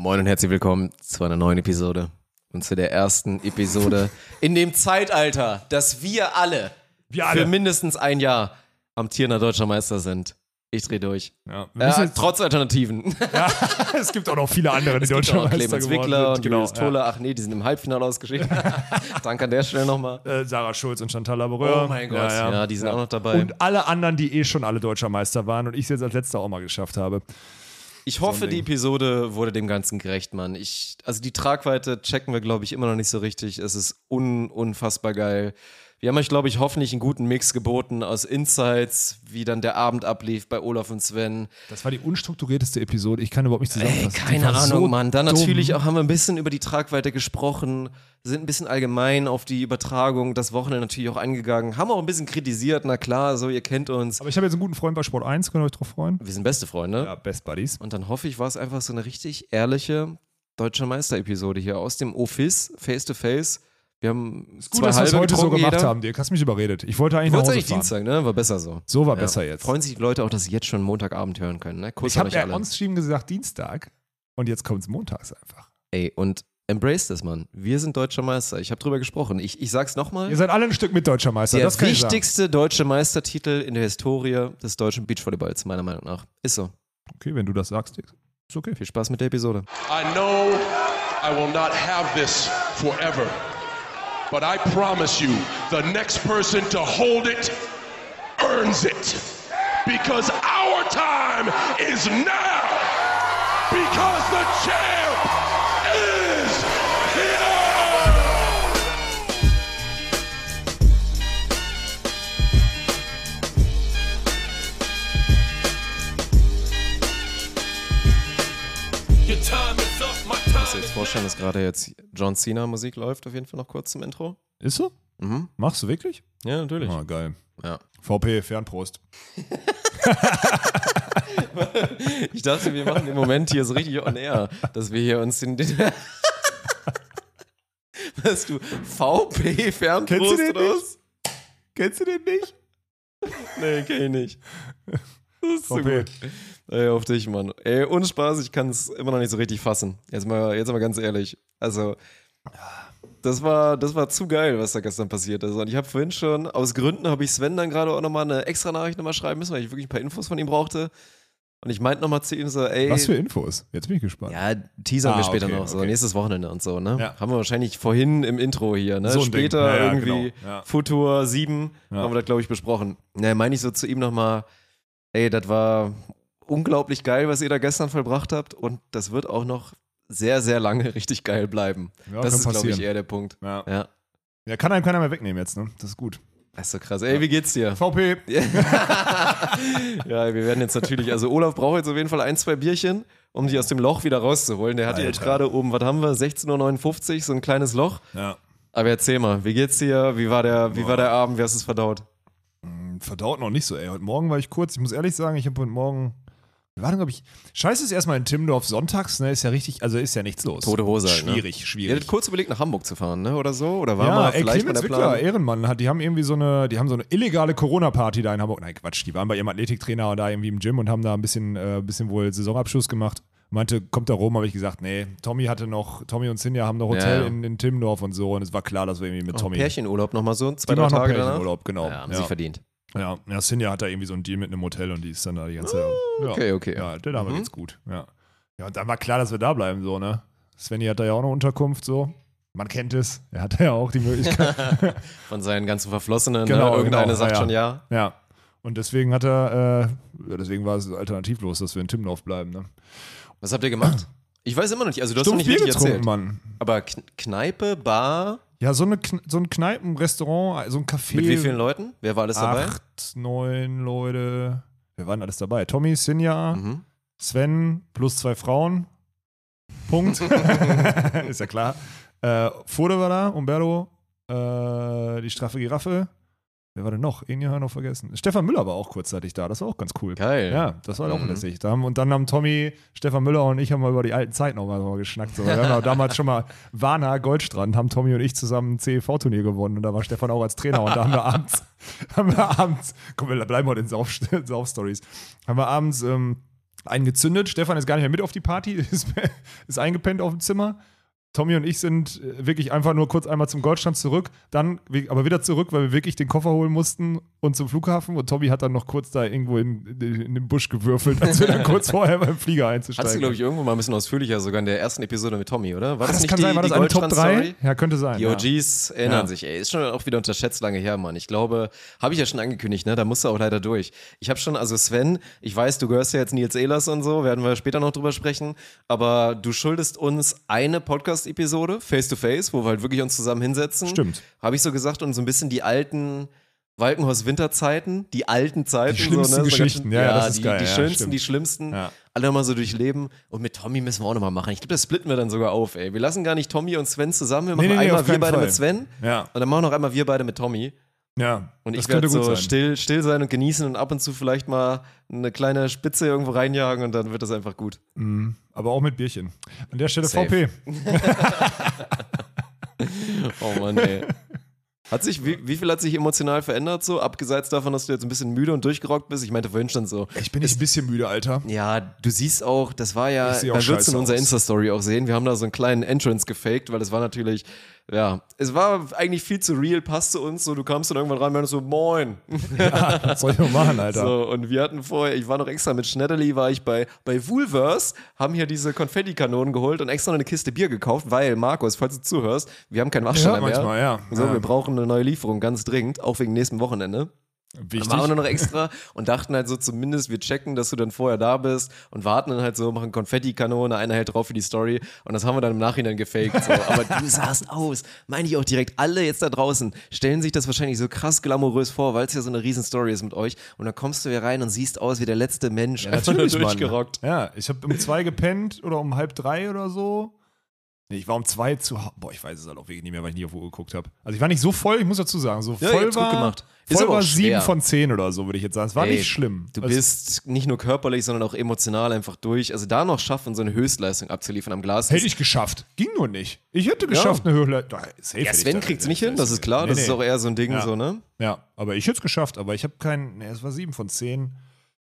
Moin und herzlich willkommen zu einer neuen Episode. Und zu der ersten Episode in dem Zeitalter, dass wir alle, Wir für alle. mindestens ein Jahr amtierender deutscher Meister sind. Ich dreh durch. Ja, Äh, trotz Alternativen. ja, es gibt auch noch viele andere, die Es gibt auch Meister Clemens geworden Wickler und Julius Tulle. Ach nee, die sind im Halbfinale ausgeschieden. Danke an der Stelle nochmal. Ja. Äh, Sarah Schulz und Chantal Laboureur. Oh mein Gott. Ja, die sind auch noch dabei. Und alle anderen, die eh schon alle deutscher Meister waren und ich es jetzt als letzter auch mal geschafft habe. Ich hoffe, ein die. Episode wurde dem Ganzen gerecht, Mann. Ich, also die Tragweite checken wir, glaube ich, immer noch nicht so richtig. Es ist un, unfassbar geil. Wir haben euch, glaube ich, hoffentlich einen guten Mix geboten aus Insights, wie dann der Abend ablief bei Olaf und Sven. Das war die unstrukturierteste Episode. Ich kann überhaupt nicht Ey, zusammenfassen. Die keine Ahnung, so Mann. Dann dumm. natürlich auch haben wir ein bisschen über die Tragweite gesprochen, sind ein bisschen allgemein auf die Übertragung das Wochenende natürlich auch eingegangen, haben auch ein bisschen kritisiert, na klar, so, ihr kennt uns. Aber ich habe jetzt einen guten Freund bei Sport 1, könnt ihr euch drauf freuen? Wir sind beste Freunde. Ja, Best Buddies. Und dann hoffe ich, war es einfach so eine richtig ehrliche deutsche Meister-Episode hier aus dem Office, face to face. Wir haben Ist gut, dass wir es heute so gemacht haben, Dirk. Hast mich überredet. Ich wollte eigentlich nach Wollte Hause eigentlich fahren. Dienstag, ne? War besser so. So war Ja. besser jetzt. Freuen sich die Leute auch, dass sie jetzt schon Montagabend hören können, ne? Kuss Ich habe ja alle. on-stream gesagt Dienstag und jetzt kommt es montags einfach. Ey, und embrace das, Mann. Wir sind deutscher Meister. Ich habe drüber gesprochen. Ich, ich sag's nochmal. Ihr seid alle ein Stück mit deutscher Meister. Der wichtigste deutsche Meistertitel in der Historie des deutschen Beachvolleyballs, meiner Meinung nach. Ist so. Okay, wenn du das sagst, Dirk. Ist okay. Viel Spaß mit der Episode. I know I will not have this forever, but I promise you, the next person to hold it earns it. Because our time is now. Because the champ vorstellen, dass gerade jetzt John Cena Musik läuft, auf jeden Fall noch kurz zum Intro? Ist so? Mhm. Machst du wirklich? Ja, natürlich. Ah, geil. Ja. VP, Fernprost. Ich dachte, wir machen den Moment hier so richtig on air, dass wir hier uns den. den Was du VP Fernprost Kennst du den oder nicht? was? Kennst du den nicht? Nee, kenn ich nicht. Das ist so VP. gut. Ey, auf dich, Mann. Ey, ohne Spaß, ich kann es immer noch nicht so richtig fassen. Jetzt mal, jetzt mal ganz ehrlich. Also, das war, das war zu geil, was da gestern passiert ist. Und ich habe vorhin schon, aus Gründen habe ich Sven dann gerade auch nochmal eine extra Nachricht nochmal schreiben müssen, weil ich wirklich ein paar Infos von ihm brauchte. Und ich meinte nochmal zu ihm so, ey. Was für Infos? Jetzt bin ich gespannt. Ja, teasern wir Ah, später okay, noch, so okay. nächstes Wochenende und so, ne? Ja. Haben wir wahrscheinlich vorhin im Intro hier, ne? So später Ja, ja, irgendwie genau. Futur 7 Ja. haben wir das, glaube ich, besprochen. Ne, meine ich so zu ihm nochmal, ey, das war unglaublich geil, was ihr da gestern vollbracht habt und das wird auch noch sehr, sehr lange richtig geil bleiben. Ja, das ist, glaube ich, eher der Punkt. Ja. Ja. ja, kann einem keiner mehr wegnehmen jetzt, ne? Das ist gut. Das ist so krass. Ey, wie geht's dir? VP. ja, wir werden jetzt natürlich, also Olaf braucht jetzt auf jeden Fall ein, zwei Bierchen, um die aus dem Loch wieder rauszuholen. Der hatte jetzt gerade oben, was haben wir, 16.59 Uhr, so ein kleines Loch. Ja. Aber erzähl mal, wie geht's dir? Wie war der, wie war der Abend? Wie hast du es verdaut? Verdaut noch nicht so, ey. Heute Morgen war ich kurz, ich muss ehrlich sagen, ich habe heute Morgen. Wir waren, glaube ich. Scheiße ist erstmal in Timmendorf sonntags, ne? Ist ja richtig, also ist ja nichts los. Tote Hose halt, ne? Schwierig, Ihr schwierig. hattet kurz überlegt, nach Hamburg zu fahren, ne? Oder so? Oder war ja, mal ey, vielleicht Clemens der Wickler, Plan? Ehrenmann, hat, die haben irgendwie so eine, die haben so eine illegale Corona-Party da in Hamburg. Nein, Quatsch, die waren bei ihrem Athletiktrainer da irgendwie im Gym und haben da ein bisschen, äh, bisschen wohl Saisonabschluss gemacht. Meinte, kommt da rum, habe ich gesagt, nee, Tommy hatte noch, Tommy und Sinja haben noch Hotel Ja. in, in Timmendorf und so und es war klar, dass wir irgendwie mit Oh, Tommy. Pärchenurlaub nochmal so, zwei, drei Tage? Pärchenurlaub, genau. Ja, haben ja. sich verdient. Ja, ja, Sinja hat da irgendwie so einen Deal mit einem Hotel und die ist dann da die ganze Zeit. ja. okay, okay. Ja, der Name Mhm. geht's gut. Ja. ja, und dann war klar, dass wir da bleiben, so, ne? Svenny hat da ja auch eine Unterkunft, so. Man kennt es. Er hat da ja auch die Möglichkeit. Von seinen ganzen Verflossenen, Genau, ne? Irgendeine genau, sagt ja, schon ja. ja. Und deswegen hat er, äh, ja, deswegen war es alternativlos, dass wir in Timmendorf bleiben, ne? Was habt ihr gemacht? Ich weiß immer noch nicht, also du hast noch Stumpf nicht Bier richtig erzählt. Mann. Aber Kn Kneipe, Bar, Ja, so, eine, so ein Kneipen, Restaurant, so ein Café. mit wie vielen Leuten? Wer war alles dabei? Acht, neun Leute. Wir waren alles dabei. Tommy, Sinja, Mhm. Sven plus zwei Frauen. Punkt. ist ja klar. Äh, Fode war da, Umberto, äh, die straffe Giraffe. Wer war denn noch? Wir noch vergessen. Stefan Müller war auch kurzzeitig da, das war auch ganz cool. Geil. Ja, das war auch Mhm. lässig. Da haben, und dann haben Tommy, Stefan Müller und ich haben mal über die alten Zeiten noch mal, geschnackt. So. Wir haben damals schon mal Warner Goldstrand, haben Tommy und ich zusammen ein CEV-Turnier gewonnen und da war Stefan auch als Trainer und da haben wir abends, haben wir abends, komm, wir bleiben heute in Sauf- Sauf-Stories, haben wir abends ähm, eingezündet. Stefan ist gar nicht mehr mit auf die Party, ist, ist eingepennt auf dem Zimmer. Tommy und ich sind äh, wirklich einfach nur kurz einmal zum Goldstrand zurück, dann aber wieder zurück, weil wir wirklich den Koffer holen mussten und zum Flughafen. Und Tommy hat dann noch kurz da irgendwo in, in den Busch gewürfelt, als wir dann kurz vorher beim Flieger einzusteigen. Hattest du, glaube ich, irgendwo mal ein bisschen ausführlicher, sogar in der ersten Episode mit Tommy, oder? War das, nicht kann die, sein, war das eine Top 3? Goldstrand-Story? Ja, könnte sein. Die ja. OGs erinnern Ja. sich, ey. Ist schon auch wieder unterschätzt lange her, Mann. Ich glaube, habe ich ja schon angekündigt, ne? Da musst du auch leider durch. Ich habe schon, also Sven, ich weiß, du gehörst ja jetzt Nils Ehlers und so, werden wir später noch drüber sprechen, aber du schuldest uns eine Podcast-Episode, face-to-face, wo wir halt wirklich uns zusammen hinsetzen. Stimmt. Habe ich so gesagt und so ein bisschen die alten Walkenhorst-Winterzeiten, die alten Zeiten. Die schlimmsten so, ne? Geschichten, ja, ja, das ist die, geil, Die ja, schönsten, stimmt. die schlimmsten Ja. alle nochmal so durchleben. Und mit Tommy müssen wir auch nochmal machen. Ich glaube, das splitten wir dann sogar auf, ey. Wir lassen gar nicht Tommy und Sven zusammen. Wir machen nee, nee, einmal auf wir beide Fall. mit Sven. Ja. Und dann machen wir noch einmal wir beide mit Tommy. Ja, Und das ich werde so sein. still, still sein und genießen und ab und zu vielleicht mal eine kleine Spitze irgendwo reinjagen und dann wird das einfach gut. Mhm. Aber auch mit Bierchen. An der Stelle Safe. VP. Oh Mann, ey. Hat sich, wie, wie viel hat sich emotional verändert so? Abgeseits davon, dass du jetzt ein bisschen müde und durchgerockt bist. Ich meinte vorhin schon so. Ich bin jetzt ein bisschen müde, Alter. Ja, du siehst auch, das war ja, da wird's in scheiße unserer. Insta-Story auch sehen. Wir haben da so einen kleinen Entrance gefaked, weil es war natürlich, ja, es war eigentlich viel zu real, passt zu uns. So, du kamst dann irgendwann rein und so, moin. Was soll ich noch machen, Alter? So, und wir hatten vorher, ich war noch extra mit Schneiderli, war ich bei, bei Woolworths, haben hier diese Konfettikanonen geholt und extra noch eine Kiste Bier gekauft, weil, Markus, falls du zuhörst, wir haben keinen Waschsteller Ja, mehr. manchmal, ja. So, Ja. wir brauchen eine neue Lieferung, ganz dringend, auch wegen nächsten Wochenende. Wichtig. Dann waren wir noch extra und dachten halt so zumindest, wir checken, dass du dann vorher da bist und warten dann halt so, machen Konfettikanone, einer hält drauf für die Story und das haben wir dann im Nachhinein gefaked. So. Aber du sahst aus, meine ich auch direkt, alle jetzt da draußen stellen sich das wahrscheinlich so krass glamourös vor, weil es ja so eine riesen Story ist mit euch und dann kommst du hier rein und siehst aus wie der letzte Mensch, Ja, natürlich, durchgerockt. Ja, ich habe um zwei gepennt oder um halb drei oder so. Nee, ich war um zwei zu Hause. Boah, ich weiß es halt auch wirklich nicht mehr, weil ich nie auf Uhr geguckt habe. Also ich war nicht so voll, ich muss dazu sagen. So Ja, ihr voll habt's gut war, gemacht. Ist Voll aber war auch sieben schwer. von zehn oder so, würde ich jetzt sagen. Es war Ey, nicht schlimm. Du Also, bist nicht nur körperlich, sondern auch emotional einfach durch. Also da noch schaffen, so eine Höchstleistung abzuliefern am Glas. Hätte ich geschafft. Ging nur nicht. Ich hätte geschafft, eine Höhle. Safe ja, hätte ich Sven da- kriegt's nicht hin, das ist klar. Nee, das nee. ist auch eher so ein Ding, Ja. so, ne? Ja, aber ich hätte es geschafft. Aber ich habe keinen. Nee, es war sieben von zehn.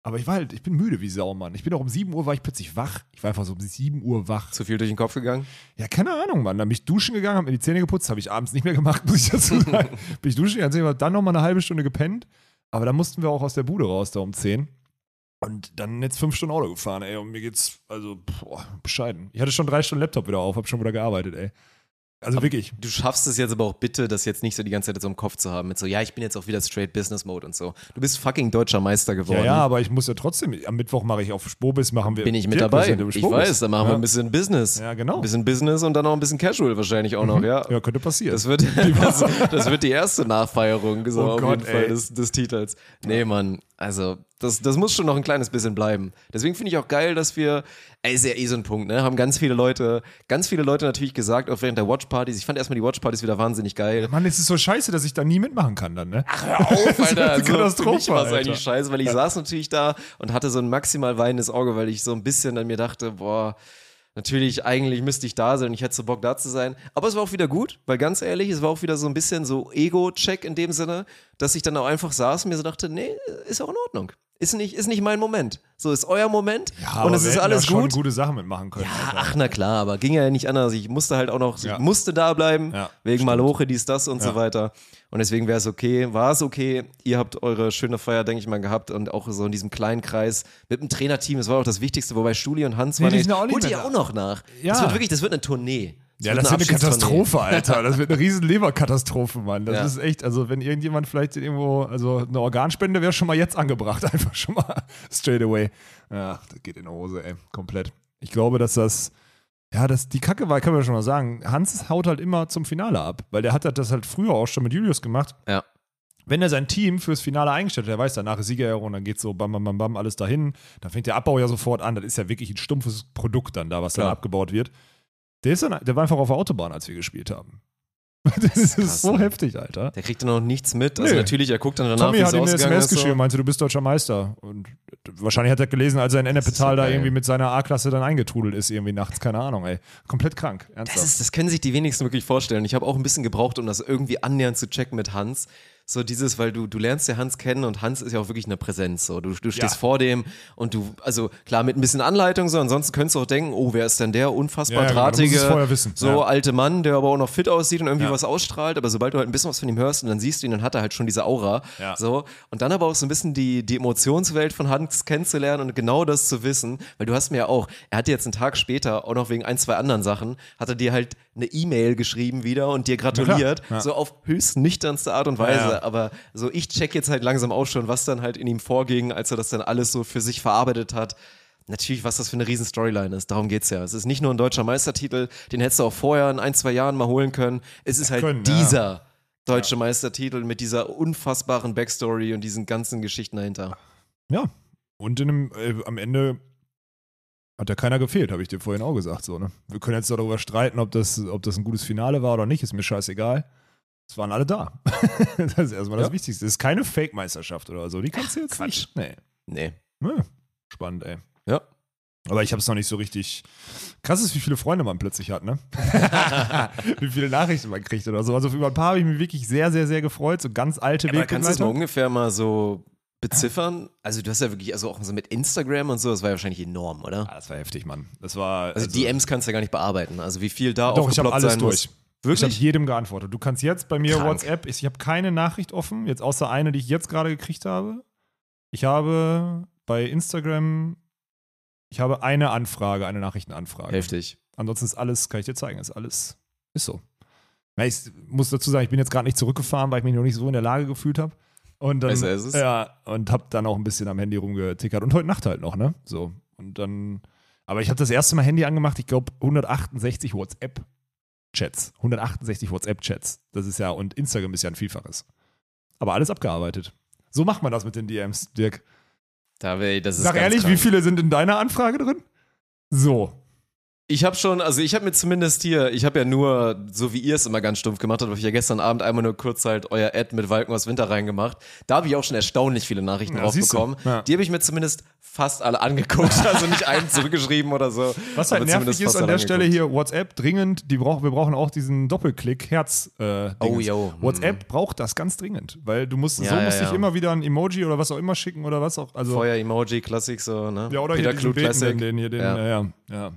Aber ich war halt, ich bin müde wie Sau, Mann. Ich bin auch um 7 Uhr war ich plötzlich wach. Ich war einfach so um 7 Uhr wach. Zu viel durch den Kopf gegangen. Ja, keine Ahnung, Mann. Dann bin ich duschen gegangen, habe mir die Zähne geputzt, habe ich abends nicht mehr gemacht, muss ich dazu sagen. bin ich duschen gegangen, dann noch mal eine halbe Stunde gepennt. Aber dann mussten wir auch aus der Bude raus, da um 10. Und dann jetzt fünf Stunden Auto gefahren, ey. Und mir geht's, also, boah, bescheiden. Ich hatte schon drei Stunden Laptop wieder auf, habe schon wieder gearbeitet, ey. Also wirklich. Du schaffst es jetzt aber auch bitte, das jetzt nicht so die ganze Zeit so im Kopf zu haben, mit so, ja, ich bin jetzt auch wieder straight Business Mode und so. Du bist fucking deutscher Meister geworden. Ja, ja, aber ich muss ja trotzdem, am Mittwoch mache ich auf Spobis, machen wir. Bin ich mit dabei. Ich weiß, da machen wir ein bisschen Business. Ja, genau. Ein bisschen Business und dann auch ein bisschen Casual wahrscheinlich auch noch, ja. Ja, könnte passieren. Das wird, das, das wird die erste Nachfeierung so Oh auf Gott, jeden Fall des, des Titels. Nee, Mann, also das, das muss schon noch ein kleines bisschen bleiben. Deswegen finde ich auch geil, dass wir, ey, ist ja eh so ein Punkt, ne? Haben ganz viele Leute, ganz viele Leute natürlich gesagt, auch während der Watchpartys. Ich fand erstmal die Watchpartys wieder wahnsinnig geil. Mann, es ist so scheiße, dass ich da nie mitmachen kann dann, ne? Hör auf, Alter. eine So, für Katastrophe, mich war es eigentlich scheiße, weil ich saß natürlich da und hatte so ein maximal weinendes Auge, weil ich so ein bisschen an mir dachte, boah, natürlich, eigentlich müsste ich da sein und ich hätte so Bock da zu sein. Aber es war auch wieder gut, weil ganz ehrlich, es war auch wieder so ein bisschen so Ego-Check in dem Sinne, dass ich dann auch einfach saß und mir so dachte, nee, ist auch in Ordnung. Ist nicht, ist nicht mein Moment. So ist euer Moment und es ist alles ja schon gut. gute Sachen mitmachen können. Ja, ach na klar, aber ging ja nicht anders. Ich musste halt auch noch, Ja. ich musste da bleiben, Ja, wegen stimmt. Maloche, dies, das und so Ja. weiter. Und deswegen wäre es okay, war es okay. Ihr habt eure schöne Feier, denke ich mal, gehabt und auch so in diesem kleinen Kreis mit dem Trainerteam. Das war auch das Wichtigste, wobei Stuli und Hans Nee, waren die sind ja auch nicht holt ihr auch noch nach. Ja. Das wird wirklich, das wird eine Tournee. Ja, das wird eine. Katastrophe, Alter. Das wird eine riesen Leberkatastrophe, Mann. Das Ja. ist echt, also wenn irgendjemand vielleicht irgendwo, also eine Organspende wäre schon mal jetzt angebracht, einfach schon mal straight away. Ja, das geht in die Hose, ey, komplett. Ich glaube, dass das, ja, das, die Kacke war, kann man schon mal sagen, Hans haut halt immer zum Finale ab, weil der hat das halt früher auch schon mit Julius gemacht. Ja. Wenn er sein Team fürs Finale eingestellt hat, der weiß, danach ist Siegerehrung, dann geht so bam, bam, bam, bam, alles dahin. Dann fängt der Abbau ja sofort an. Das ist ja wirklich ein stumpfes Produkt dann da, was dann Klar. abgebaut wird. Der, ist dann, der war einfach auf der Autobahn, als wir gespielt haben. Das ist, krass, so ne? heftig, Alter. Der kriegt dann noch nichts mit. Also Nö. natürlich, er guckt dann danach, Tommy hat ihm eine SMS so. geschrieben, meinte, du bist deutscher Meister. Und wahrscheinlich hat er gelesen, als er in Ennepetal da irgendwie mit seiner A-Klasse dann eingetrudelt ist, irgendwie nachts, keine Ahnung, ey. Komplett krank, ernsthaft. Das, ist, das können sich die wenigsten wirklich vorstellen. Ich habe auch ein bisschen gebraucht, um das irgendwie annähernd zu checken mit Hans. So dieses, weil du, du lernst ja Hans kennen und Hans ist ja auch wirklich eine Präsenz. So. Du, du stehst Ja. vor dem und du, also klar, mit ein bisschen Anleitung, so, ansonsten könntest du auch denken, oh, wer ist denn der unfassbar Ja, ja, genau, drahtige, so alte Mann, der aber auch noch fit aussieht und irgendwie was ausstrahlt, aber sobald du halt ein bisschen was von ihm hörst und dann siehst du ihn, dann hat er halt schon diese Aura. So. Und dann aber auch so ein bisschen die, die Emotionswelt von Hans kennenzulernen und genau das zu wissen, weil du hast mir ja auch, er hatte jetzt einen Tag später, auch noch wegen ein, zwei anderen Sachen, hat er dir halt eine E-Mail geschrieben wieder und dir gratuliert, so auf höchst nüchternste Art und Weise. Ja, ja. Aber so, ich check jetzt halt langsam auch schon, was dann halt in ihm vorging, als er das dann alles so für sich verarbeitet hat. Natürlich, was das für eine riesen Storyline ist. Darum geht's ja. Es ist nicht nur ein deutscher Meistertitel, den hättest du auch vorher in ein, zwei Jahren mal holen können. Es ist halt können, ja. dieser deutsche Meistertitel mit dieser unfassbaren Backstory und diesen ganzen Geschichten dahinter. Ja. Und in einem, äh, am Ende hat ja keiner gefehlt, habe ich dir vorhin auch gesagt. So, ne? Wir können jetzt darüber streiten, ob das, ob das ein gutes Finale war oder nicht, ist mir scheißegal. Es waren alle da. das ist erstmal das Ja. Wichtigste. Es ist keine Fake-Meisterschaft oder so. Die kannst du jetzt Quatsch. nicht. Nee. Nee. Ja. Spannend, ey. Ja. Aber ich habe es noch nicht so richtig. Krass ist, wie viele Freunde man plötzlich hat, ne? wie viele Nachrichten man kriegt oder so. Also über ein paar habe ich mich wirklich sehr, sehr, sehr gefreut. So ganz alte Aber kannst du das mal ungefähr mal so beziffern? Also du hast ja wirklich, also auch so mit Instagram und so, das war ja wahrscheinlich enorm, oder? Ah, das war heftig, Mann. Das war. Also, DMs kannst du ja gar nicht bearbeiten. Also wie viel da Doch, ich habe alles sein durch. muss. Ich habe Wirklich? jedem geantwortet. Du kannst jetzt bei mir Krank. WhatsApp, ich, ich habe keine Nachricht offen, jetzt außer eine, die ich jetzt gerade gekriegt habe. Ich habe bei Instagram, ich habe eine Anfrage, eine Nachrichtenanfrage. Heftig. Ansonsten ist alles, kann ich dir zeigen, ist alles, ist so. Ich muss dazu sagen, ich bin jetzt gerade nicht zurückgefahren, weil ich mich noch nicht so in der Lage gefühlt habe. Und dann, Besser ist es. Ja, und habe dann auch ein bisschen am Handy rumgetickert. Und heute Nacht halt noch, ne? So. Und dann, aber ich habe das erste Mal Handy angemacht, ich glaube 168 WhatsApp-Chats. 168 WhatsApp-Chats. Das ist ja, und Instagram ist ja ein Vielfaches. Aber alles abgearbeitet. So macht man das mit den DMs, Dirk. Da wär, das ist Sag ehrlich, krank. wie viele sind in deiner Anfrage drin? So. Ich habe schon, also ich habe mir zumindest hier, ich habe ja nur, so wie ihr es immer ganz stumpf gemacht habt, habe ich ja gestern Abend einmal nur kurz halt euer Ad mit Walken aus Winter reingemacht. Da habe ich auch schon erstaunlich viele Nachrichten Ja, drauf siehst du. bekommen. Ja. Die habe ich mir zumindest fast alle angeguckt, also nicht einen zurückgeschrieben oder so. Was halt nervig ist an der Stelle angeguckt. hier, WhatsApp dringend, die brauchen, wir brauchen auch diesen Doppelklick, Herz. Äh, Oh, yo. WhatsApp braucht das ganz dringend, weil du musst, Ja, so musst dich immer wieder ein Emoji oder was auch immer schicken oder was auch. Also, Feuer-Emoji, Klassik so, ne? ja, oder Peter hier Kluth Beten, den, den hier, den, Ja. ja.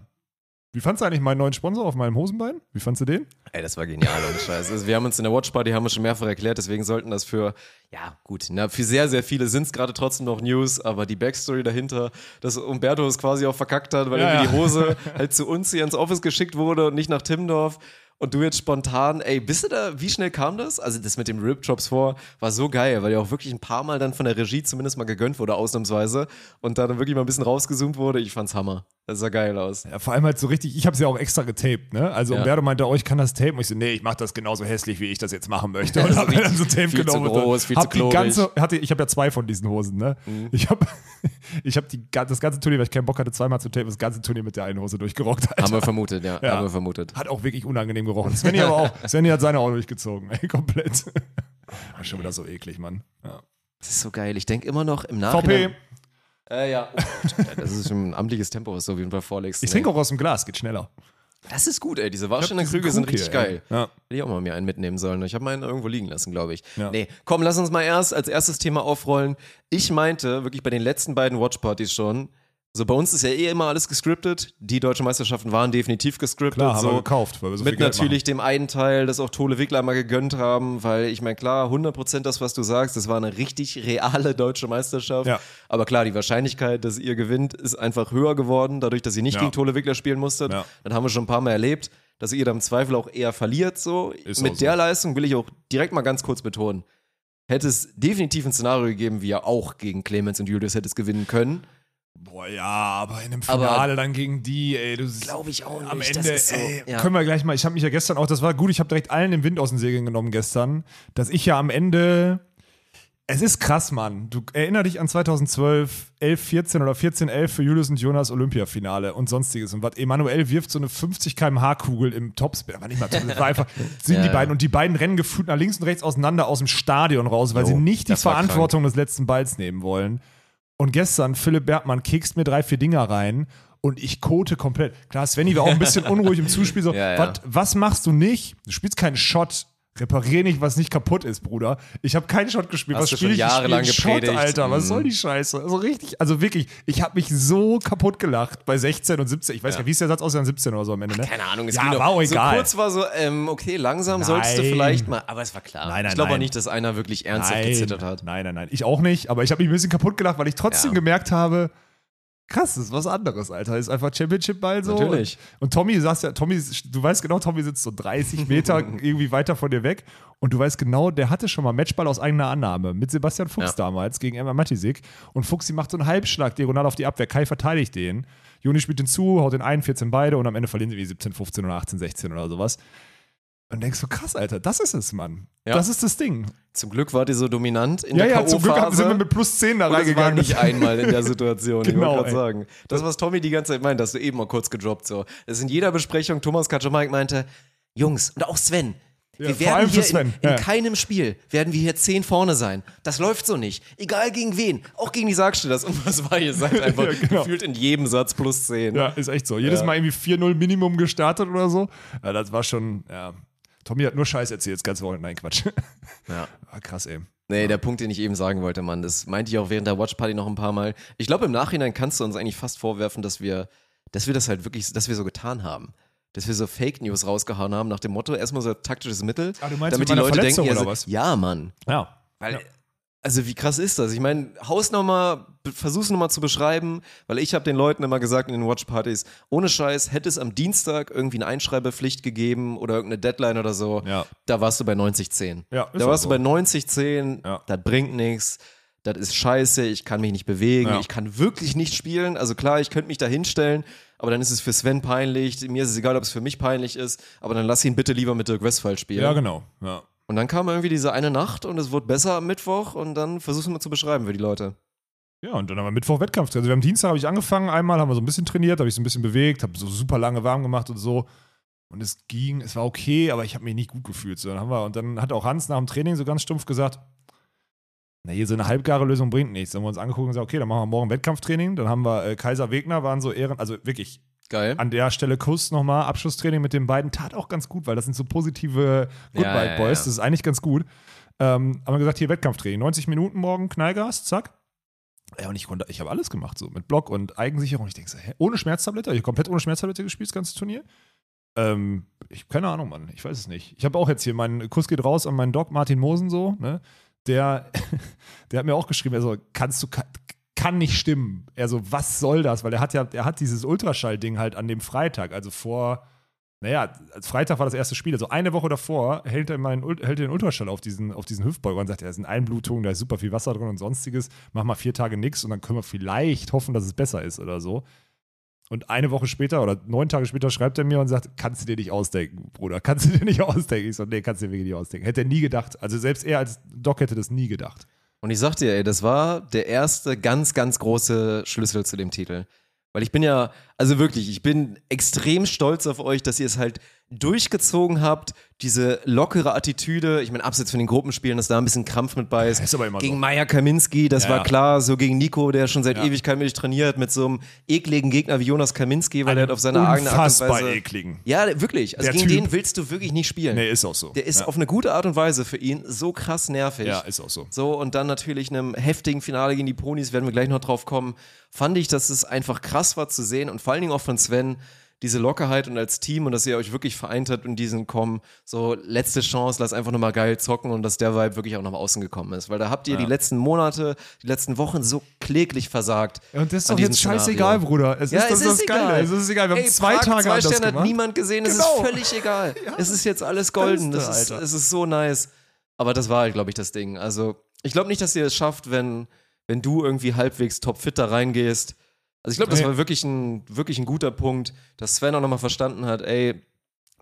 Wie fandst du eigentlich meinen neuen Sponsor auf meinem Hosenbein? Wie fandst du den? Ey, das war genial und Scheiß. Also wir haben uns in der Watchparty, haben wir schon mehrfach erklärt, deswegen sollten das für, ja gut, na, für sehr, sehr viele sind es gerade trotzdem noch News, aber die Backstory dahinter, dass Umberto es quasi auch verkackt hat, weil Ja, irgendwie ja. die Hose halt zu uns hier ins Office geschickt wurde und nicht nach Timmendorf. Und du jetzt spontan, ey, bist du da, wie schnell kam das? Also das mit dem Rip Drops vor war so geil, weil ja auch wirklich ein paar Mal dann von der Regie zumindest mal gegönnt wurde, ausnahmsweise. Und da dann wirklich mal ein bisschen rausgezoomt wurde. Ich fand's Hammer. Das sah geil aus. Ja, vor allem halt so richtig, ich habe es ja auch extra getaped, ne? Also Ja. Umberto meinte, oh, ich kann das tapen. Und ich so, nee, ich mache das genauso hässlich, wie ich das jetzt machen möchte. Und So habe mir dann so Tape viel zu genommen. und groß, viel zu hab die klorig. ganze, hatte, ich habe ja zwei von diesen Hosen, ne? Mhm. Ich habe ich hab die, das ganze Turnier, weil ich keinen Bock hatte, zweimal zu tapen, das ganze Turnier mit der einen Hose durchgerockt. Alter. Haben wir vermutet, ja, Ja. haben wir vermutet. Hat auch wirklich unangenehm gerochen. Svenny aber auch. Svenny hat seine auch durchgezogen, ey, komplett. War schon wieder so eklig, Mann. Ja. Das ist so geil. Ich denke immer noch im VP, Nachhinein. Äh, ja. Oh das ist schon ein amtliches Tempo, was du auf jeden Fall vorlegst. ich ey. trinke auch aus dem Glas, geht schneller. Das ist gut, ey. Diese Warsteiner Krüge sind richtig hier, geil. Ja. Hätte ich auch mal mir einen mitnehmen sollen. Ich habe meinen irgendwo liegen lassen, glaube ich. Ja. Nee, komm, lass uns mal erst als erstes Thema aufrollen. Ich meinte wirklich bei den letzten beiden Watchpartys schon, so bei uns ist ja eh immer alles gescriptet. Die deutschen Meisterschaften waren definitiv gescriptet. Klar, haben so. wir gekauft, weil wir so Mit natürlich dem einen Teil, das auch Tole Wickler mal gegönnt haben, weil ich meine, klar, 100% das, was du sagst, das war eine richtig reale deutsche Meisterschaft. Ja. Aber klar, die Wahrscheinlichkeit, dass ihr gewinnt, ist einfach höher geworden, dadurch, dass ihr nicht Ja. gegen Tole Wickler spielen musstet. Ja. Das haben wir schon ein paar Mal erlebt, dass ihr dann im Zweifel auch eher verliert. So. Ist Mit so. der Leistung will ich auch direkt mal ganz kurz betonen. Hätte es definitiv ein Szenario gegeben, wie ihr auch gegen Clemens und Julius hättet gewinnen können. Boah, ja, aber in einem Aber- Finale dann gegen die, ey, du Glaube ich auch Am nicht. Ende, das ist so, ey, ja. können wir gleich mal, ich habe mich ja gestern auch, das war gut, ich habe direkt allen den Wind aus den Segeln genommen gestern, dass ich ja am Ende, es ist krass, Mann. Du erinner dich an 2012, 11, 14 oder 14, 11 für Julius und Jonas Olympiafinale und sonstiges. Und was Emanuel wirft so eine 50 km/h Kugel im Topspin, war nicht mal Top, das war einfach, sind Ja, die beiden und die beiden rennen gefühlt nach links und rechts auseinander aus dem Stadion raus, weil Jo, sie nicht die Verantwortung des letzten Balls nehmen wollen. Und gestern, Philipp Bergmann kickst mir drei, vier Dinger rein und ich kote komplett. Klar, Svenny war auch ein bisschen unruhig im Zuspiel. So, Ja, ja. wat- was machst du nicht? Du spielst keinen Shot reparier nicht, was nicht kaputt ist, Bruder. Ich habe keinen Shot gespielt. Hast was spiele ich? jahrelang ich Shot. Alter. Was Mhm. soll die Scheiße? Also richtig, also wirklich, ich habe mich so kaputt gelacht bei 16 und 17. Ich weiß Ja. gar nicht, wie ist der Satz aus? Ja, 17 oder so am Ende, ne? Keine Ahnung, es ja, ging war auch egal. So kurz war so, ähm, okay, langsam solltest du Nein. vielleicht mal, aber es war klar. Nein, nein, ich glaube auch nein. nicht, dass einer wirklich ernsthaft gezittert hat. Nein, nein, nein. Ich auch nicht, aber ich habe mich ein bisschen kaputt gelacht, weil ich trotzdem Ja. gemerkt habe, krass, das ist was anderes, Alter. Ist einfach Championship-Ball so. Natürlich. Und, und Tommy saß ja, Tommy, du weißt genau, Tommy sitzt so 30 Meter irgendwie weiter von dir weg. Und du weißt genau, der hatte schon mal Matchball aus eigener Annahme mit Sebastian Fuchs Ja. damals gegen Emma Matisik. Und Fuchsi macht so einen Halbschlag diagonal auf die Abwehr. Kai verteidigt den. Juni spielt den zu, haut den einen, 14 beide und am Ende verlieren sie wie 17, 15 oder 18, 16 oder sowas. Und denkst du, krass, Alter, das ist es, Mann. Ja. Das ist das Ding. Zum Glück war die so dominant in Ja, der ja, zum Glück sind wir mit plus 10 da Und es war reingegangen. nicht einmal in der Situation, ich Genau, wollte ey. gerade sagen. Das, was Tommy die ganze Zeit meint, hast du eben mal kurz gedroppt. So. Das ist in jeder Besprechung, Thomas Kaczmarek meinte, Jungs, und auch Sven, Ja, wir vor werden hier Sven, in, in ja. keinem Spiel, werden wir hier zehn vorne sein. Das läuft so nicht. Egal gegen wen, auch gegen die Sargstellers. Und was war, ihr seid einfach Ja, genau. gefühlt in jedem Satz plus zehn. Ja, ist echt so. Jedes Ja. Mal irgendwie 4-0 Minimum gestartet oder so. Ja, das war schon, ja. Tommy hat nur Scheiß erzählt, das ganze Wochenende. Nein, Quatsch. Ja. Ah, krass, ey. Nee, der Punkt, den ich eben sagen wollte, Mann, das meinte ich auch während der Watchparty noch ein paar Mal. Ich glaube, im Nachhinein kannst du uns eigentlich fast vorwerfen, dass wir, dass wir das halt wirklich, dass wir so getan haben. Dass wir so Fake News rausgehauen haben nach dem Motto, erstmal so taktisches Mittel, Ah, du meinst damit mit die Leute Verletzung denken, ja, oder so, was? ja, Mann. Ja. Weil, Ja. Also wie krass ist das? Ich meine, haus nochmal, versuch's nochmal zu beschreiben, weil ich habe den Leuten immer gesagt in den Watchpartys, ohne Scheiß, hätte es am Dienstag irgendwie eine Einschreibepflicht gegeben oder irgendeine Deadline oder so, Ja. da warst du bei 90-10. Ja, da warst so. du bei 90-10, Ja. das bringt nichts. Das ist scheiße, ich kann mich nicht bewegen, Ja. ich kann wirklich nicht spielen. Also klar, ich könnte mich da hinstellen, aber dann ist es für Sven peinlich. Mir ist es egal, ob es für mich peinlich ist, aber dann lass ihn bitte lieber mit Dirk Westphal spielen. Ja, genau. Ja. Und dann kam irgendwie diese eine Nacht und es wurde besser am Mittwoch und dann versuch's mal zu beschreiben für die Leute. Ja, und dann haben wir Mittwoch Wettkampf. Also wir haben Dienstag habe ich angefangen, einmal haben wir so ein bisschen trainiert, habe ich so ein bisschen bewegt, habe so super lange warm gemacht und so. Und es ging, es war okay, aber ich habe mich nicht gut gefühlt. So, dann haben wir, und dann hat auch Hans nach dem Training so ganz stumpf gesagt, na, hier so eine halbgare Lösung bringt nichts. Dann haben wir uns angeguckt und gesagt, okay, dann machen wir morgen Wettkampftraining. Dann haben wir äh, Kaiser Wegner, waren so Ehren, also wirklich Geil. an der Stelle Kuss nochmal, Abschlusstraining mit den beiden, tat auch ganz gut, weil das sind so positive Good Ja, Boys, ja. das ist eigentlich ganz gut. Ähm, haben wir gesagt, hier Wettkampftraining, 90 Minuten morgen, Knallgas, zack. Ja, und ich konnte, ich habe alles gemacht, so mit Block und Eigensicherung. Ich denke so, hä, ohne Schmerztablette, ich habe komplett ohne Schmerztablette gespielt, das ganze Turnier. Ähm, ich keine Ahnung, Mann, ich weiß es nicht. Ich habe auch jetzt hier, mein Kuss geht raus an meinen Doc Martin Mosen so, ne? Der, der hat mir auch geschrieben, also kannst du, kann, nicht stimmen. Er so, was soll das? Weil er hat ja, er hat dieses Ultraschall-Ding halt an dem Freitag, also vor, naja, als Freitag war das erste Spiel, also eine Woche davor hält er, meinen, hält er den Ultraschall auf diesen, auf diesen Hüftbeuger und sagt, ja, da sind Einblutungen, da ist super viel Wasser drin und sonstiges, mach mal vier Tage nichts und dann können wir vielleicht hoffen, dass es besser ist oder so. Und eine Woche später oder neun Tage später schreibt er mir und sagt, kannst du dir nicht ausdenken, Bruder, kannst du dir nicht ausdenken. Ich so, nee, kannst du dir wirklich nicht ausdenken. Hätte er nie gedacht. Also selbst er als Doc hätte das nie gedacht. Und ich sag dir, ey, das war der erste ganz, ganz große Schlüssel zu dem Titel. Weil ich bin ja, also wirklich, ich bin extrem stolz auf euch, dass ihr es halt durchgezogen habt, diese lockere Attitüde. Ich meine, abseits von den Gruppenspielen, dass da ein bisschen Krampf mit bei ist. Ist aber immer gegen so. Meier Kaminski, das Ja, war ja. klar, so gegen Nico, der schon seit Ja. Ewigkeit mit dich trainiert, mit so einem ekligen Gegner wie Jonas Kaminski, weil er hat auf seine eigene Art und Weise. ekligen. Ja, wirklich. Also Der gegen Typ. den willst du wirklich nicht spielen. Nee, ist auch so. Der ist auf eine gute Art und Weise für ihn so krass nervig. Ja, ist auch so. So, und dann natürlich einem heftigen Finale gegen die Ponys, werden wir gleich noch drauf kommen, fand ich, dass es einfach krass war zu sehen und vor allen Dingen auch von Sven, diese Lockerheit und als Team und dass ihr euch wirklich vereint habt in diesen kommen, so letzte Chance, lass einfach nochmal geil zocken und dass der Vibe wirklich auch nach außen gekommen ist. Weil da habt ihr die letzten Monate, die letzten Wochen so kläglich versagt. Ja, und das ist doch jetzt diesem scheißegal, Szenario. Bruder. Es Ja, ist, das es ist das Geile. egal. Es ist egal. Wir haben Ey, zwei Prag, Tage zwei Sterne hat niemand gesehen, es Genau. ist völlig egal. Es ist jetzt alles golden, das ist, Alter. es ist so nice. Aber das war halt, glaube ich, das Ding. Also, ich glaube nicht, dass ihr es schafft, wenn, wenn du irgendwie halbwegs topfit da reingehst. Also, ich glaube, das war wirklich ein, wirklich ein guter Punkt, dass Sven auch nochmal verstanden hat, ey,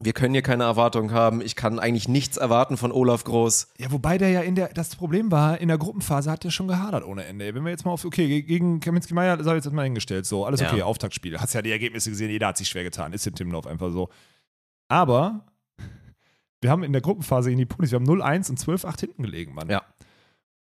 wir können hier keine Erwartungen haben. Ich kann eigentlich nichts erwarten von Olaf Groß. Ja, wobei der ja in der, das Problem war, in der Gruppenphase hat der schon gehadert ohne Ende. Wenn wir jetzt mal auf, okay, ge- gegen Kaminski Meier, das habe ich jetzt mal hingestellt, so, alles Ja. okay, Auftaktspiel. Hast ja die Ergebnisse gesehen, jeder hat sich schwer getan, ist im Timlauf einfach so. Aber wir haben in der Gruppenphase gegen die Pulis, wir haben 0-1 und 12-8 hinten gelegen, Mann. Ja.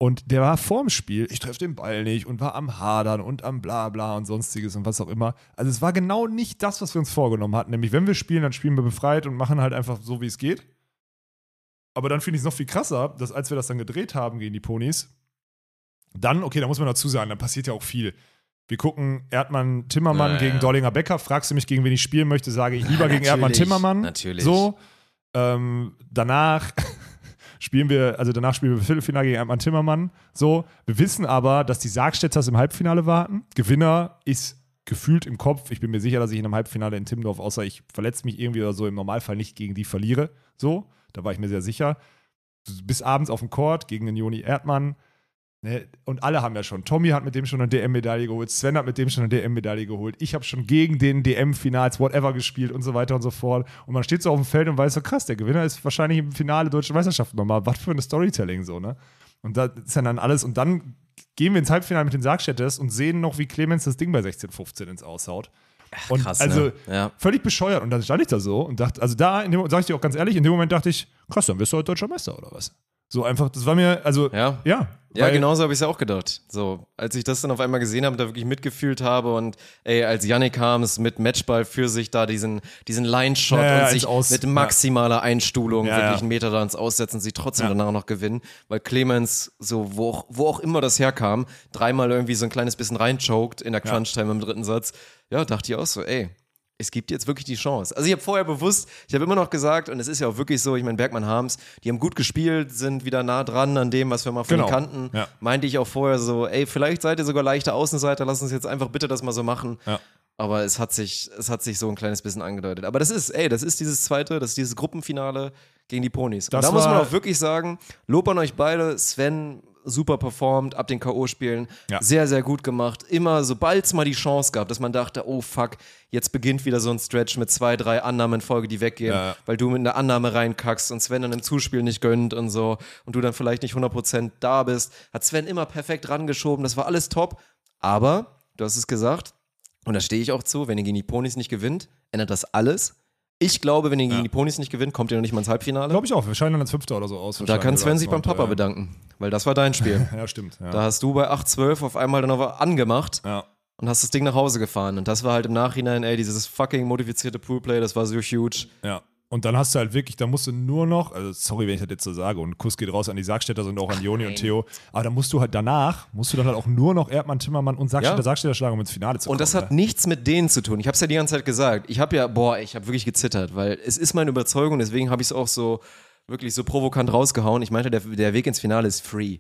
Und der war vorm Spiel, ich treffe den Ball nicht und war am Hadern und am Blabla und sonstiges und was auch immer. Also es war genau nicht das, was wir uns vorgenommen hatten. Nämlich, wenn wir spielen, dann spielen wir befreit und machen halt einfach so, wie es geht. Aber dann finde ich es noch viel krasser, dass als wir das dann gedreht haben gegen die Ponys, dann, okay, da muss man dazu sagen, dann passiert ja auch viel. Wir gucken Erdmann Timmermann Ja, gegen ja. Dollinger Becker. Fragst du mich, gegen wen ich spielen möchte, sage ich lieber gegen Erdmann Timmermann. natürlich. So. Ähm, danach spielen wir, also danach spielen wir Viertelfinale gegen Erdmann Timmermann. So. Wir wissen aber, dass die Sargstädters im Halbfinale warten. Gewinner ist gefühlt im Kopf. Ich bin mir sicher, dass ich in einem Halbfinale in Timmendorf, außer ich verletze mich irgendwie oder so, im Normalfall nicht gegen die verliere. So. Da war ich mir sehr sicher. Bis abends auf dem Court gegen den Joni Erdmann. Ne, und alle haben ja schon. Tommy hat mit dem schon eine DM-Medaille geholt. Sven hat mit dem schon eine DM-Medaille geholt. Ich habe schon gegen den DM-Finals, whatever, gespielt und so weiter und so fort. Und man steht so auf dem Feld und weiß so, krass, der Gewinner ist wahrscheinlich im Finale Deutsche Meisterschaft nochmal. Was für ein Storytelling so, ne? Und da ist dann alles. Und dann gehen wir ins Halbfinale mit den Sargstädters und sehen noch, wie Clemens das Ding bei 16-15 ins Aushaut. Und krass, also ne? Ja. völlig bescheuert. Und dann stand ich da so und dachte, also da, in dem, sag ich dir auch ganz ehrlich, in dem Moment dachte ich, krass, dann wirst du heute deutscher Meister oder was? So einfach, das war mir, also, Ja. ja. Ja, genauso habe ich es auch gedacht. So, als ich das dann auf einmal gesehen habe, da wirklich mitgefühlt habe und ey, als Yannick Harms mit Matchball für sich da diesen, diesen Line-Shot Ja, ja, und sich Aus- mit ja. maximaler Einstuhlung Ja, wirklich ja. einen Meter da ins Aussetzen, sie trotzdem Ja. danach noch gewinnen, weil Clemens, so, wo auch, wo auch immer das herkam, dreimal irgendwie so ein kleines bisschen reinchoked in der Crunch-Time im dritten Satz. Ja, dachte ich auch so, ey, es gibt jetzt wirklich die Chance. Also ich habe vorher bewusst, ich habe immer noch gesagt, und es ist ja auch wirklich so, ich meine, Bergmann Harms, die haben gut gespielt, sind wieder nah dran an dem, was wir mal von Genau. kannten. Ja. Meinte ich auch vorher so, ey, vielleicht seid ihr sogar leichte Außenseiter, lass uns jetzt einfach bitte das mal so machen. Ja. Aber es hat sich, es hat sich so ein kleines bisschen angedeutet. Aber das ist, ey, das ist dieses zweite, das ist dieses Gruppenfinale gegen die Ponys. Und Das da muss man auch wirklich sagen, Lob an euch beide, Sven super performt ab den K.O.-Spielen. Ja. Sehr, sehr gut gemacht. Immer, sobald es mal die Chance gab, dass man dachte, oh fuck, jetzt beginnt wieder so ein Stretch mit zwei, drei Annahmen in Folge, die weggehen, Ja, weil du mit einer Annahme reinkackst und Sven dann im Zuspiel nicht gönnt und so und du dann vielleicht nicht 100% da bist, hat Sven immer perfekt rangeschoben. Das war alles top. Aber, du hast es gesagt, und da stehe ich auch zu, wenn ihr gegen die Ponys nicht gewinnt, ändert das alles. Ich glaube, wenn ihr gegen die Ponys nicht gewinnt, kommt ihr noch nicht mal ins Halbfinale. Glaube ich auch. Wir scheinen dann als Fünfter oder so aus. Da kann Sven sich beim Papa bedanken, weil das war dein Spiel. Ja, stimmt. Da hast du bei 8-12 auf einmal dann aber angemacht ja. und hast das Ding nach Hause gefahren. Und das war halt im Nachhinein, ey, dieses fucking modifizierte Poolplay, das war so huge. Ja. Und dann hast du halt wirklich, da musst du nur noch, also sorry, wenn ich das jetzt so sage, und Kuss geht raus an die Sargstädter und auch an Joni und Theo, aber da musst du halt danach, musst du dann halt auch nur noch Erdmann, Timmermann und Sargstädter, Ja. Sargstädter schlagen, um ins Finale zu kommen. Und das hat ne? nichts mit denen zu tun. Ich habe es ja die ganze Zeit gesagt. Ich habe ja, boah, ich habe wirklich gezittert, weil es ist meine Überzeugung, deswegen habe ich es auch so wirklich so provokant rausgehauen. Ich meinte, der, der Weg ins Finale ist free.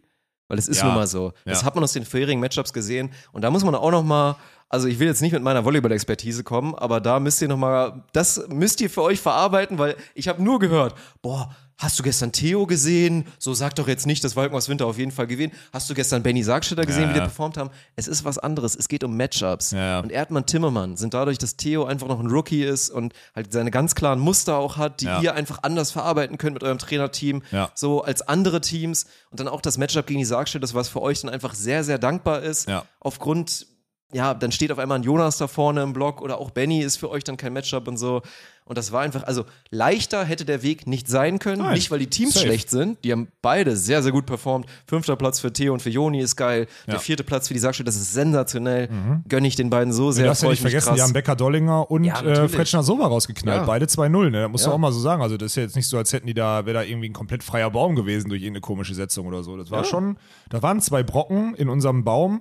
Weil es ist Ja. nun mal so. Das Ja. hat man aus den vorherigen Matchups gesehen. Und da muss man auch noch mal, also ich will jetzt nicht mit meiner Volleyball-Expertise kommen, aber da müsst ihr noch mal, das müsst ihr für euch verarbeiten, weil ich habe nur gehört, boah, hast du gestern Theo gesehen? So sag doch jetzt nicht, dass Walken aus Winter auf jeden Fall gewinnt. Hast du gestern Benny Sargstädter gesehen, Ja, wie die ja. performt haben? Es ist was anderes. Es geht um Matchups. Ja. Und Erdmann Timmermann sind dadurch, dass Theo einfach noch ein Rookie ist und halt seine ganz klaren Muster auch hat, die ihr einfach anders verarbeiten könnt mit eurem Trainerteam, so als andere Teams und dann auch das Matchup gegen die Sargstädter, was für euch dann einfach sehr, sehr dankbar ist. Aufgrund, ja, dann steht auf einmal ein Jonas da vorne im Block oder auch Benny ist für euch dann kein Matchup und so. Und das war einfach, also leichter hätte der Weg nicht sein können. Nein. Nicht, weil die Teams Safe. schlecht sind. Die haben beide sehr, sehr gut performt. Fünfter Platz für Theo und für Joni ist geil. Der Ja. vierte Platz für die Sargstädter, das ist sensationell. Gönne ich den beiden so sehr. Du darfst ja nicht vergessen, die krass. haben Becker Dollinger und Ja, äh. Fretschner Sova rausgeknallt. Ja. Beide 2-0, ne? Da musst Ja. du auch mal so sagen. Also, das ist ja jetzt nicht so, als hätten die da, wäre da irgendwie ein komplett freier Baum gewesen durch irgendeine komische Setzung oder so. Das war schon, da waren zwei Brocken in unserem Baum,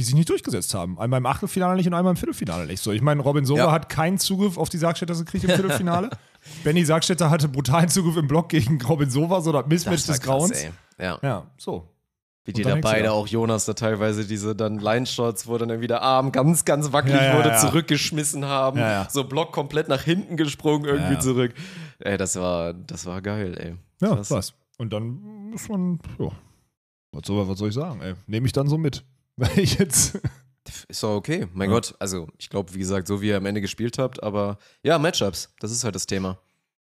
die sich nicht durchgesetzt haben. Einmal im Achtelfinale nicht und einmal im Viertelfinale nicht. So, ich meine, Robin Sova Ja. hat keinen Zugriff auf die Sargstädter gekriegt im Viertelfinale. Benny Sargstädter hatte brutalen Zugriff im Block gegen Robin Sova, so das Mismatch des Grauens. Ja. Ja, so. Wie die da beide auch Jonas da teilweise diese dann Line-Shots, wo dann irgendwie der Arm ganz, ganz wackelig Ja, wurde, zurückgeschmissen haben. So Block komplett nach hinten gesprungen, irgendwie zurück. Ey, das war, das war geil, ey. Ja, was. Und dann muss man, ja, was soll, was soll ich sagen, ey? Nehme ich dann so mit. Weil ich jetzt. Ist doch okay. Mein Ja. Gott, also ich glaube, wie gesagt, so wie ihr am Ende gespielt habt, aber ja, Matchups, das ist halt das Thema.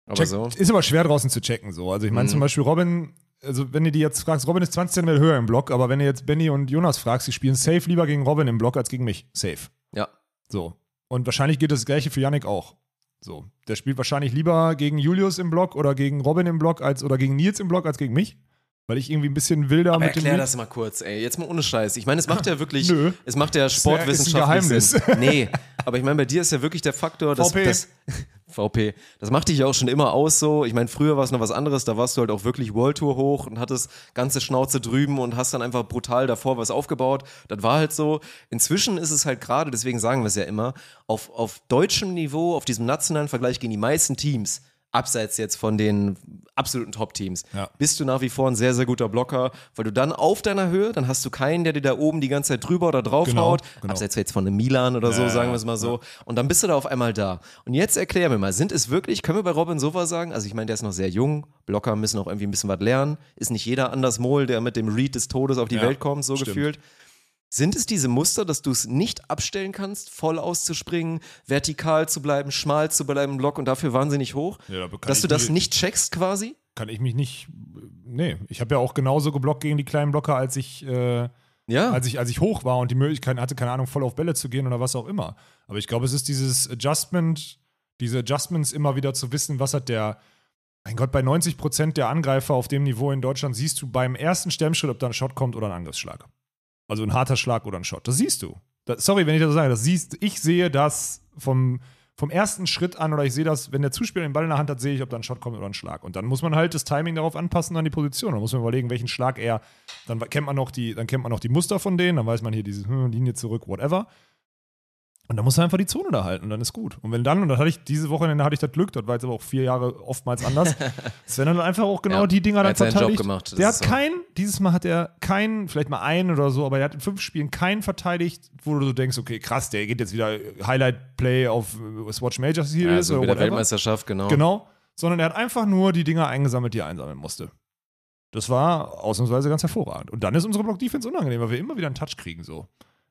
Aber Check, so. Ist aber schwer draußen zu checken, so. Also ich meine Mhm. zum Beispiel Robin, also wenn ihr die jetzt fragst, Robin ist 20 cm höher im Block, aber wenn ihr jetzt Benny und Jonas fragst, die spielen safe lieber gegen Robin im Block als gegen mich. Safe. Ja. So. Und wahrscheinlich gilt das gleiche für Yannick auch. So. Der spielt wahrscheinlich lieber gegen Julius im Block oder gegen Robin im Block als oder gegen Nils im Block als gegen mich. Weil ich irgendwie ein bisschen wilder Aber mit dem erklär das mal kurz, ey. Jetzt mal ohne Scheiß. Ich meine, es macht ja wirklich, Nö. es macht ja sportwissenschaftlich Geheimnis. Sinn. Nee, aber ich meine, bei dir ist ja wirklich der Faktor, dass, VP. dass VP. Das macht dich ja auch schon immer aus so. Ich meine, früher war es noch was anderes, da warst du halt auch wirklich World Tour hoch und hattest ganze Schnauze drüben und hast dann einfach brutal davor was aufgebaut. Das war halt so. Inzwischen ist es halt gerade, deswegen sagen wir es ja immer, auf, auf deutschem Niveau, auf diesem nationalen Vergleich gegen die meisten Teams abseits jetzt von den absoluten Top-Teams, Ja. bist du nach wie vor ein sehr, sehr guter Blocker, weil du dann auf deiner Höhe, dann hast du keinen, der dir da oben die ganze Zeit drüber oder drauf Genau, haut, genau. abseits jetzt von einem Milan oder so, Ja, sagen wir es mal so, und dann bist du da auf einmal da. Und jetzt erklär mir mal, sind es wirklich, können wir bei Robin Sova sagen, also ich meine, der ist noch sehr jung, Blocker müssen auch irgendwie ein bisschen was lernen, ist nicht jeder Anders Mol, der mit dem Read des Todes auf die Welt kommt, so stimmt. gefühlt. Sind es diese Muster, dass du es nicht abstellen kannst, voll auszuspringen, vertikal zu bleiben, schmal zu bleiben im Block und dafür wahnsinnig hoch? Ja, dass du das nicht checkst quasi? Kann ich mich nicht. Nee, ich habe ja auch genauso geblockt gegen die kleinen Blocker, als ich, äh, Ja. als ich, als ich hoch war und die Möglichkeit hatte, keine Ahnung, voll auf Bälle zu gehen oder was auch immer. Aber ich glaube, es ist dieses Adjustment, diese Adjustments immer wieder zu wissen, was hat der. Mein Gott, bei 90 Prozent der Angreifer auf dem Niveau in Deutschland siehst du beim ersten Stemmschritt, ob da ein Shot kommt oder ein Angriffsschlag. Also ein harter Schlag oder ein Shot. Das siehst du. Das, sorry, wenn ich das sage. Das siehst, ich sehe das vom, vom ersten Schritt an oder ich sehe das, wenn der Zuspieler den Ball in der Hand hat, sehe ich, ob da ein Shot kommt oder ein Schlag. Und dann muss man halt das Timing darauf anpassen an die Position. Dann muss man überlegen, welchen Schlag er. Dann kennt man noch die, dann kennt man noch die Muster von denen, dann weiß man hier diese hm, Linie zurück, whatever. Und dann muss er einfach die Zone da halten und dann ist gut. Und wenn dann, und dann hatte ich diese Wochenende hatte ich das Glück, das war jetzt aber auch vier Jahre oftmals anders, Sven hat dann einfach auch genau Ja, die Dinger er dann verteidigt. Gemacht, das Der hat so. kein, dieses Mal hat er keinen, vielleicht mal einen oder so, aber er hat in fünf Spielen keinen verteidigt, wo du so denkst, okay, krass, der geht jetzt wieder Highlight-Play auf äh, Swatch Major Series Also oder mit der. Weltmeisterschaft, genau. Genau. Sondern er hat einfach nur die Dinger eingesammelt, die er einsammeln musste. Das war ausnahmsweise ganz hervorragend. Und dann ist unsere Block-Defense unangenehm, weil wir immer wieder einen Touch kriegen, so.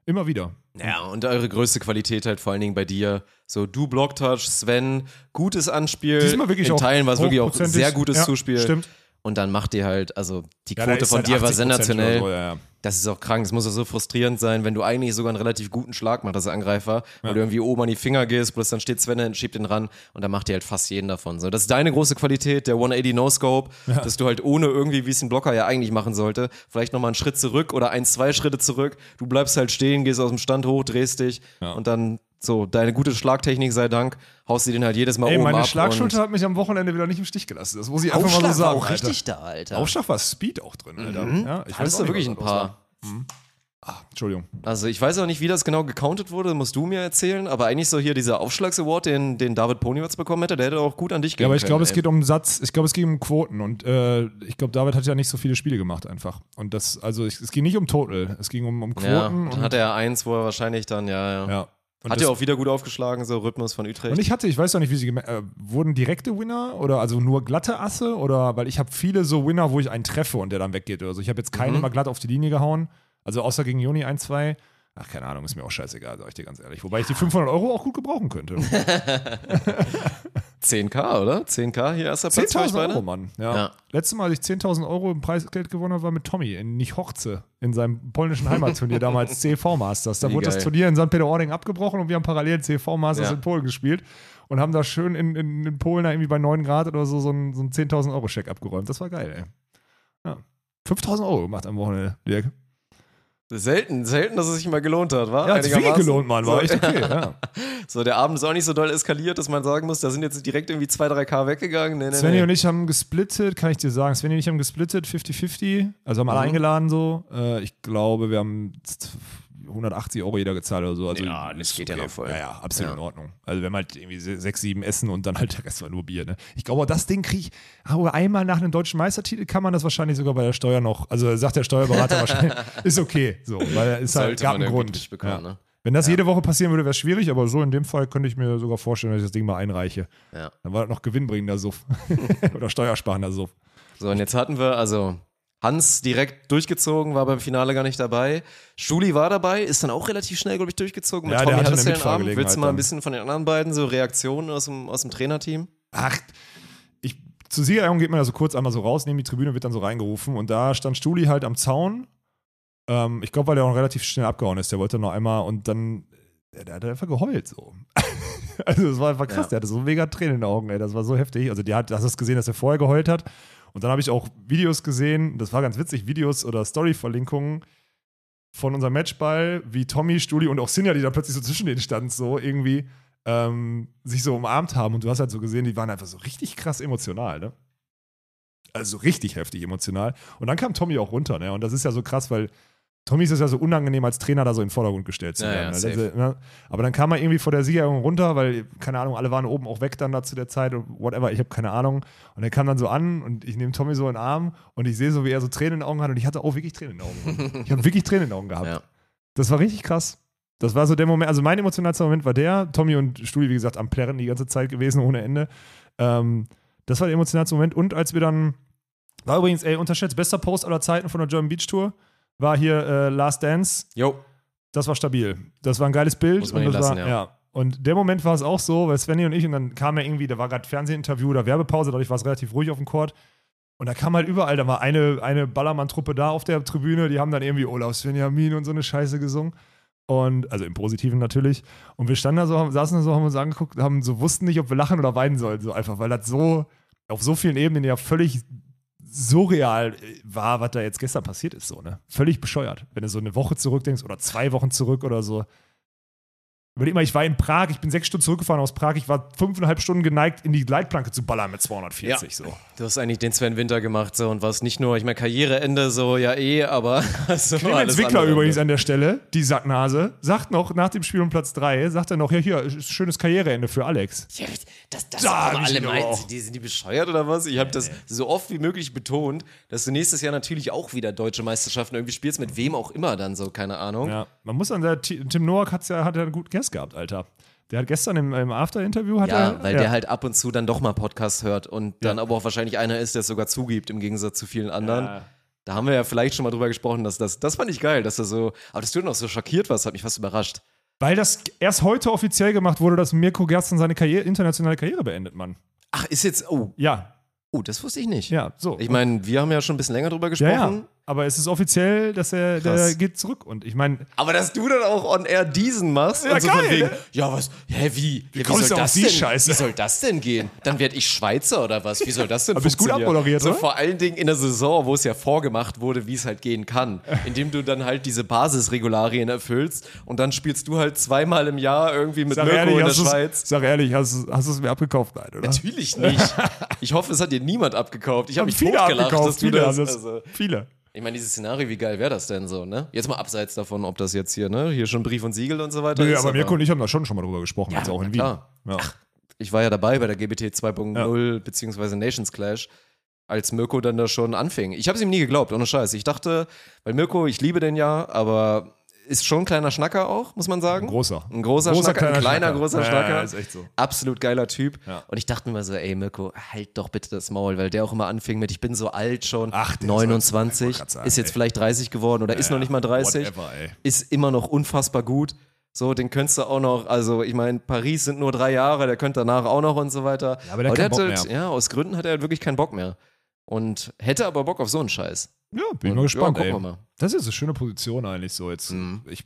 Immer wieder. Ja, und eure größte Qualität halt vor allen Dingen bei dir. So, du Blocktouch, Sven, gutes Anspiel. Diesmal wirklich In auch Teilen war es wirklich auch sehr gutes Ja, Zuspiel. Stimmt. Und dann macht ihr halt, also die Ja, Quote von halt dir war 80% sensationell. So, ja, ja. Das ist auch krank. Es muss auch so frustrierend sein, wenn du eigentlich sogar einen relativ guten Schlag machst als Angreifer, weil du irgendwie oben an die Finger gehst, bloß dann steht Sven und schiebt den ran und dann macht ihr halt fast jeden davon. So, das ist deine große Qualität, der 180 No-Scope, dass du halt ohne irgendwie, wie es ein Blocker ja eigentlich machen sollte, vielleicht nochmal einen Schritt zurück oder ein, zwei Schritte zurück. Du bleibst halt stehen, gehst aus dem Stand hoch, drehst dich Ja. und dann so, deine gute Schlagtechnik sei Dank, haust du den halt jedes Mal Ey, oben meine ab. Schlagschulter und hat mich am Wochenende wieder nicht im Stich gelassen. Das muss ich einfach Aufschlag mal so sagen. war auch Alter. richtig da, Alter. Aufschlag war Speed auch drin, Alter. Ja, ich Hattest du wirklich ein paar. Ah, Entschuldigung. Also ich weiß auch nicht, wie das genau gecountet wurde, musst du mir erzählen, aber eigentlich so hier dieser Aufschlags-Award, den, den David Poniewatz bekommen hätte, der hätte auch gut an dich gehen Ja, aber ich glaube, es geht um Satz, ich glaube, es geht um Quoten und äh, ich glaube, David hat ja nicht so viele Spiele gemacht einfach. Und das, also ich, es ging nicht um Total, es ging um, um Quoten. Ja, und, dann hatte er eins, wo er wahrscheinlich dann, ja, ja. ja. Und Hat er auch wieder gut aufgeschlagen, so Rhythmus von Utrecht. Und ich hatte, ich weiß auch nicht, wie sie äh, wurden direkte Winner oder also nur glatte Asse oder weil ich habe viele so Winner, wo ich einen treffe und der dann weggeht oder so. Ich habe jetzt Mhm. keinen mal glatt auf die Linie gehauen, also außer gegen Joni ein, zwei. Ach, keine Ahnung, ist mir auch scheißegal, sag ich dir ganz ehrlich. Wobei ich die 500 Euro auch gut gebrauchen könnte. 10k, oder? 10k hier erster Platz für euch 10.000 beide? Euro, Mann. Ja. Ja. Letztes Mal, als ich 10.000 Euro im Preisgeld gewonnen habe, war mit Tommy in Nichorce, in seinem polnischen Heimatturnier, damals CV Masters. Da Wie wurde das geil. Turnier in St. Peter-Ording abgebrochen und wir haben parallel CV Masters Ja. in Polen gespielt und haben da schön in, in, in Polen da irgendwie bei 9 Grad oder so so einen, so einen 10.000 Euro Scheck abgeräumt. Das war geil, ey. Ja. 5.000 Euro gemacht am Wochenende, Dirk. Selten, selten, dass es sich mal gelohnt hat, war? Ja, hat Einigermaßen. gelohnt, Mann. War so, echt okay, ja. so, der Abend ist auch nicht so doll eskaliert, dass man sagen muss, da sind jetzt direkt irgendwie 2, 3k weggegangen. Nee, nee, Svenny nee. und ich haben gesplittet, kann ich dir sagen. Svenny und ich haben gesplittet, 50-50. Also haben alle Mhm. eingeladen so. Äh, ich glaube, wir haben 180 Euro jeder gezahlt oder so. Also Ja, das geht ja noch voll. Ja, ja, absolut Ja. in Ordnung. Also wir haben halt irgendwie se- sechs, sieben Essen und dann halt der Rest war nur Bier. Ne? Ich glaube, das Ding kriege ich, aber einmal nach einem deutschen Meistertitel kann man das wahrscheinlich sogar bei der Steuer noch, also sagt der Steuerberater wahrscheinlich, ist okay. So, weil es halt gab man einen Grund. durchbekommen, ja. ne? Wenn das jede Woche passieren würde, wäre es schwierig, aber so in dem Fall könnte ich mir sogar vorstellen, dass ich das Ding mal einreiche. Ja. Dann war das noch gewinnbringender Suff. Oder steuersparender Suff. So, und jetzt hatten wir, also Hans direkt durchgezogen, war beim Finale gar nicht dabei. Stuli war dabei, ist dann auch relativ schnell, glaube ich, durchgezogen. Ja, Mit der Tommy hatte hattest du den Abend. Willst du mal ein bisschen von den anderen beiden so Reaktionen aus dem, aus dem Trainerteam? Ach, ich, zur Siegerehrung geht man da so kurz einmal so raus, neben die Tribüne wird dann so reingerufen und da stand Stuli halt am Zaun. Ähm, ich glaube, weil der auch relativ schnell abgehauen ist. Der wollte noch einmal und dann, der, der hat einfach geheult so. also das war einfach krass, Ja. der hatte so mega Tränen in den Augen, ey. Das war so heftig. Also der hat, hast du das gesehen, dass er vorher geheult hat. Und dann habe ich auch Videos gesehen, das war ganz witzig, Videos oder Story-Verlinkungen von unserem Matchball, wie Tommy, Stuli und auch Sinja, die da plötzlich so zwischen denen stand, so irgendwie ähm, sich so umarmt haben und du hast halt so gesehen, die waren einfach so richtig krass emotional, ne? Also so richtig heftig emotional. Und dann kam Tommy auch runter, ne? Und das ist ja so krass, weil Tommy ist es ja so unangenehm, als Trainer da so in den Vordergrund gestellt zu Ja, werden. ja, ne? safe. Also, ne? Aber dann kam er irgendwie vor der Siegerehrung runter, weil, keine Ahnung, alle waren oben auch weg dann da zu der Zeit und whatever, ich habe keine Ahnung. Und er kam dann so an und ich nehme Tommy so in den Arm und ich sehe so, wie er so Tränen in den Augen hat und ich hatte auch wirklich Tränen in den Augen. ich habe wirklich Tränen in den Augen gehabt. Ja. Das war richtig krass. Das war so der Moment, also mein emotionalster Moment war der, Tommy und Studi, wie gesagt, am Plärren die ganze Zeit gewesen, ohne Ende. Ähm, das war der emotionalste Moment. Und als wir dann, war übrigens, ey, unterschätzt, bester Post aller Zeiten von der German Beach Tour, war hier äh, Last Dance. Jo. Das war stabil. Das war ein geiles Bild. Muss man und das lassen, war, ja. Und der Moment war es auch so, weil Svenny und ich, und dann kam er irgendwie, da war gerade Fernsehinterview oder Werbepause, dadurch war es relativ ruhig auf dem Court. Und da kam halt überall, da war eine, eine Ballermann-Truppe da auf der Tribüne, die haben dann irgendwie Olaf Svenjamin und so eine Scheiße gesungen. Und, also im Positiven natürlich. Und wir standen da so, saßen da so, haben uns angeguckt, haben so, wussten nicht, ob wir lachen oder weinen sollten, so einfach, weil das so, auf so vielen Ebenen ja völlig surreal war, was da jetzt gestern passiert ist, so, ne? Völlig bescheuert. Wenn du so eine Woche zurückdenkst oder zwei Wochen zurück oder so. Überleg mal, ich war in Prag, ich bin sechs Stunden zurückgefahren aus Prag, ich war fünfeinhalb Stunden geneigt, in die Leitplanke zu ballern mit 240, so. Du hast eigentlich den Sven Winter gemacht so und warst nicht nur, ich meine, Karriereende so, ja eh, aber so Clemens Wickler übrigens an der Stelle, die Sacknase, sagt noch nach dem Spiel um Platz 3, sagt er noch, ja, hier, ist schönes Karriereende für Alex. Ja, das, das Da aber alle auch. die sind die bescheuert oder was? Ich habe das so oft wie möglich betont, dass du nächstes Jahr natürlich auch wieder deutsche Meisterschaften irgendwie spielst, mit wem auch immer dann so, keine Ahnung. Ja, man muss an der, Ti- Tim Noack hat's ja, hat ja einen guten Guest gehabt, Alter. Der hat gestern im, im After-Interview, hat Ja, er, weil der halt ab und zu dann doch mal Podcasts hört und dann aber auch wahrscheinlich einer ist, der es sogar zugibt, im Gegensatz zu vielen anderen. Ja. Da haben wir ja vielleicht schon mal drüber gesprochen, dass das, das fand ich geil, dass er so, aber dass du noch so schockiert warst, hat mich fast überrascht. Weil das erst heute offiziell gemacht wurde, dass Mirko Gersten seine Karriere, internationale Karriere beendet, Mann. Ach, ist jetzt, oh, Ja, oh, das wusste ich nicht. ja, so. Ich meine, wir haben ja schon ein bisschen länger drüber ja, gesprochen. ja. Aber es ist offiziell, dass er der geht zurück. Und ich meine, Aber dass du dann auch on air diesen machst Ja, und so geil, von wegen, ne? ja was, hä, wie, ja, wie soll das denn, Scheiße? wie soll das denn gehen? Dann werd ich Schweizer oder was? Wie soll das denn Aber bist gut abmoderiert, so oder? vor allen Dingen in der Saison, wo es ja vorgemacht wurde, wie es halt gehen kann, indem du dann halt diese Basisregularien erfüllst und dann spielst du halt zweimal im Jahr irgendwie mit sag Mirko ehrlich, in der Schweiz. sag ehrlich, hast, hast du es mir abgekauft? Nein, oder? Natürlich nicht. Ich hoffe, es hat dir niemand abgekauft. Ich habe mich viele totgelacht, abgekauft, dass du das. also, viele. Ich meine, dieses Szenario, wie geil wäre das denn so, ne? Jetzt mal abseits davon, ob das jetzt hier, ne, hier schon Brief und Siegel und so weiter Nö, ist. aber Mirko und ich haben da schon schon mal drüber gesprochen, Ja, jetzt auch in Wien. klar. Ja. ich war ja dabei bei der GBT 2.0 beziehungsweise Nations Clash, als Mirko dann da schon anfing. Ich habe es ihm nie geglaubt, ohne Scheiß. Ich dachte, weil Mirko, ich liebe den ja, aber ist schon ein kleiner Schnacker auch, muss man sagen. Ein großer. Ein großer, Großer, Schnacker, ein kleiner kleiner, Schnacker. großer Ja, Schnacker. ja, ist echt so. Absolut geiler Typ. Ja. Und ich dachte mir so, ey Mirko, halt doch bitte das Maul, weil der auch immer anfing mit, ich bin so alt schon, Ach, der soll- ich 29, wollte grad sagen, ist jetzt ey. vielleicht 30 geworden oder ist noch nicht mal 30 Whatever, ist immer noch unfassbar gut. So, den könntest du auch noch, also ich meine, Paris sind nur drei Jahre, der könnte danach auch noch und so weiter. Ja, aber der hat keinen hat halt, ja, aus Gründen hat er halt wirklich keinen Bock mehr. Und hätte aber Bock auf so einen Scheiß. Ja, bin Und, mal gespannt. Ja, gucken wir mal. Das ist eine schöne Position eigentlich so jetzt. Mhm. Ich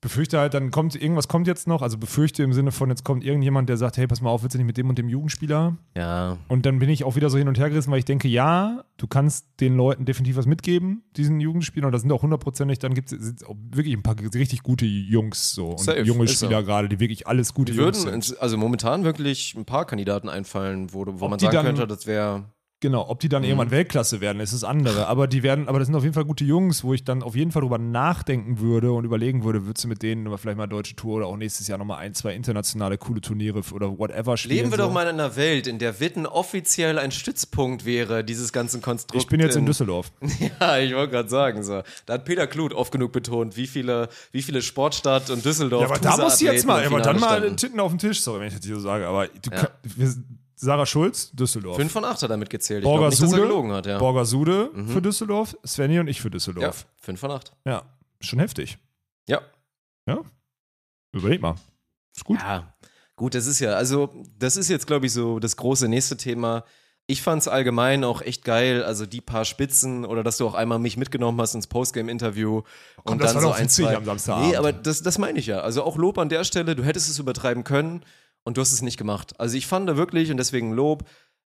befürchte halt, dann kommt irgendwas kommt jetzt noch, also befürchte im Sinne von, jetzt kommt irgendjemand, der sagt, hey, pass mal auf, willst du nicht mit dem und dem Jugendspieler? Ja, Und dann bin ich auch wieder so hin und her gerissen, weil ich denke, ja, du kannst den Leuten definitiv was mitgeben, diesen Jugendspielern, und das sind auch hundertprozentig, dann gibt es wirklich ein paar richtig gute Jungs so und Safe, junge ist so. Spieler gerade, die wirklich alles gute die Jungs würden, sind. also momentan wirklich ein paar Kandidaten einfallen, wo, wo Ob man sagen dann- könnte, das wäre. Genau, ob die Mhm. dann irgendwann Weltklasse werden, ist das andere. Aber die werden, aber das sind auf jeden Fall gute Jungs, wo ich dann auf jeden Fall drüber nachdenken würde und überlegen würde, würdest du mit denen aber vielleicht mal deutsche Tour oder auch nächstes Jahr nochmal ein, zwei internationale coole Turniere oder whatever spielen. Leben wir so. doch mal in einer Welt, in der Witten offiziell ein Stützpunkt wäre, dieses ganzen Konstrukt. Ich bin jetzt in Düsseldorf. Ja, ich wollte gerade sagen, so. Da hat Peter Kluth oft genug betont, wie viele, wie viele Sportstadt und Düsseldorf. Ja, aber da muss ich jetzt mal, aber dann mal standen. Titten auf den Tisch, sorry, wenn ich das hier so sage. Aber du Ja. kann, wir, Sarah Schulz, Düsseldorf. Fünf von acht hat er mitgezählt. Ich Borger nicht, dass er Sude, gelogen hat, ja. Mhm. Borger Sude für Düsseldorf, Svenny und ich für ja, Düsseldorf. fünf von acht. Ja, schon heftig. Ja. Überleg mal. Ist gut. Ja, gut, das ist ja, also, das ist jetzt, glaube ich, so das große nächste Thema. Ich fand es allgemein auch echt geil, also die paar Spitzen oder dass du auch einmal mich mitgenommen hast ins Postgame-Interview und das dann war so ein, zwei. am Samstagabend. Nee, aber das, das meine ich ja. Also auch Lob an der Stelle, du hättest es übertreiben können und du hast es nicht gemacht. Also ich fand da wirklich, und deswegen Lob,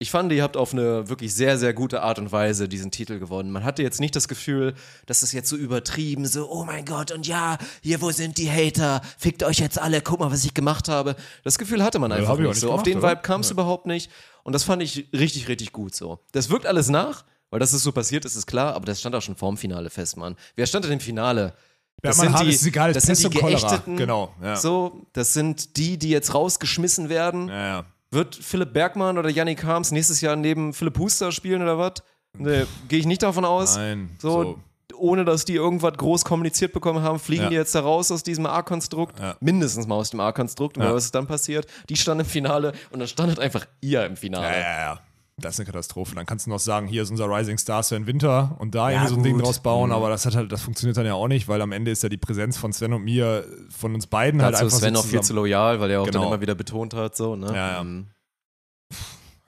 Ich fand, ihr habt auf eine wirklich sehr, sehr gute Art und Weise diesen Titel gewonnen. Man hatte jetzt nicht das Gefühl, dass es jetzt so übertrieben, so, oh mein Gott, und ja, hier, wo sind die Hater? Fickt euch jetzt alle, guck mal, was ich gemacht habe. Das Gefühl hatte man einfach auch nicht nicht so. Auf gemacht, den oder? Vibe kam es überhaupt nicht. Und das fand ich richtig, richtig gut so. Das wirkt alles nach, weil das ist so passiert, ist, ist klar, aber das stand auch schon vorm Finale fest, Mann. Wer stand in dem Finale? Das sind Hart die, ist egal, das sind die. Geächteten. Genau, ja. So, das sind die, die jetzt rausgeschmissen werden. Ja, ja. Wird Philipp Bergmann oder Yannick Harms nächstes Jahr neben Philipp Huster spielen oder was? Nee, gehe ich nicht davon aus. Nein, So, so. ohne dass die irgendwas groß kommuniziert bekommen haben, fliegen die jetzt da raus aus diesem A-Konstrukt. Mindestens mal aus dem A-Konstrukt. Und was ist dann passiert? Die standen im Finale und dann standet einfach ihr im Finale. Ja, ja, ja. Das ist eine Katastrophe. Dann kannst du noch sagen, hier ist unser Rising Star Sven Winter und da irgendwie so ein Ding gut. draus bauen, aber das hat halt, das funktioniert dann ja auch nicht, weil am Ende ist ja die Präsenz von Sven und mir, von uns beiden halt Dazu einfach ist Sven so auch viel zu loyal, weil er auch dann Genau. immer wieder betont hat, so, ne? Ja, ja. Ähm,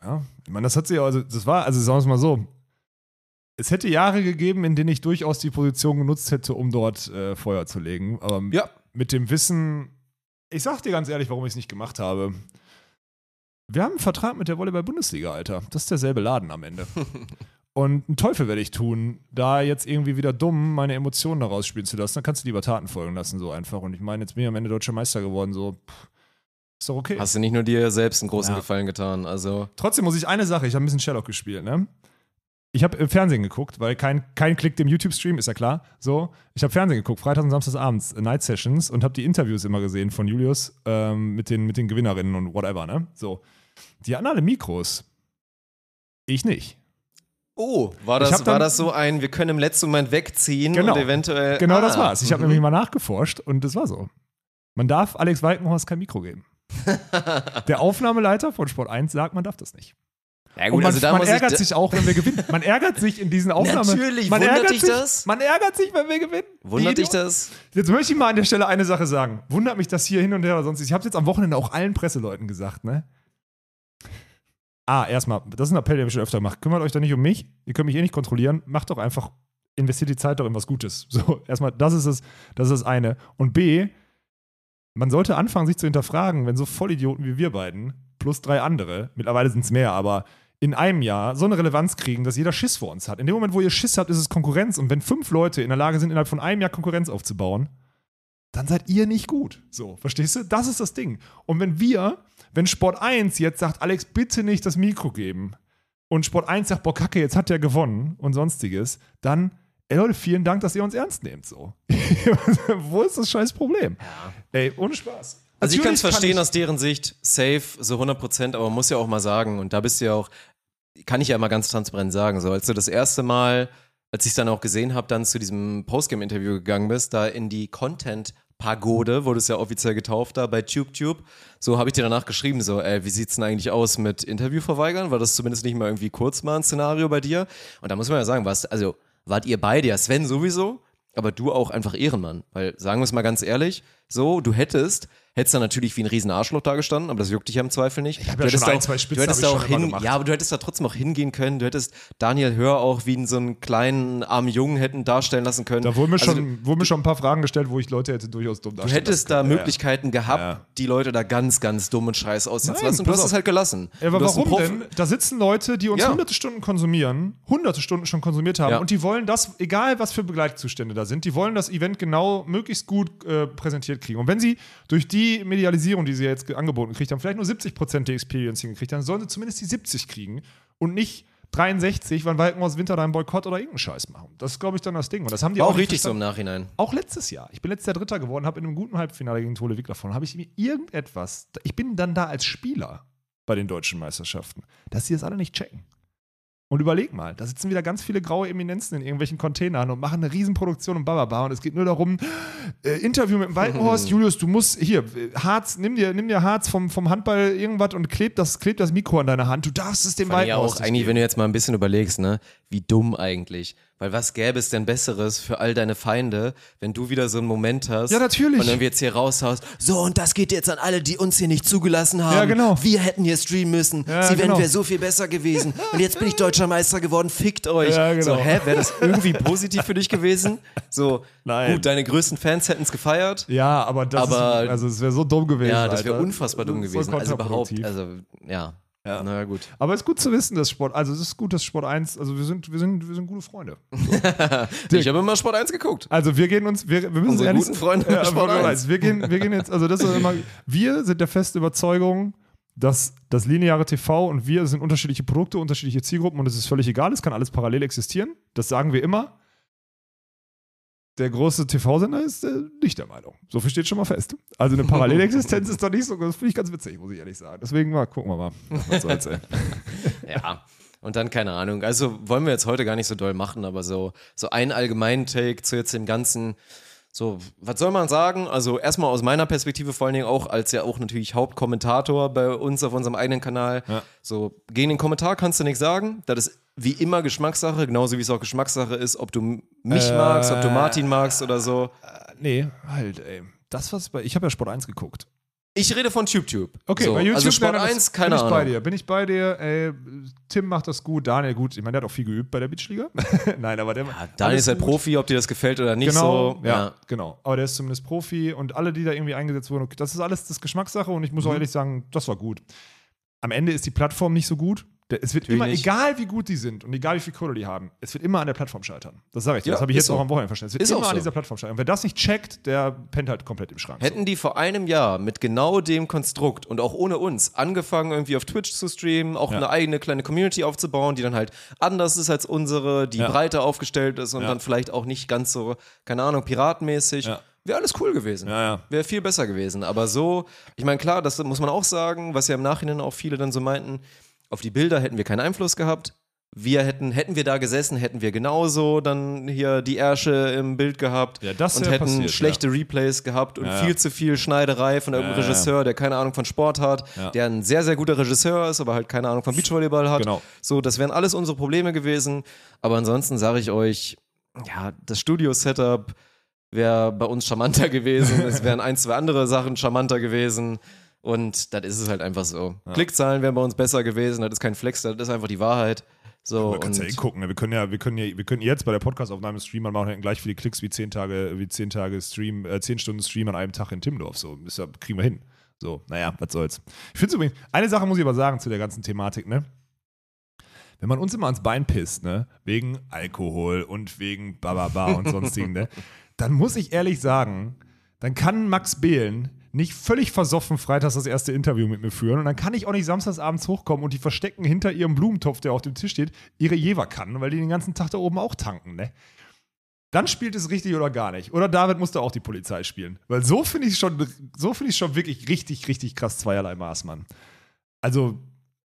Ja, ich meine, das hat sich ja, also das war, also sagen wir es mal so, es hätte Jahre gegeben, in denen ich durchaus die Position genutzt hätte, um dort äh, Feuer zu legen. Aber Ja. mit dem Wissen, ich sag dir ganz ehrlich, warum ich es nicht gemacht habe. Wir haben einen Vertrag mit der Volleyball-Bundesliga, Alter. Das ist derselbe Laden am Ende. Und einen Teufel werde ich tun, da jetzt irgendwie wieder dumm meine Emotionen daraus spielen zu lassen. Dann kannst du lieber Taten folgen lassen, so einfach. Und ich meine, jetzt bin ich am Ende deutscher Meister geworden, so. Pff, ist doch okay. Hast du nicht nur dir selbst einen großen Ja. Gefallen getan, also. Trotzdem muss ich eine Sache, ich habe ein bisschen Sherlock gespielt, ne? Ich habe im Fernsehen geguckt, weil kein, kein Klick dem YouTube-Stream, ist ja klar. So, ich habe Fernsehen geguckt, Freitags und Samstags abends, äh, Night Sessions und habe die Interviews immer gesehen von Julius ähm, mit, den, mit den Gewinnerinnen und whatever, ne? So. Die hatten alle Mikros. Ich nicht. Oh, war das, dann- war das so ein, wir können im letzten Moment wegziehen Genau. und eventuell. Genau das Ah, war's. Ich habe nämlich mal nachgeforscht und das war so. Man darf Alex Walkenhorst kein Mikro geben. Der Aufnahmeleiter von Sport 1 sagt, man darf das nicht. Ja, Und gut, man, also da man muss ärgert ich, sich auch, wenn wir gewinnen. Man ärgert sich in diesen Aufnahmen. Natürlich, man wundert ärgert dich sich, das? Man ärgert sich, wenn wir gewinnen. Wundert dich das? Jetzt möchte ich mal an der Stelle eine Sache sagen. Wundert mich das hier hin und her oder sonst. Ich habe jetzt am Wochenende auch allen Presseleuten gesagt, ne? Ah, erstmal, das ist ein Appell, den wir schon öfter gemacht. Kümmert euch doch nicht um mich. Ihr könnt mich eh nicht kontrollieren. Macht doch einfach, investiert die Zeit doch in was Gutes. So, erstmal, das ist es, das ist das eine. Und B, man sollte anfangen, sich zu hinterfragen, wenn so Vollidioten wie wir beiden, plus drei andere, mittlerweile sind es mehr, aber in einem Jahr so eine Relevanz kriegen, dass jeder Schiss vor uns hat. In dem Moment, wo ihr Schiss habt, ist es Konkurrenz. Und wenn fünf Leute in der Lage sind, innerhalb von einem Jahr Konkurrenz aufzubauen, dann seid ihr nicht gut. So, verstehst du? Das ist das Ding. Und wenn wir, wenn Sport 1 jetzt sagt, Alex, bitte nicht das Mikro geben, und Sport 1 sagt, boah, Kacke, jetzt hat der gewonnen und sonstiges, dann, ey Leute, vielen Dank, dass ihr uns ernst nehmt. So. Wo ist das scheiß Problem? Ey, ohne Spaß. Also ich kann es verstehen aus deren Sicht, safe, so 100 Prozent, aber man muss ja auch mal sagen, und da bist du ja auch, kann ich ja immer ganz transparent sagen, so als du das erste Mal, als ich es dann auch gesehen habe, dann zu diesem Postgame-Interview gegangen bist, da in die Content-Pagode, wurde es ja offiziell getauft da bei TubeTube, so habe ich dir danach geschrieben, so, ey, wie sieht's denn eigentlich aus mit Interview verweigern? War das zumindest nicht mal irgendwie kurz mal ein Szenario bei dir? Und da muss man ja sagen, was, also, wart ihr beide, ja, Sven sowieso, aber du auch einfach Ehrenmann. Weil, sagen wir es mal ganz ehrlich, so, du hättest, hättest dann natürlich wie ein riesen Arschloch da gestanden, aber das juckt dich ja im Zweifel nicht. hab du ja hättest schon da ein, auch, zwei Spitzen du hättest da ich auch hin, gemacht. ja, aber du hättest da trotzdem auch hingehen können. Du hättest Daniel Hör auch wie so einen kleinen armen Jungen hätten darstellen lassen können. Da wurden mir, Also, schon, wurden mir schon ein paar Fragen gestellt, wo ich Leute hätte durchaus dumm Du darstellen hättest lassen da. Möglichkeiten gehabt, Ja. die Leute da ganz, ganz dumm und scheiße aussehen zu lassen. Und du hast es halt gelassen. Ja, aber du warum denn? Da sitzen Leute, die uns Ja. hunderte Stunden konsumieren, hunderte Stunden schon konsumiert haben Ja. und die wollen das, egal was für Begleitzustände da sind, die wollen das Event genau möglichst gut äh, präsentiert kriegen. Und wenn sie durch die Medialisierung, die sie jetzt ge- angeboten gekriegt haben, vielleicht nur 70% der Experience hingekriegt haben, sollen sie zumindest die 70 kriegen und nicht 63, wann Walkenhaus Winter da einen Boykott oder irgendeinen Scheiß machen. Das ist, glaube ich, dann das Ding. Und das haben die War auch, auch richtig so im. Nachhinein. Auch letztes Jahr. Ich bin letztes Jahr Dritter geworden, habe in einem guten Halbfinale gegen Tole Wickler verloren. Habe ich mir irgendetwas, ich bin dann da als Spieler bei den deutschen Meisterschaften, dass sie das alle nicht checken. Und überleg mal, da sitzen wieder ganz viele graue Eminenzen in irgendwelchen Containern und machen eine Riesenproduktion und bababa. Und es geht nur darum, äh, Interview mit dem Walkenhorst, Julius, du musst hier, äh, Harz, nimm dir, nimm dir Harz vom, vom Handball irgendwas und kleb das, kleb das Mikro an deine Hand. Du darfst es dem Walkenhorst auch, nicht eigentlich, geben. wenn du jetzt mal ein bisschen überlegst, ne, wie dumm eigentlich. Weil was gäbe es denn Besseres für all deine Feinde, wenn du wieder so einen Moment hast? Ja, natürlich. Und dann wir jetzt hier raushaust, so und das geht jetzt an alle, die uns hier nicht zugelassen haben. Ja, genau. Wir hätten hier streamen müssen. Ja, Sie genau. wären so viel besser gewesen. Und jetzt bin ich deutscher Meister geworden. Fickt euch. Ja, genau. So, hä, wäre das irgendwie positiv für dich gewesen? So, Nein. gut, deine größten Fans hätten es gefeiert. Ja, aber das Aber- ist, also es wäre so dumm gewesen. Ja, das wäre unfassbar dumm gewesen. Also überhaupt, also ja. Ja. Na gut. Aber es ist gut zu wissen, dass Sport, also es ist gut, dass Sport 1, also wir sind, wir sind, wir sind gute Freunde. ich habe immer Sport 1 geguckt. Also wir gehen uns, wir, wir müssen Unsere ehrlich guten Freunde ja, Sport Sport 1. Wir gehen, wir gehen jetzt, also das ist immer, wir sind der festen Überzeugung, dass das lineare TV und wir sind unterschiedliche Produkte, unterschiedliche Zielgruppen und es ist völlig egal, es kann alles parallel existieren. Das sagen wir immer. Der große TV-Sender ist äh, nicht der Meinung. So viel steht schon mal fest. Also eine Parallelexistenz ist doch nicht so, das finde ich ganz witzig, muss ich ehrlich sagen. Deswegen mal, gucken wir mal. Was soll's, ey. Ja. Und dann, keine Ahnung, also wollen wir jetzt heute gar nicht so doll machen, aber so, so einen allgemeinen Take zu jetzt dem Ganzen. So, was soll man sagen? Also erstmal aus meiner Perspektive vor allen Dingen auch als ja auch natürlich Hauptkommentator bei uns auf unserem eigenen Kanal. Ja. So, gegen den Kommentar kannst du nichts sagen. Das ist wie immer Geschmackssache, genauso wie es auch Geschmackssache ist, ob du mich Äh, magst, ob du Martin magst oder so. Nee, halt, ey. Das, was bei, ich habe ja Sport 1 geguckt. Ich rede von TubeTube. Okay, so, bei YouTube Also Sport nein, das- 1, keine bin ich Ahnung. bei dir. Bin ich bei dir. Ey, Tim macht das gut, Daniel gut. Ich meine, der hat auch viel geübt bei der Beachliga. Nein, aber der Ja, Daniel ist halt. Profi, ob dir das gefällt oder nicht Genau, so. ja, genau. Aber der ist zumindest Profi und alle, die da irgendwie eingesetzt wurden, das ist alles das Geschmackssache und ich Mhm. muss auch ehrlich sagen, das war gut. Am Ende ist die Plattform nicht so gut. Es wird Natürlich immer, nicht. egal wie gut die sind und egal wie viel Kohle die haben, es wird immer an der Plattform scheitern. Das sage ich dir. Ja, das habe ich jetzt so. auch am Wochenende verstanden. Es wird Ist immer auch an so. dieser Plattform scheitern. Und wer das nicht checkt, der pennt halt komplett im Schrank. Hätten die vor einem Jahr mit genau dem Konstrukt und auch ohne uns angefangen, irgendwie auf Twitch zu streamen, auch Ja. eine eigene kleine Community aufzubauen, die dann halt anders ist als unsere, die Ja. breiter aufgestellt ist und dann vielleicht auch nicht ganz so, keine Ahnung, piratenmäßig. Wäre alles cool gewesen. Ja, ja. Wäre viel besser gewesen. Aber so, ich meine, klar, das muss man auch sagen, was ja im Nachhinein auch viele dann so meinten, auf die Bilder hätten wir keinen Einfluss gehabt. Wir hätten, hätten wir da gesessen, hätten wir genauso dann hier die Ärsche im Bild gehabt Ja, das und hätten passiert, schlechte Replays gehabt und Ja, ja. viel zu viel Schneiderei von irgendeinem Ja, ja. Regisseur, der keine Ahnung von Sport hat, Ja. der ein sehr, sehr guter Regisseur ist, aber halt keine Ahnung von Beachvolleyball hat. Genau. So, das wären alles unsere Probleme gewesen. Aber ansonsten sage ich euch, ja, das Studio-Setup wäre bei uns charmanter gewesen. es wären ein, zwei andere Sachen charmanter gewesen. Und das ist es halt einfach so. Klickzahlen wären bei uns besser gewesen. Das ist kein Flex, das ist einfach die Wahrheit. So, Du kannst ja eh gucken. ne? Wir können ja, wir können ja, wir können jetzt bei der Podcastaufnahme streamen, machen hätten gleich viele Klicks wie zehn Tage, wie zehn Tage Stream, äh, zehn Stunden Stream an einem Tag in Timmendorf. So, ja, kriegen wir hin. So, naja, was soll's. Ich finde übrigens, eine Sache muss ich aber sagen zu der ganzen Thematik, ne? Wenn man uns immer ans Bein pisst, ne, wegen Alkohol und wegen Bababa und sonstigen, ne, dann muss ich ehrlich sagen, dann kann Max Behlen nicht völlig versoffen freitags das erste Interview mit mir führen und dann kann ich auch nicht samstags abends hochkommen und die verstecken hinter ihrem Blumentopf, der auf dem Tisch steht, ihre Jever-Kannen, weil die den ganzen Tag da oben auch tanken, ne? Dann spielt es richtig oder gar nicht. Oder David musste auch die Polizei spielen. Weil so finde ich schon, so finde ich schon wirklich richtig, richtig krass zweierlei Maß, Mann. Also,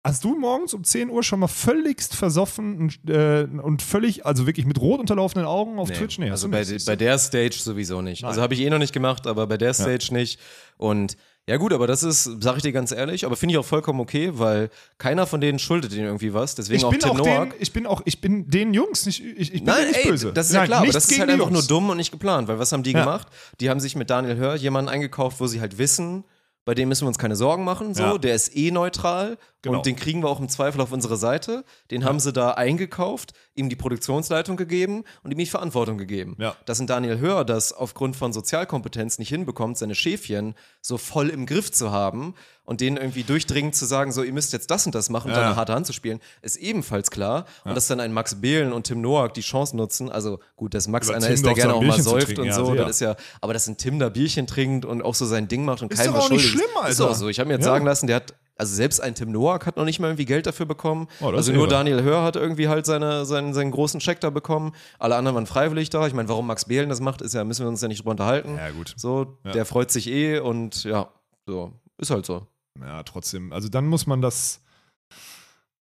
hast du morgens um 10 Uhr schon mal völligst versoffen und, äh, und völlig, also wirklich mit rot unterlaufenden Augen auf Nee, Twitch? Nee, also bei, nicht. bei der Stage sowieso nicht. Nein. Also habe ich eh noch nicht gemacht, aber bei der Stage nicht. Und ja gut, aber das ist, sage ich dir ganz ehrlich, aber finde ich auch vollkommen okay, weil keiner von denen schuldet denen irgendwie was. Deswegen ich auch bin Tim auch Noack. den, ich bin auch, ich bin den Jungs nicht, ich, ich bin Nein, nicht ey, böse. das ist ja Nein, klar, aber das ist halt einfach nur Jungs. dumm und nicht geplant, weil was haben die Ja. gemacht? Die haben sich mit Daniel Hör jemanden eingekauft, wo sie halt wissen, bei dem müssen wir uns keine Sorgen machen, so, Ja. der ist eh neutral Genau. und den kriegen wir auch im Zweifel auf unsere Seite. Den haben sie da eingekauft, ihm die Produktionsleitung gegeben und ihm die Verantwortung gegeben. Ja. Dass ein Daniel Hör das aufgrund von Sozialkompetenz nicht hinbekommt, seine Schäfchen so voll im Griff zu haben und denen irgendwie durchdringend zu sagen, so, ihr müsst jetzt das und das machen, und Ja. dann eine harte Hand zu spielen, ist ebenfalls klar. Und dass dann ein Max Behlen und Tim Noack die Chance nutzen, also gut, dass Max Über einer Tim ist, der doch gerne auch mal säuft und ja, so, das ist ja, aber dass ein Tim da Bierchen trinkt und auch so sein Ding macht und Ist keinem doch was auch nicht schlimm, Ist doch Alter. so. Ich habe mir jetzt Ja. sagen lassen, der hat also selbst ein Tim Noack hat noch nicht mal irgendwie Geld dafür bekommen. Oh, also nur irre. Daniel Hör hat irgendwie halt seine, seinen, seinen großen Check da bekommen. Alle anderen waren freiwillig da. Ich meine, warum Max Behlen das macht, ist ja, müssen wir uns ja nicht drüber unterhalten. Ja, gut. So, Ja. der freut sich eh und ja, so, ist halt so. Ja, trotzdem. Also dann muss man das.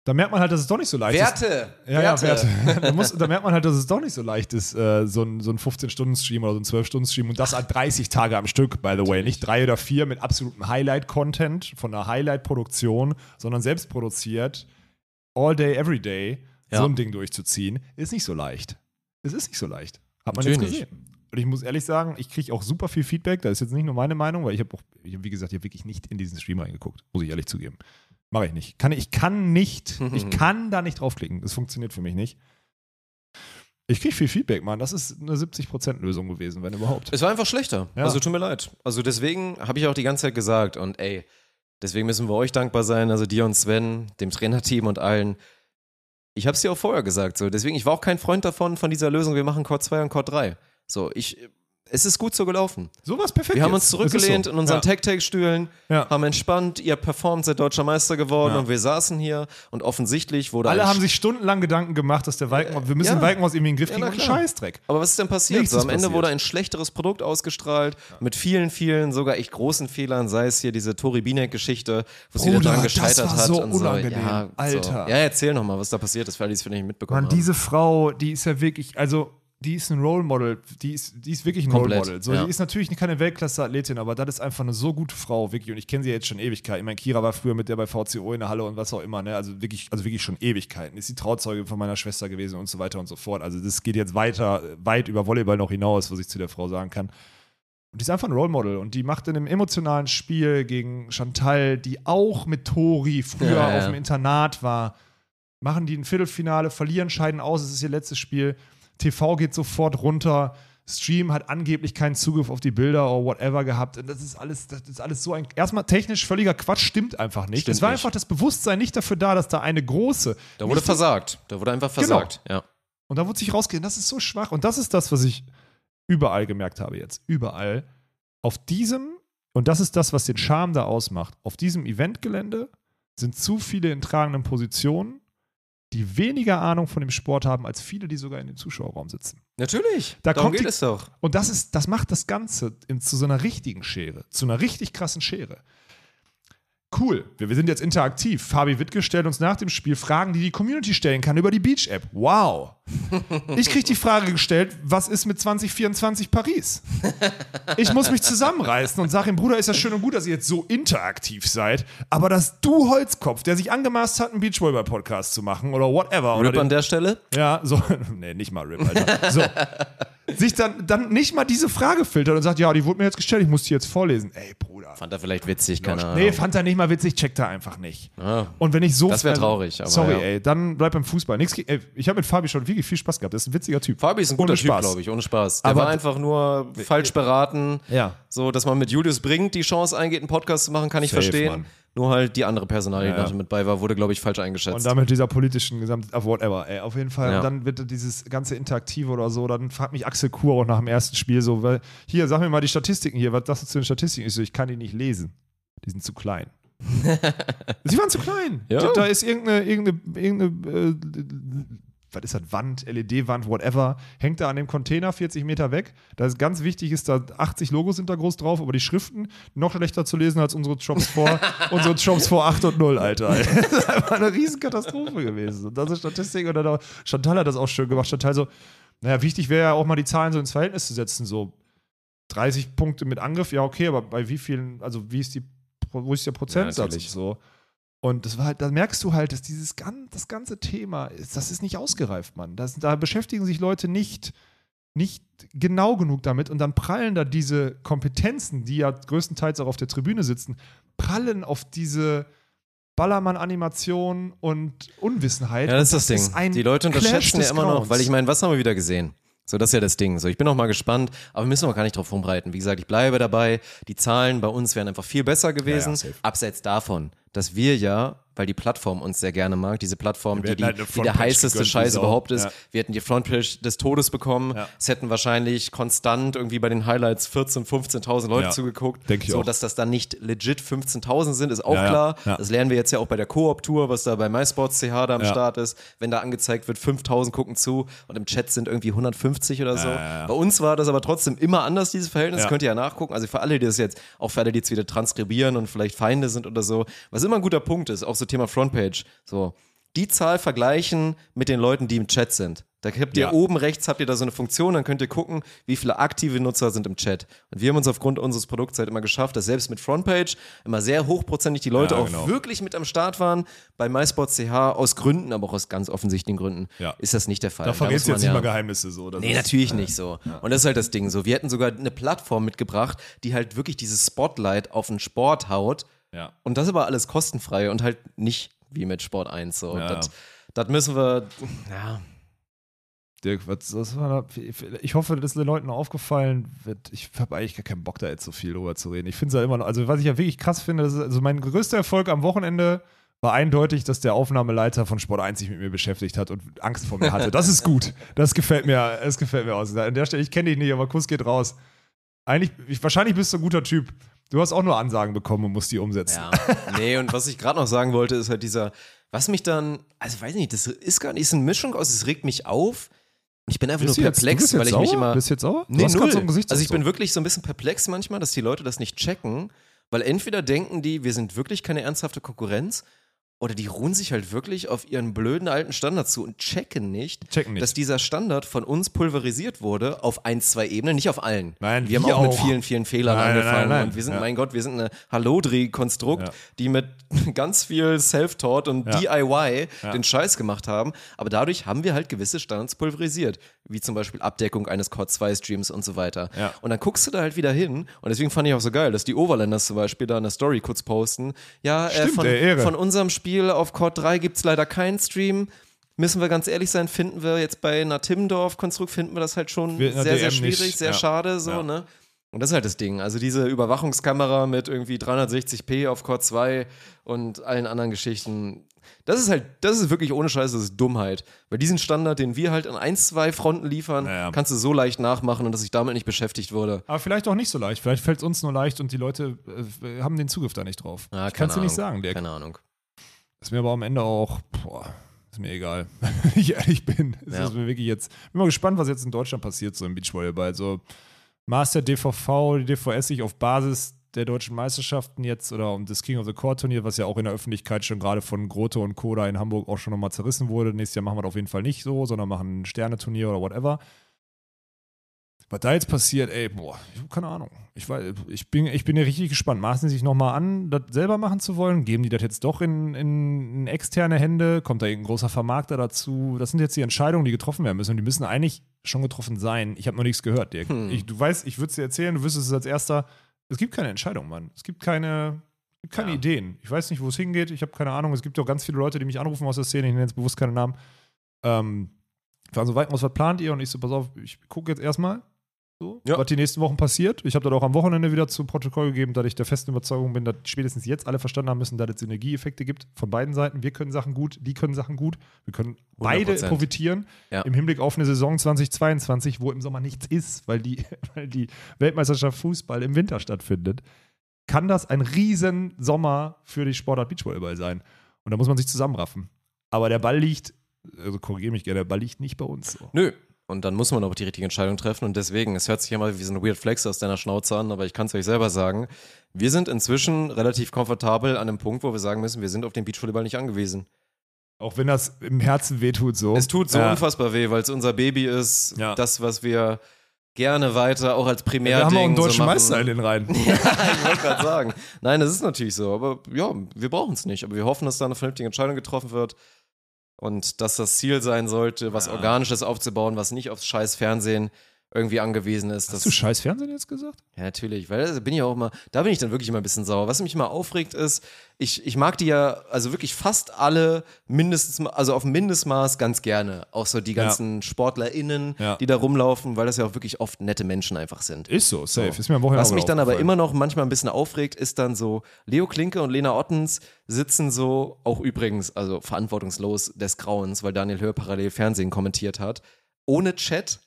Da merkt man halt, dass es doch nicht so leicht ist. Werte! Ja, ja, Werte. da, muss, da merkt man halt, dass es doch nicht so leicht ist, äh, so ein, so ein 15-Stunden-Stream oder so ein 12-Stunden-Stream und das an 30 Tage am Stück, by the way. Nicht drei oder vier mit absolutem Highlight-Content von einer Highlight-Produktion, sondern selbst produziert, all day, every day, Ja. so ein Ding durchzuziehen, ist nicht so leicht. Es ist nicht so leicht. Hat man Natürlich jetzt gesehen. Und ich muss ehrlich sagen, ich kriege auch super viel Feedback. Das ist jetzt nicht nur meine Meinung, weil ich habe auch, ich hab, wie gesagt, ich habe wirklich nicht in diesen Stream reingeguckt, muss ich ehrlich zugeben. Mache ich nicht. Kann, ich kann nicht, ich kann da nicht draufklicken. Das funktioniert für mich nicht. Ich kriege viel Feedback, Mann. Das ist eine 70%-Lösung gewesen, wenn überhaupt. Es war einfach schlechter. Ja. Also tut mir leid. Also deswegen habe ich auch die ganze Zeit gesagt und ey, Deswegen müssen wir euch dankbar sein, also dir und Sven, dem Trainerteam und allen. Ich habe es dir auch vorher gesagt, so. Deswegen, ich war auch kein Freund davon, von dieser Lösung, wir machen Core 2 und Core 3. So, ich, es ist gut so gelaufen. Sowas perfekt. Wir haben uns zurückgelehnt so. in unseren ja. Tech-Tech-Stühlen, Ja. haben entspannt, ihr performt, seid deutscher Meister geworden Ja. und wir saßen hier und offensichtlich wurde Alle haben sich stundenlang Gedanken gemacht, dass der Walkenhaus, wir müssen ja. Walkenhaus irgendwie in den Griff Ja, kriegen klar. Scheißdreck. Aber was ist denn passiert? Nichts So, am Ende passiert. wurde ein schlechteres Produkt ausgestrahlt, mit vielen, vielen, sogar echt großen Fehlern, sei es hier diese Tori Binek-Geschichte, wo sie dran das gescheitert hat. so und unangenehm. So. Ja, Alter. So. Ja, erzähl nochmal, was da passiert ist, weil die es vielleicht nicht mitbekommen Mann, haben. diese Frau, die ist ja wirklich, also die ist ein Role Model, die ist, die ist wirklich ein Komplett, Role Model. So, ja. Die ist natürlich keine Weltklasse-Athletin, aber das ist einfach eine so gute Frau, wirklich. Und ich kenne sie jetzt schon Ewigkeit. Ich meine, Kira war früher mit der bei VCO in der Halle und was auch immer, ne? Also wirklich, also wirklich schon Ewigkeiten. Ist die Trauzeuge von meiner Schwester gewesen und so weiter und so fort. Also das geht jetzt weiter, weit über Volleyball noch hinaus, was ich zu der Frau sagen kann. Und die ist einfach ein Role Model und die macht in einem emotionalen Spiel gegen Chantal, die auch mit Tori früher Ja, ja. auf dem Internat war, machen die ein Viertelfinale, verlieren, scheiden aus, es ist ihr letztes Spiel. TV geht sofort runter. Stream hat angeblich keinen Zugriff auf die Bilder oder whatever gehabt. Und das ist alles, das ist alles so ein. Erstmal technisch völliger Quatsch, stimmt einfach nicht. Stimmt es war nicht. einfach das Bewusstsein nicht dafür da, dass da eine große. da wurde versagt. Da wurde einfach Genau. versagt. Ja. Und da wurde sich rausgehen, das ist so schwach. Und das ist das, was ich überall gemerkt habe jetzt. Überall. Auf diesem, und das ist das, was den Charme da ausmacht, auf diesem Eventgelände sind zu viele in tragenden Positionen, die weniger Ahnung von dem Sport haben, als viele, die sogar in dem Zuschauerraum sitzen. Natürlich. Da Darum kommt geht die- es doch. Und das ist, das macht das Ganze in, zu so einer richtigen Schere, zu einer richtig krassen Schere. Cool, wir, wir sind jetzt interaktiv. Fabi Wittke stellt uns nach dem Spiel Fragen, die die Community stellen kann über die Beach-App. Wow. Ich kriege die Frage gestellt, was ist mit 2024 Paris? Ich muss mich zusammenreißen und sage ihm, Bruder, ist ja schön und gut, dass ihr jetzt so interaktiv seid, aber dass du Holzkopf, der sich angemaßt hat, einen Beachvolleyball-Podcast zu machen oder whatever. oder Rip an der Stelle? ja, so, nee, nicht mal RIP, Alter. So. Sich dann, dann nicht mal diese Frage filtert und sagt, ja, die wurde mir jetzt gestellt, ich muss die jetzt vorlesen. Ey, Bruder. Fand er vielleicht witzig, keine Ahnung. Nee, fand er nicht mal witzig, checkt er einfach nicht. Ah. Und wenn ich so. Das wär also, traurig, aber Sorry, ja. ey, dann bleib beim Fußball. Nix, ey, ich habe mit Fabi schon wirklich viel Spaß gehabt. Das ist ein witziger Typ. Fabi ist ein guter Typ, Spaß. glaube ich, ohne Spaß. Der Aber- war einfach nur falsch beraten. Ja. So, dass man mit Julius Bringt die Chance eingeht, einen Podcast zu machen, kann ich Safe, verstehen. Mann. Nur halt die andere Personalie, Ja, die ja. da mit bei war, wurde, glaube ich, falsch eingeschätzt. Und dann mit dieser politischen Gesamt, ah, whatever, ey, auf jeden Fall. Ja. Und dann wird dieses ganze Interaktive oder so, dann fragt mich Axel Kur auch nach dem ersten Spiel so, weil, hier, sag mir mal die Statistiken hier, was sagst du zu den Statistiken? Ich so, ich kann die nicht lesen. Die sind zu klein. Sie waren zu klein. Ja. Da, da ist irgendeine, irgendeine, irgendeine äh, was ist das, Wand, LED-Wand, whatever, hängt da an dem Container 40 Meter weg. Da ist ganz wichtig, ist da 80 Logos sind da groß drauf, aber die Schriften noch schlechter zu lesen als unsere Jobs vor, unsere Jobs vor 8 und 0, Alter. Das ist einfach eine Riesenkatastrophe gewesen. Und das ist Statistik und dann auch, Chantal hat das auch schön gemacht. Chantal so, naja, wichtig wäre ja auch mal die Zahlen so ins Verhältnis zu setzen, so 30 Punkte mit Angriff, ja, okay, aber bei wie vielen, also wie ist die, wo ist der Prozentsatz natürlich. so? Und das war halt, da merkst du halt, dass dieses gan das ganze Thema ist, das ist nicht ausgereift, Mann. Das, da beschäftigen sich Leute nicht, nicht genau genug damit und dann prallen da diese Kompetenzen, die ja größtenteils auch auf der Tribüne sitzen, prallen auf diese Ballermann-Animation und Unwissenheit. Ja, das ist Und das Ding. ein die Leute unterschätzen ja immer noch, weil ich meine, was haben wir wieder gesehen? So, das ist ja das Ding. So, ich bin auch mal gespannt, aber wir müssen auch gar nicht drauf rumreiten. Wie gesagt, ich bleibe dabei. Die Zahlen bei uns wären einfach viel besser gewesen. Ja, ja, abseits davon, dass wir ja, weil die Plattform uns sehr gerne mag, diese Plattform, die, die, halt die der heißeste Scheiß überhaupt ist. Ja. Wir hätten die Frontpage des Todes bekommen. Ja. Es hätten wahrscheinlich konstant irgendwie bei den Highlights 14.000, 15.000 Leute Ja, zugeguckt. denk ich so, auch. dass das dann nicht legit 15.000 sind, ist auch klar. Das lernen wir jetzt ja auch bei der Koop-Tour, was da bei MySports CH da am. Start ist. Wenn da angezeigt wird, 5000 gucken zu und im Chat sind irgendwie 150 oder so. Bei uns war das aber trotzdem immer anders, dieses Verhältnis. Könnt ihr ja nachgucken. Also für alle, die das jetzt, auch für alle, die jetzt wieder transkribieren und vielleicht Feinde sind oder so. Was immer ein guter Punkt ist, auch so Thema Frontpage. So, die Zahl vergleichen mit den Leuten, die im Chat sind. Da habt ihr Ja. oben rechts habt ihr da so eine Funktion, dann könnt ihr gucken, wie viele aktive Nutzer sind im Chat. Und wir haben uns aufgrund unseres Produkts halt immer geschafft, dass selbst mit Frontpage immer sehr hochprozentig die Leute Ja, auch genau. wirklich mit am Start waren. Bei MySports CH aus Gründen, aber auch aus ganz offensichtlichen Gründen, Ja. ist das nicht der Fall. Da verrätst du jetzt nicht mal Geheimnisse so. Das Nee, ist- natürlich nicht so. Und das ist halt das Ding so. Wir hätten sogar eine Plattform mitgebracht, die halt wirklich dieses Spotlight auf den Sport haut. Ja. Und das aber alles kostenfrei und halt nicht wie mit Sport 1 so. Ja. Das, das müssen wir, ja. Dirk, was, was war da? Ich hoffe, das ist den Leuten aufgefallen wird. Ich habe eigentlich gar keinen Bock, da jetzt so viel drüber zu reden. Ich finde es ja immer noch, also was ich ja wirklich krass finde, ist, also mein größter Erfolg am Wochenende war eindeutig, dass der Aufnahmeleiter von Sport 1 sich mit mir beschäftigt hat und Angst vor mir hatte. Das ist gut. Das gefällt mir, das gefällt mir aus. An der Stelle, ich kenne dich nicht, aber Kuss geht raus. Eigentlich, ich, wahrscheinlich bist du ein guter Typ. Du hast auch nur Ansagen bekommen und musst die umsetzen. Ja. Nee, und was ich gerade noch sagen wollte, ist halt dieser, was mich dann, also weiß nicht, das ist gar nicht, ist eine Mischung aus, es regt mich auf. Ich bin einfach Bist nur perplex, jetzt weil ich sauer? mich immer. Bist jetzt sauer? Du Nee, null. so also ich bin wirklich so ein bisschen perplex manchmal, dass die Leute das nicht checken, weil entweder denken die, wir sind wirklich keine ernsthafte Konkurrenz, oder die ruhen sich halt wirklich auf ihren blöden alten Standard zu und checken nicht, Checken nicht. dass dieser Standard von uns pulverisiert wurde auf ein, zwei Ebenen, nicht auf allen. Nein, wir haben wir auch, mit auch. vielen, vielen Fehlern Nein, angefangen nein, nein. und wir sind, Ja. mein Gott, wir sind eine Hallodri-Konstrukt, Ja. die mit ganz viel Self-Taught und Ja. DIY den Scheiß gemacht haben, aber dadurch haben wir halt gewisse Standards pulverisiert, wie zum Beispiel Abdeckung eines Core 2 Streams und so weiter. Und dann guckst du da halt wieder hin und deswegen fand ich auch so geil, dass die Overlanders zum Beispiel da in der Story kurz posten, ja, äh, Stimmt, von, ey, Ehre. von unserem Spiel auf Core 3 gibt es leider keinen Stream. Müssen wir ganz ehrlich sein, finden wir jetzt bei einer Timmendorf-Konstrukt, finden wir das halt schon Wir sehr, sehr schwierig, nicht. sehr Ja. schade, so, Ja. ne? Und das ist halt das Ding. Also diese Überwachungskamera mit irgendwie 360p auf Core 2 und allen anderen Geschichten. Das ist halt, das ist wirklich ohne Scheiß, das ist Dummheit. Weil diesen Standard, den wir halt an ein, zwei Fronten liefern, Naja. kannst du so leicht nachmachen und dass ich damit nicht beschäftigt wurde. Aber vielleicht auch nicht so leicht. Vielleicht fällt es uns nur leicht und die Leute äh, haben den Zugriff da nicht drauf. Ja, ich kann es dir keine nicht sagen, Dirk. Keine Ahnung. Ist mir aber am Ende auch, boah, ist mir egal. Wenn ich ehrlich bin. Ja. ist mir wirklich jetzt, bin mal gespannt, was jetzt in Deutschland passiert, so im Beachvolleyball. Also Master DVV, die DVS sich auf Basis der deutschen Meisterschaften jetzt oder um das King of the Court Turnier, was ja auch in der Öffentlichkeit schon gerade von Grote und Koda in Hamburg auch schon nochmal zerrissen wurde. Nächstes Jahr machen wir das auf jeden Fall nicht so, sondern machen ein Sterneturnier oder whatever. Was da jetzt passiert, ey, boah, ich hab keine Ahnung. Ich, weiß, ich, bin, ich bin ja richtig gespannt. Maßen sie sich nochmal an, das selber machen zu wollen? Geben die das jetzt doch in, in, in externe Hände? Kommt da irgendein großer Vermarkter dazu? Das sind jetzt die Entscheidungen, die getroffen werden müssen. Und die müssen eigentlich schon getroffen sein. Ich habe noch nichts gehört, Dirk. Hm. Ich, du weißt, ich würde es dir erzählen, du wüsstest es als erster. Es gibt keine Entscheidung, Mann. Es gibt keine, keine Ja. Ideen. Ich weiß nicht, wo es hingeht. Ich habe keine Ahnung. Es gibt auch ganz viele Leute, die mich anrufen aus der Szene. Ich nenne jetzt bewusst keine Namen. Ähm, waren so weit was plant ihr? Und ich so, pass auf, ich gucke jetzt erstmal, so, Ja. was die nächsten Wochen passiert. Ich habe das auch am Wochenende wieder zu Protokoll gegeben, dass ich der festen Überzeugung bin, dass spätestens jetzt alle verstanden haben müssen, dass es Synergieeffekte gibt von beiden Seiten. Wir können Sachen gut, die können Sachen gut. Wir können beide 100%. profitieren Ja. im Hinblick auf eine Saison 2022, wo im Sommer nichts ist, weil die, weil die Weltmeisterschaft Fußball im Winter stattfindet. Kann das ein riesen Sommer für die Sportart Beachvolleyball sein? Und da muss man sich zusammenraffen. Aber der Ball liegt, also korrigiere mich gerne, der Ball liegt nicht bei uns. So. Nö. Und dann muss man auch die richtige Entscheidung treffen. Und deswegen, es hört sich immer wie so ein Weird Flex aus deiner Schnauze an, aber ich kann es euch selber sagen. Wir sind inzwischen relativ komfortabel an dem Punkt, wo wir sagen müssen, wir sind auf den Beachvolleyball nicht angewiesen. Auch wenn das im Herzen wehtut, so. Es tut so Ja. unfassbar weh, weil es unser Baby ist, Ja. das, was wir gerne weiter auch als Wir Primärding haben auch einen so deutschen machen. Meister in den Reihen. ja, ich wollte gerade sagen. Nein, das ist natürlich so. Aber ja, wir brauchen es nicht. Aber wir hoffen, dass da eine vernünftige Entscheidung getroffen wird. Und dass das Ziel sein sollte, was Ja. Organisches aufzubauen, was nicht aufs scheiß Fernsehen irgendwie angewiesen ist. Hast du scheiß Fernsehen jetzt gesagt? Ja, natürlich, weil da bin ich auch immer, da bin ich dann wirklich immer ein bisschen sauer. Was mich immer aufregt ist, ich, ich mag die ja, also wirklich fast alle mindestens, also auf dem Mindestmaß ganz gerne. Auch so die Ja. ganzen SportlerInnen, Ja. die da rumlaufen, weil das ja auch wirklich oft nette Menschen einfach sind. Ist so, safe. So. Ist mir am Wochenende Was mich dann aber immer noch manchmal ein bisschen aufregt, ist dann so, Leo Klinke und Lena Ottens sitzen so, auch übrigens, also verantwortungslos des Grauens, weil Daniel Hör parallel Fernsehen kommentiert hat, ohne Chat.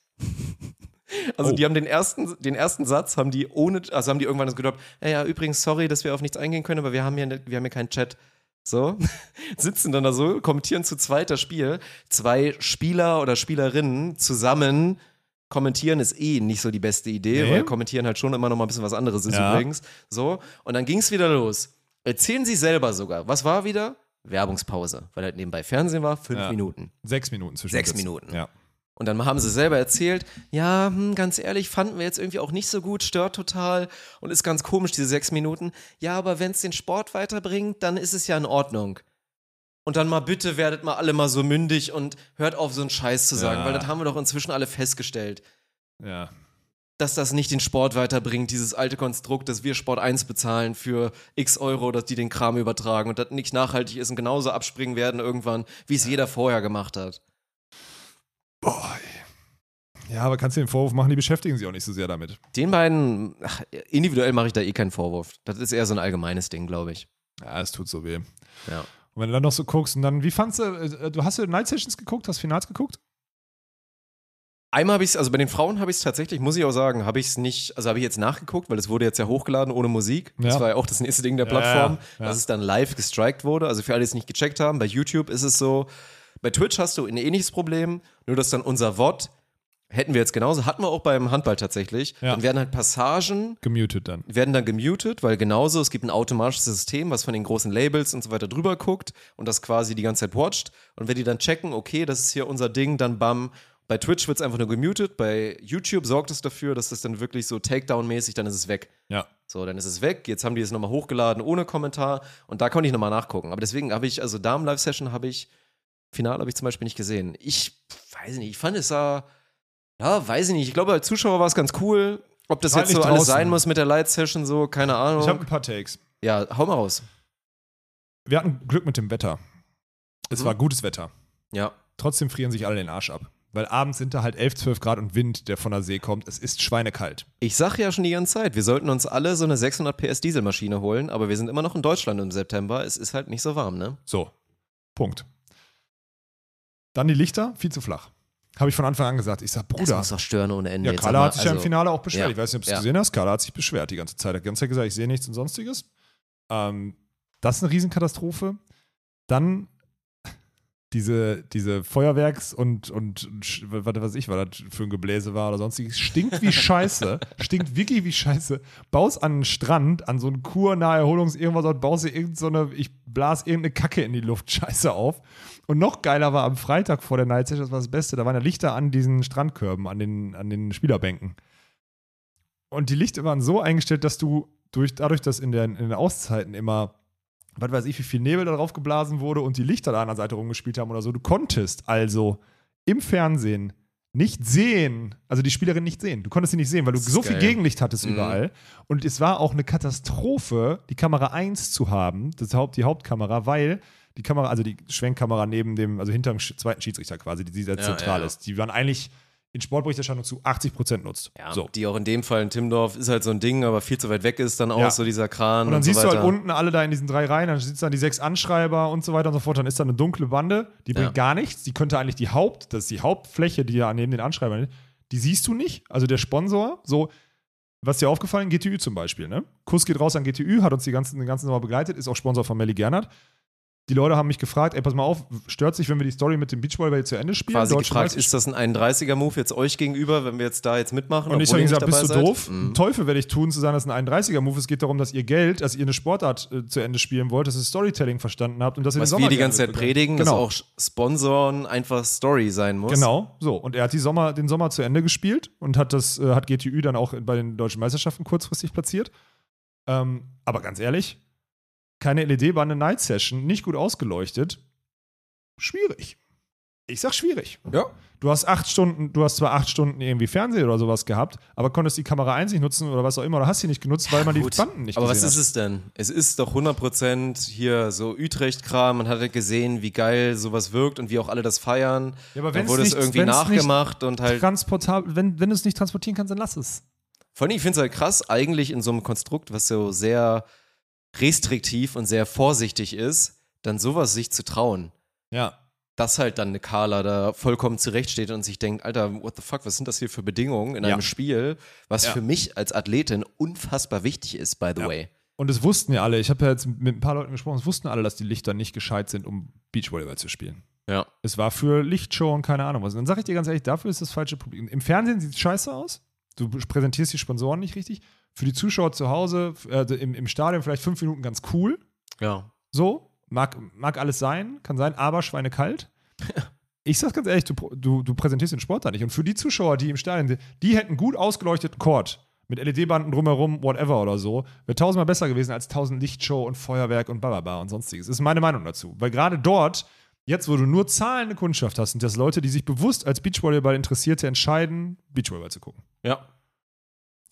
Also Oh. die haben den ersten, den ersten Satz haben die ohne, also haben die irgendwann das gedroppt, ja, übrigens, sorry, dass wir auf nichts eingehen können, aber wir haben hier, ne- wir haben hier keinen Chat. So, sitzen dann da so, kommentieren zu zweit das Spiel. Zwei Spieler oder Spielerinnen zusammen kommentieren ist eh nicht so die beste Idee, Nee. weil kommentieren halt schon immer noch mal ein bisschen was anderes ist Ja. übrigens. So, und dann ging es wieder los. Erzählen sie selber sogar. Was war wieder? Werbungspause, weil halt nebenbei Fernsehen war, fünf Ja. Minuten. Sechs Minuten zwischen Sechs Minuten. Ja. Und dann haben sie selber erzählt, ja, hm, ganz ehrlich, fanden wir jetzt irgendwie auch nicht so gut, stört total und ist ganz komisch, diese sechs Minuten. Ja, aber wenn es den Sport weiterbringt, dann ist es ja in Ordnung. Und dann mal bitte werdet mal alle mal so mündig und hört auf, so einen Scheiß zu sagen, Ja. weil das haben wir doch inzwischen alle festgestellt, ja. dass das nicht den Sport weiterbringt, dieses alte Konstrukt, dass wir Sport 1 bezahlen für x Euro, dass die den Kram übertragen und das nicht nachhaltig ist und genauso abspringen werden irgendwann, wie es jeder vorher gemacht hat. Boah, Ja, aber kannst du den Vorwurf machen, die beschäftigen sich auch nicht so sehr damit. Den beiden, ach, individuell mache ich da eh keinen Vorwurf. Das ist eher so ein allgemeines Ding, glaube ich. Ja, es tut so weh. Ja. Und wenn du dann noch so guckst und dann, wie fandst du, äh, du hast du Night Sessions geguckt, hast Finals geguckt? Einmal habe ich es, also bei den Frauen habe ich es tatsächlich, muss ich auch sagen, habe ich es nicht, also habe ich jetzt nachgeguckt, weil es wurde jetzt ja hochgeladen ohne Musik. Das Ja. war ja auch das nächste Ding der Plattform, ja, ja. dass es dann live gestrikt wurde. Also für alle, die es nicht gecheckt haben, bei YouTube ist es so, bei Twitch hast du ein ähnliches Problem, nur dass dann unser VOD, hätten wir jetzt genauso, hatten wir auch beim Handball tatsächlich, Ja. dann werden halt Passagen Gemutet dann. werden dann gemutet, weil genauso, es gibt ein automatisches System, was von den großen Labels und so weiter drüber guckt und das quasi die ganze Zeit watcht. Und wenn die dann checken, okay, das ist hier unser Ding, dann bam. Bei Twitch wird es einfach nur gemutet, bei YouTube sorgt es dafür, dass das dann wirklich so Takedown-mäßig, dann ist es weg. Ja. So, dann ist es weg. Jetzt haben die es nochmal hochgeladen ohne Kommentar und da konnte ich nochmal nachgucken. Aber deswegen habe ich, also Damen-Live-Session habe ich, Finale habe ich zum Beispiel nicht gesehen. Ich weiß nicht, ich fand es sah, ja, weiß ich nicht. Ich glaube, als Zuschauer war es ganz cool. Ob das War jetzt so alles draußen. sein muss mit der Light-Session, so, keine Ahnung. Ich habe ein paar Takes. Ja, hau mal raus. Wir hatten Glück mit dem Wetter. Es Mhm. war gutes Wetter. Ja. Trotzdem frieren sich alle den Arsch ab. Weil abends sind da halt 11, 12 Grad und Wind, der von der See kommt. Es ist schweinekalt. Ich sag ja schon die ganze Zeit, wir sollten uns alle so eine 600 PS Dieselmaschine holen, aber wir sind immer noch in Deutschland im September. Es ist halt nicht so warm, ne? So. Punkt. Dann die Lichter, viel zu flach. Habe ich von Anfang an gesagt. Ich sag, Das Bruder. muss doch stören ohne Ende. Ja, Carla hat sich ja im also- Finale auch beschwert. ja, Ich weiß nicht, ob du es ja. gesehen hast. Carla hat sich beschwert die ganze Zeit. Hat die ganze Zeit gesagt, ich sehe nichts und sonstiges. Ähm, das ist eine Riesenkatastrophe. Dann diese, diese Feuerwerks- und, und, was weiß ich, was das für ein Gebläse war oder sonstiges. Stinkt wie Scheiße. stinkt wirklich wie Scheiße. Baust an einen Strand, an so einen kurnahe Erholungs irgendwas dort, baust dir irgend so eine, ich blas irgendeine Kacke in die Luft, Scheiße auf. Und noch geiler war am Freitag vor der Night Session, das war das Beste, da waren ja Lichter an diesen Strandkörben, an den, an den Spielerbänken. Und die Lichter waren so eingestellt, dass du durch, dadurch, dass in, der, in den Auszeiten immer, was weiß ich, wie viel Nebel darauf geblasen wurde und die Lichter da an der Seite rumgespielt haben oder so, du konntest also im Fernsehen nicht sehen, also die Spielerin nicht sehen. Du konntest sie nicht sehen, weil du so viel geil. Gegenlicht hattest Mhm. überall. Und es war auch eine Katastrophe, die Kamera 1 zu haben, das Haupt, die Hauptkamera, weil die Kamera, also die Schwenkkamera neben dem, also hinter dem zweiten Schiedsrichter quasi, die, die sehr Ja, zentral ja, ist, die man eigentlich in Sportberichterstattung zu 80 Prozent nutzt. Ja, so. die auch in dem Fall in Timmendorf ist halt so ein Ding, aber viel zu weit weg ist dann auch Ja. so dieser Kran Und dann so siehst du halt unten alle da in diesen drei Reihen, dann sitzen dann die sechs Anschreiber und so weiter und so fort. Dann ist da eine dunkle Bande, die bringt Ja. gar nichts. Die könnte eigentlich die Haupt, das ist die Hauptfläche, die da neben den Anschreibern ist, die siehst du nicht. Also der Sponsor, so, was dir aufgefallen, GTÜ zum Beispiel, ne? Kuss geht raus an GTÜ, hat uns die ganzen, den ganzen Sommer begleitet, ist auch Sponsor von Melly Gernert. Die Leute haben mich gefragt, ey, pass mal auf, stört sich, wenn wir die Story mit dem Beachvolleyball zu Ende spielen? quasi gefragt, ist das ein 31er-Move jetzt euch gegenüber, wenn wir jetzt da jetzt mitmachen? Und ich habe gesagt, bist du dabei doof? seid? Mhm. Teufel werde ich tun, zu sagen, dass es ein 31er-Move ist. Es geht darum, dass ihr Geld, dass ihr eine Sportart äh, zu Ende spielen wollt, dass ihr Storytelling verstanden habt und dass ihr Was den wir Sommer die ganze Zeit predigen, genau. dass auch Sponsoren einfach Story sein muss. Genau, so. Und er hat die Sommer, den Sommer zu Ende gespielt und hat das, äh, hat GTÜ dann auch bei den deutschen Meisterschaften kurzfristig platziert. Ähm, aber ganz ehrlich, keine LED-Bande Night Session, nicht gut ausgeleuchtet. Schwierig. Ich sag schwierig. Ja. Du hast acht Stunden, du hast zwar acht Stunden irgendwie Fernsehen oder sowas gehabt, aber konntest die Kamera 1 nicht nutzen oder was auch immer, oder hast sie nicht genutzt, weil man die Gut. Banden nicht Aber was ist hat. es denn? Es ist doch 100% hier so Utrecht-Kram. Man hat halt gesehen, wie geil sowas wirkt und wie auch alle das feiern. Ja, aber Dann wenn's wurde es nicht- irgendwie nachgemacht und halt. Transportabel, wenn, wenn du es nicht transportieren kannst, dann lass es. Vor allem, ich finde es halt krass, eigentlich in so einem Konstrukt, was so sehr restriktiv und sehr vorsichtig ist, dann sowas sich zu trauen. Ja. Dass halt dann eine Carla da vollkommen zurechtsteht und sich denkt, Alter, what the fuck, was sind das hier für Bedingungen in Ja. einem Spiel, was Ja. für mich als Athletin unfassbar wichtig ist, by the Ja. way. Und es wussten ja alle, ich habe ja jetzt mit ein paar Leuten gesprochen, es wussten alle, dass die Lichter nicht gescheit sind, um Beachvolleyball zu spielen. Ja. Es war für Lichtshow und keine Ahnung was. Und dann sage ich dir ganz ehrlich, dafür ist das falsche Publikum. Im Fernsehen sieht es scheiße aus. Du präsentierst die Sponsoren nicht richtig. Für die Zuschauer zu Hause, äh, im, im Stadion vielleicht fünf Minuten ganz cool. Ja. So, mag, mag alles sein, kann sein, aber schweinekalt. Ich sag's ganz ehrlich, du, du, du präsentierst den Sport da nicht. Und für die Zuschauer, die im Stadion sind, die hätten gut ausgeleuchteten Court mit LED-Banden drumherum, whatever oder so, wäre tausendmal besser gewesen als tausend Lichtshow und Feuerwerk und bababa und sonstiges. Das ist meine Meinung dazu. Weil gerade dort, jetzt wo du nur zahlende Kundschaft hast, sind das Leute, die sich bewusst als Beachvolleyball Interessierte entscheiden, Beachvolleyball zu gucken. Ja.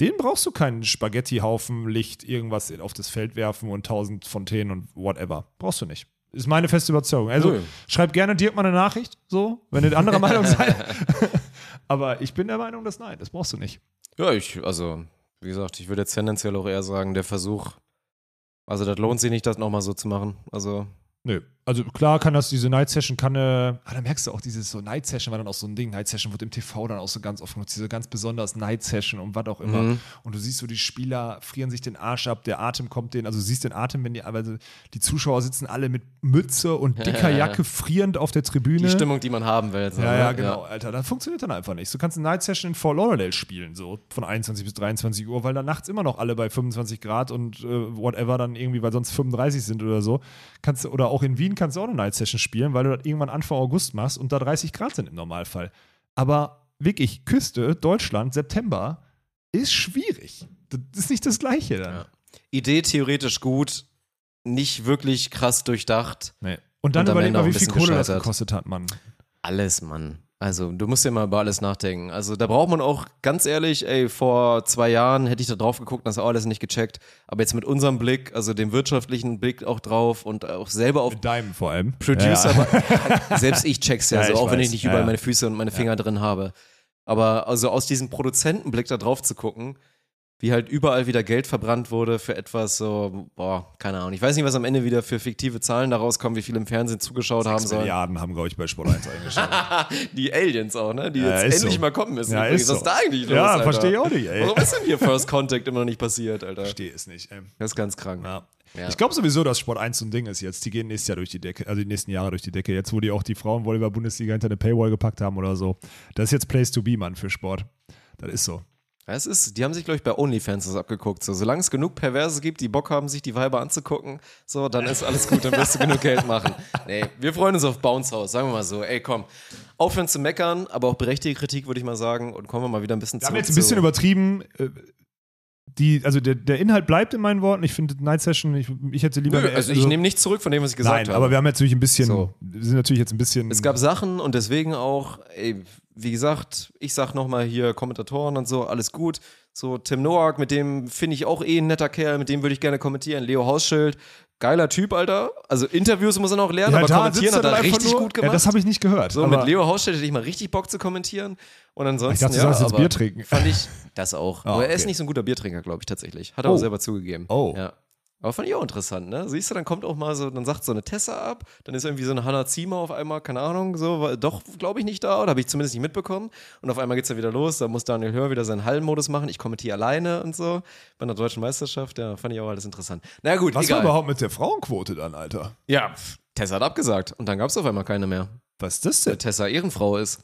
Den brauchst du keinen Spaghetti-Haufen, Licht, irgendwas auf das Feld werfen und tausend Fontänen und whatever. Brauchst du nicht. Ist meine feste Überzeugung. Also Nö. schreib gerne Dirk mal eine Nachricht, so, wenn ihr anderer Meinung seid. Aber ich bin der Meinung, dass nein, das brauchst du nicht. Ja, ich, also, wie gesagt, ich würde jetzt tendenziell auch eher sagen, der Versuch, also das lohnt sich nicht, das nochmal so zu machen. Also, Nö. Also klar kann das, diese Night Session kann, äh, ah, da merkst du auch, dieses so Night Session war dann auch so ein Ding. Night Session wird im TV dann auch so ganz oft genutzt, diese ganz besonders Night Session und was auch immer. Mhm. Und du siehst so, die Spieler frieren sich den Arsch ab, der Atem kommt denen, also du siehst den Atem, wenn die, aber die Zuschauer sitzen alle mit Mütze und dicker Jacke frierend auf der Tribüne. die Stimmung, die man haben will. So, Ja, ne? ja, genau, Alter. Das funktioniert dann einfach nicht. Du kannst eine Night Session in Fort Lauderdale spielen, so von 21 bis 23 Uhr, weil da nachts immer noch alle bei 25 Grad und äh, whatever dann irgendwie, weil sonst 35 sind oder so. Kannst du, oder auch in Wien kannst du auch eine Night Session spielen, weil du das irgendwann Anfang August machst und da 30 Grad sind im Normalfall. Aber wirklich, Küste, Deutschland, September ist schwierig. Das ist nicht das Gleiche dann. Ja. Idee theoretisch gut, nicht wirklich krass durchdacht. Nee. Und dann Und überleg mal, wie viel Kohle das gekostet hat, Mann. Alles, Mann. Also, du musst ja mal über alles nachdenken. Also, da braucht man auch, ganz ehrlich, ey, vor zwei Jahren hätte ich da drauf geguckt, das auch alles nicht gecheckt. Aber jetzt mit unserem Blick, also dem wirtschaftlichen Blick auch drauf und auch selber auf Mit deinem vor allem. Producer, Ja. selbst ich check's ja, Ja, so, auch wenn weiß. ich nicht überall ja. meine Füße und meine Finger drin habe. Aber also aus diesem Produzentenblick da drauf zu gucken, wie halt überall wieder Geld verbrannt wurde für etwas so, boah, keine Ahnung. Ich weiß nicht, was am Ende wieder für fiktive Zahlen da rauskommen, wie viele im Fernsehen zugeschaut haben sollen. Milliarden haben, glaube ich, bei Sport 1 eingeschaltet. Die Aliens auch, ne? Die Ja, jetzt endlich so. mal kommen müssen. Ja, ist Was so. ist da eigentlich los, Ja, verstehe ich auch nicht, ey. Warum ist denn hier First Contact immer noch nicht passiert, Alter? Verstehe es nicht, ey. Das ist ganz krank. Ja. Ja. Ich glaube sowieso, dass Sport 1 so ein Ding ist jetzt. Die gehen nächstes Jahr durch die Decke, also die nächsten Jahre durch die Decke. Jetzt, wo die auch die Frauenvolleyball-Bundesliga hinter eine Paywall gepackt haben oder so. Das ist jetzt Place to be, Mann, für Sport. Das ist so. Es ist, die haben sich, glaube ich, bei OnlyFans das abgeguckt. So, solange es genug Perverse gibt, die Bock haben, sich die Weiber anzugucken, so, dann ist alles gut, dann wirst du genug Geld machen. Nee, wir freuen uns auf Bounce House, sagen wir mal so. Ey, komm, aufhören zu meckern, aber auch berechtigte Kritik, würde ich mal sagen. Und kommen wir mal wieder ein bisschen Wir haben jetzt ein bisschen zu, übertrieben. äh, Die, also der, der Inhalt bleibt in meinen Worten. Ich finde Night Session, ich, ich hätte lieber. Nö, also ich nehme nichts zurück von dem, was ich gesagt Nein, habe. aber wir haben natürlich ein bisschen, So. sind natürlich jetzt ein bisschen. Es gab Sachen und deswegen auch, ey, wie gesagt, ich sag nochmal hier Kommentatoren und so, alles gut. So, Tim Noack, mit dem finde ich auch eh ein netter Kerl, mit dem würde ich gerne kommentieren. Leo Hausschild, geiler Typ, Alter. Also Interviews muss er noch lernen, ja, aber kommentieren hat er richtig nur, gut gemacht. Ja, das habe ich nicht gehört. so, mit Leo Hausschild hätte ich mal richtig Bock zu kommentieren. Und ansonsten, Ich dachte, du ja, sollst jetzt Bier trinken. Fand ich das auch. Ah, aber er ist okay. nicht so ein guter Biertrinker, glaube ich, tatsächlich. Hat er Oh. auch selber zugegeben. Oh. Ja. Aber fand ich auch interessant, ne? Siehst du, dann kommt auch mal so, dann sagt so eine Tessa ab, dann ist irgendwie so eine Hannah Ziemer auf einmal, keine Ahnung, so, war doch, glaube ich, nicht da, oder habe ich zumindest nicht mitbekommen. Und auf einmal geht's ja wieder los, da muss Daniel Hör wieder seinen Hallenmodus machen, ich kommentiere alleine und so, bei einer deutschen Meisterschaft, ja, fand ich auch alles interessant. Na ja, gut, was egal. war überhaupt mit der Frauenquote dann, Alter? Ja, Tessa hat abgesagt und dann gab's auf einmal keine mehr. Was ist das Weil denn? Tessa Ehrenfrau ist.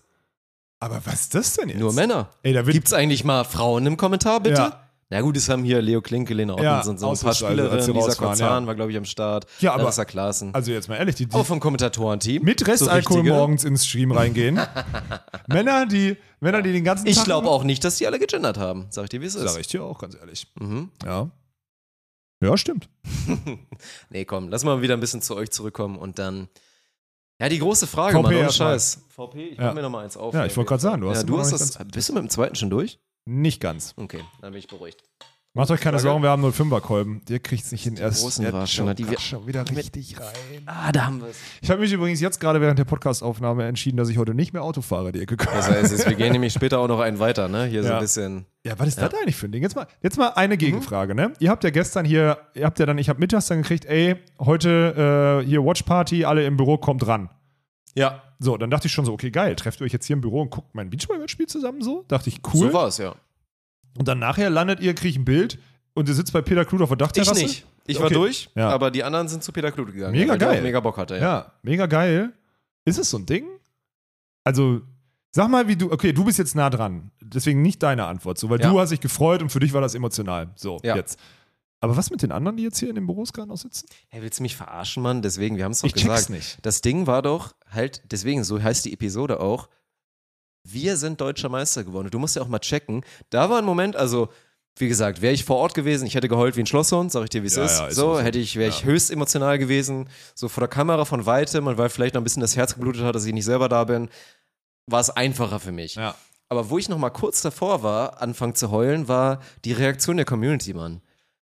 Aber was ist das denn jetzt? Nur Männer. Ey, da Gibt's eigentlich mal Frauen im Kommentar, bitte? Ja. Na gut, es haben hier Leo Klinke, Lena Ja, Ottens und so ein paar ausnahmsweise, als sie Spielerinnen. Lisa rausfahren, Kozan ja. war, glaube ich, am Start. Ja, aber- Larissa Klaassen. Also jetzt mal ehrlich, die, die Aber vom Kommentatorenteam. mit so Restalkohol richtige. morgens ins Stream reingehen. Männer, die, Männer, die den ganzen Ich Tag. glaube auch nicht, dass die alle gegendert haben. Sag ich dir, wie es Sag ist. ich dir auch, ganz ehrlich. Mhm. Ja. Ja, stimmt. Nee, komm, lass mal wieder ein bisschen zu euch zurückkommen und dann. Ja, die große Frage, VP Mann, ohne. Scheiß. VP, ich Ja. mach mir noch mal eins auf. Ja, ich wollte gerade sagen, du hast ja, du hast das. Bist du mit dem zweiten schon durch? Nicht ganz. Okay, dann bin ich beruhigt. Macht euch keine. Sorgen, wir haben 05er Kolben. Der kriegt es nicht hin. Erst großen schon, die wir- schon wieder richtig rein. Ah, da haben wir es. Ich habe mich übrigens jetzt gerade während der Podcastaufnahme entschieden, dass ich heute nicht mehr Auto fahre, die Ecke kommt. Das heißt, es- wir gehen nämlich später auch noch einen weiter, ne? Hier so Ja. ein bisschen. Ja, was ist das eigentlich für ein Ding? Jetzt mal, jetzt mal eine Gegenfrage, ne? Ihr habt ja gestern hier, ihr habt ja dann, ich habe mittags dann gekriegt, ey, heute äh, hier Watch Party, alle im Büro, kommt ran. Ja, So, dann dachte ich schon so, okay, geil, trefft ihr euch jetzt hier im Büro und guckt mein Beachvolleyballspiel zusammen so? Dachte ich, cool. so war es, ja. Und dann nachher landet ihr, kriegt ein Bild und ihr sitzt bei Peter Kluth auf der Ich Dachterrasse. nicht. Ich war Okay. durch, Ja. aber die anderen sind zu Peter Kluth gegangen. Mega geil. mega Bock hatte, ja. Ja, mega geil. Ist es so ein Ding? Also, sag mal, wie du, okay, du bist jetzt nah dran. Deswegen nicht deine Antwort, so, weil Ja. du hast dich gefreut und für dich war das emotional. So, jetzt. Aber was mit den anderen, die jetzt hier in den Büros gerade noch sitzen? Hey, willst du mich verarschen, Mann? Deswegen, wir haben es doch Ich check's gesagt. nicht. Das Ding war doch halt, deswegen, so heißt die Episode auch, wir sind deutscher Meister geworden. Du musst ja auch mal checken. Da war ein Moment, also, wie gesagt, wäre ich vor Ort gewesen, ich hätte geheult wie ein Schlosshund, sag ich dir, wie es Ja, ist. ja, ist so, hätte ich, wäre ich höchst emotional gewesen. So vor der Kamera von weitem und weil vielleicht noch ein bisschen das Herz geblutet hat, dass ich nicht selber da bin, war es einfacher für mich. Ja. Aber wo ich noch mal kurz davor war, anfangen zu heulen, war die Reaktion der Community, Mann.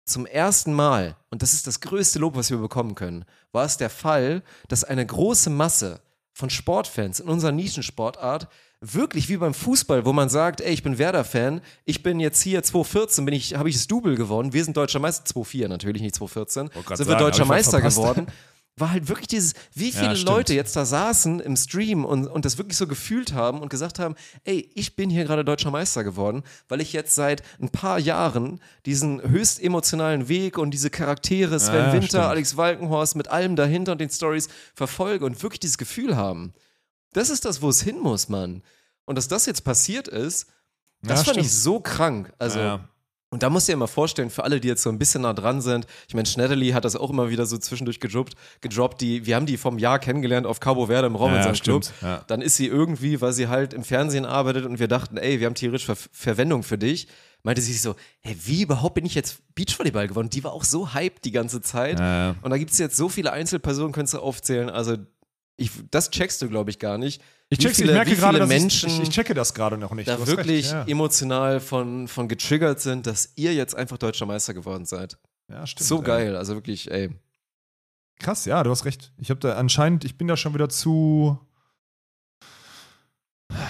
Zum ersten Mal, und das ist das größte Lob, was wir bekommen können, war es der Fall, dass eine große Masse von Sportfans in unserer Nischensportart wirklich wie beim Fußball, wo man sagt, ey, ich bin Werder-Fan, ich bin jetzt hier 2014, bin ich, habe ich das Double gewonnen, wir sind deutscher Meister, 2004 natürlich, nicht 2014, sind grad wir sagen, deutscher Meister geworden. War halt wirklich dieses, wie viele stimmt. Leute jetzt da saßen im Stream und, und das wirklich so gefühlt haben und gesagt haben, ey, ich bin hier gerade deutscher Meister geworden, weil ich jetzt seit ein paar Jahren diesen höchst emotionalen Weg und diese Charaktere, Sven Ja, Winter, stimmt. Alex Walkenhorst mit allem dahinter und den Stories verfolge und wirklich dieses Gefühl haben. Das ist das, wo es hin muss, Mann. Und dass das jetzt passiert ist, das Ja, fand stimmt. ich so krank. Also, Ja. Und da musst du dir mal vorstellen, für alle, die jetzt so ein bisschen nah dran sind, ich meine, Schneiderli hat das auch immer wieder so zwischendurch gedroppt, gedroppt die, wir haben die vom Jahr kennengelernt auf Cabo Verde im Robinson Ja, Club. stimmt, ja. Dann ist sie irgendwie, weil sie halt im Fernsehen arbeitet und wir dachten, ey, wir haben theoretisch Ver Verwendung für dich, meinte sie sich so, hey, wie überhaupt bin ich jetzt Beachvolleyball gewonnen? Die war auch so hyped die ganze Zeit. Ja. Und da gibt es jetzt so viele Einzelpersonen, könntest du aufzählen. Also, ich, das checkst du, glaube ich, gar nicht. Ich, check's, viele- ich merke gerade, dass Menschen ich, ich, checke das gerade noch nicht. da wirklich recht, ja. emotional von, von getriggert sind, dass ihr jetzt einfach deutscher Meister geworden seid. Ja, stimmt, so ja. geil, also wirklich, ey. Krass, ja, du hast recht. Ich habe da anscheinend, ich bin da schon wieder zu.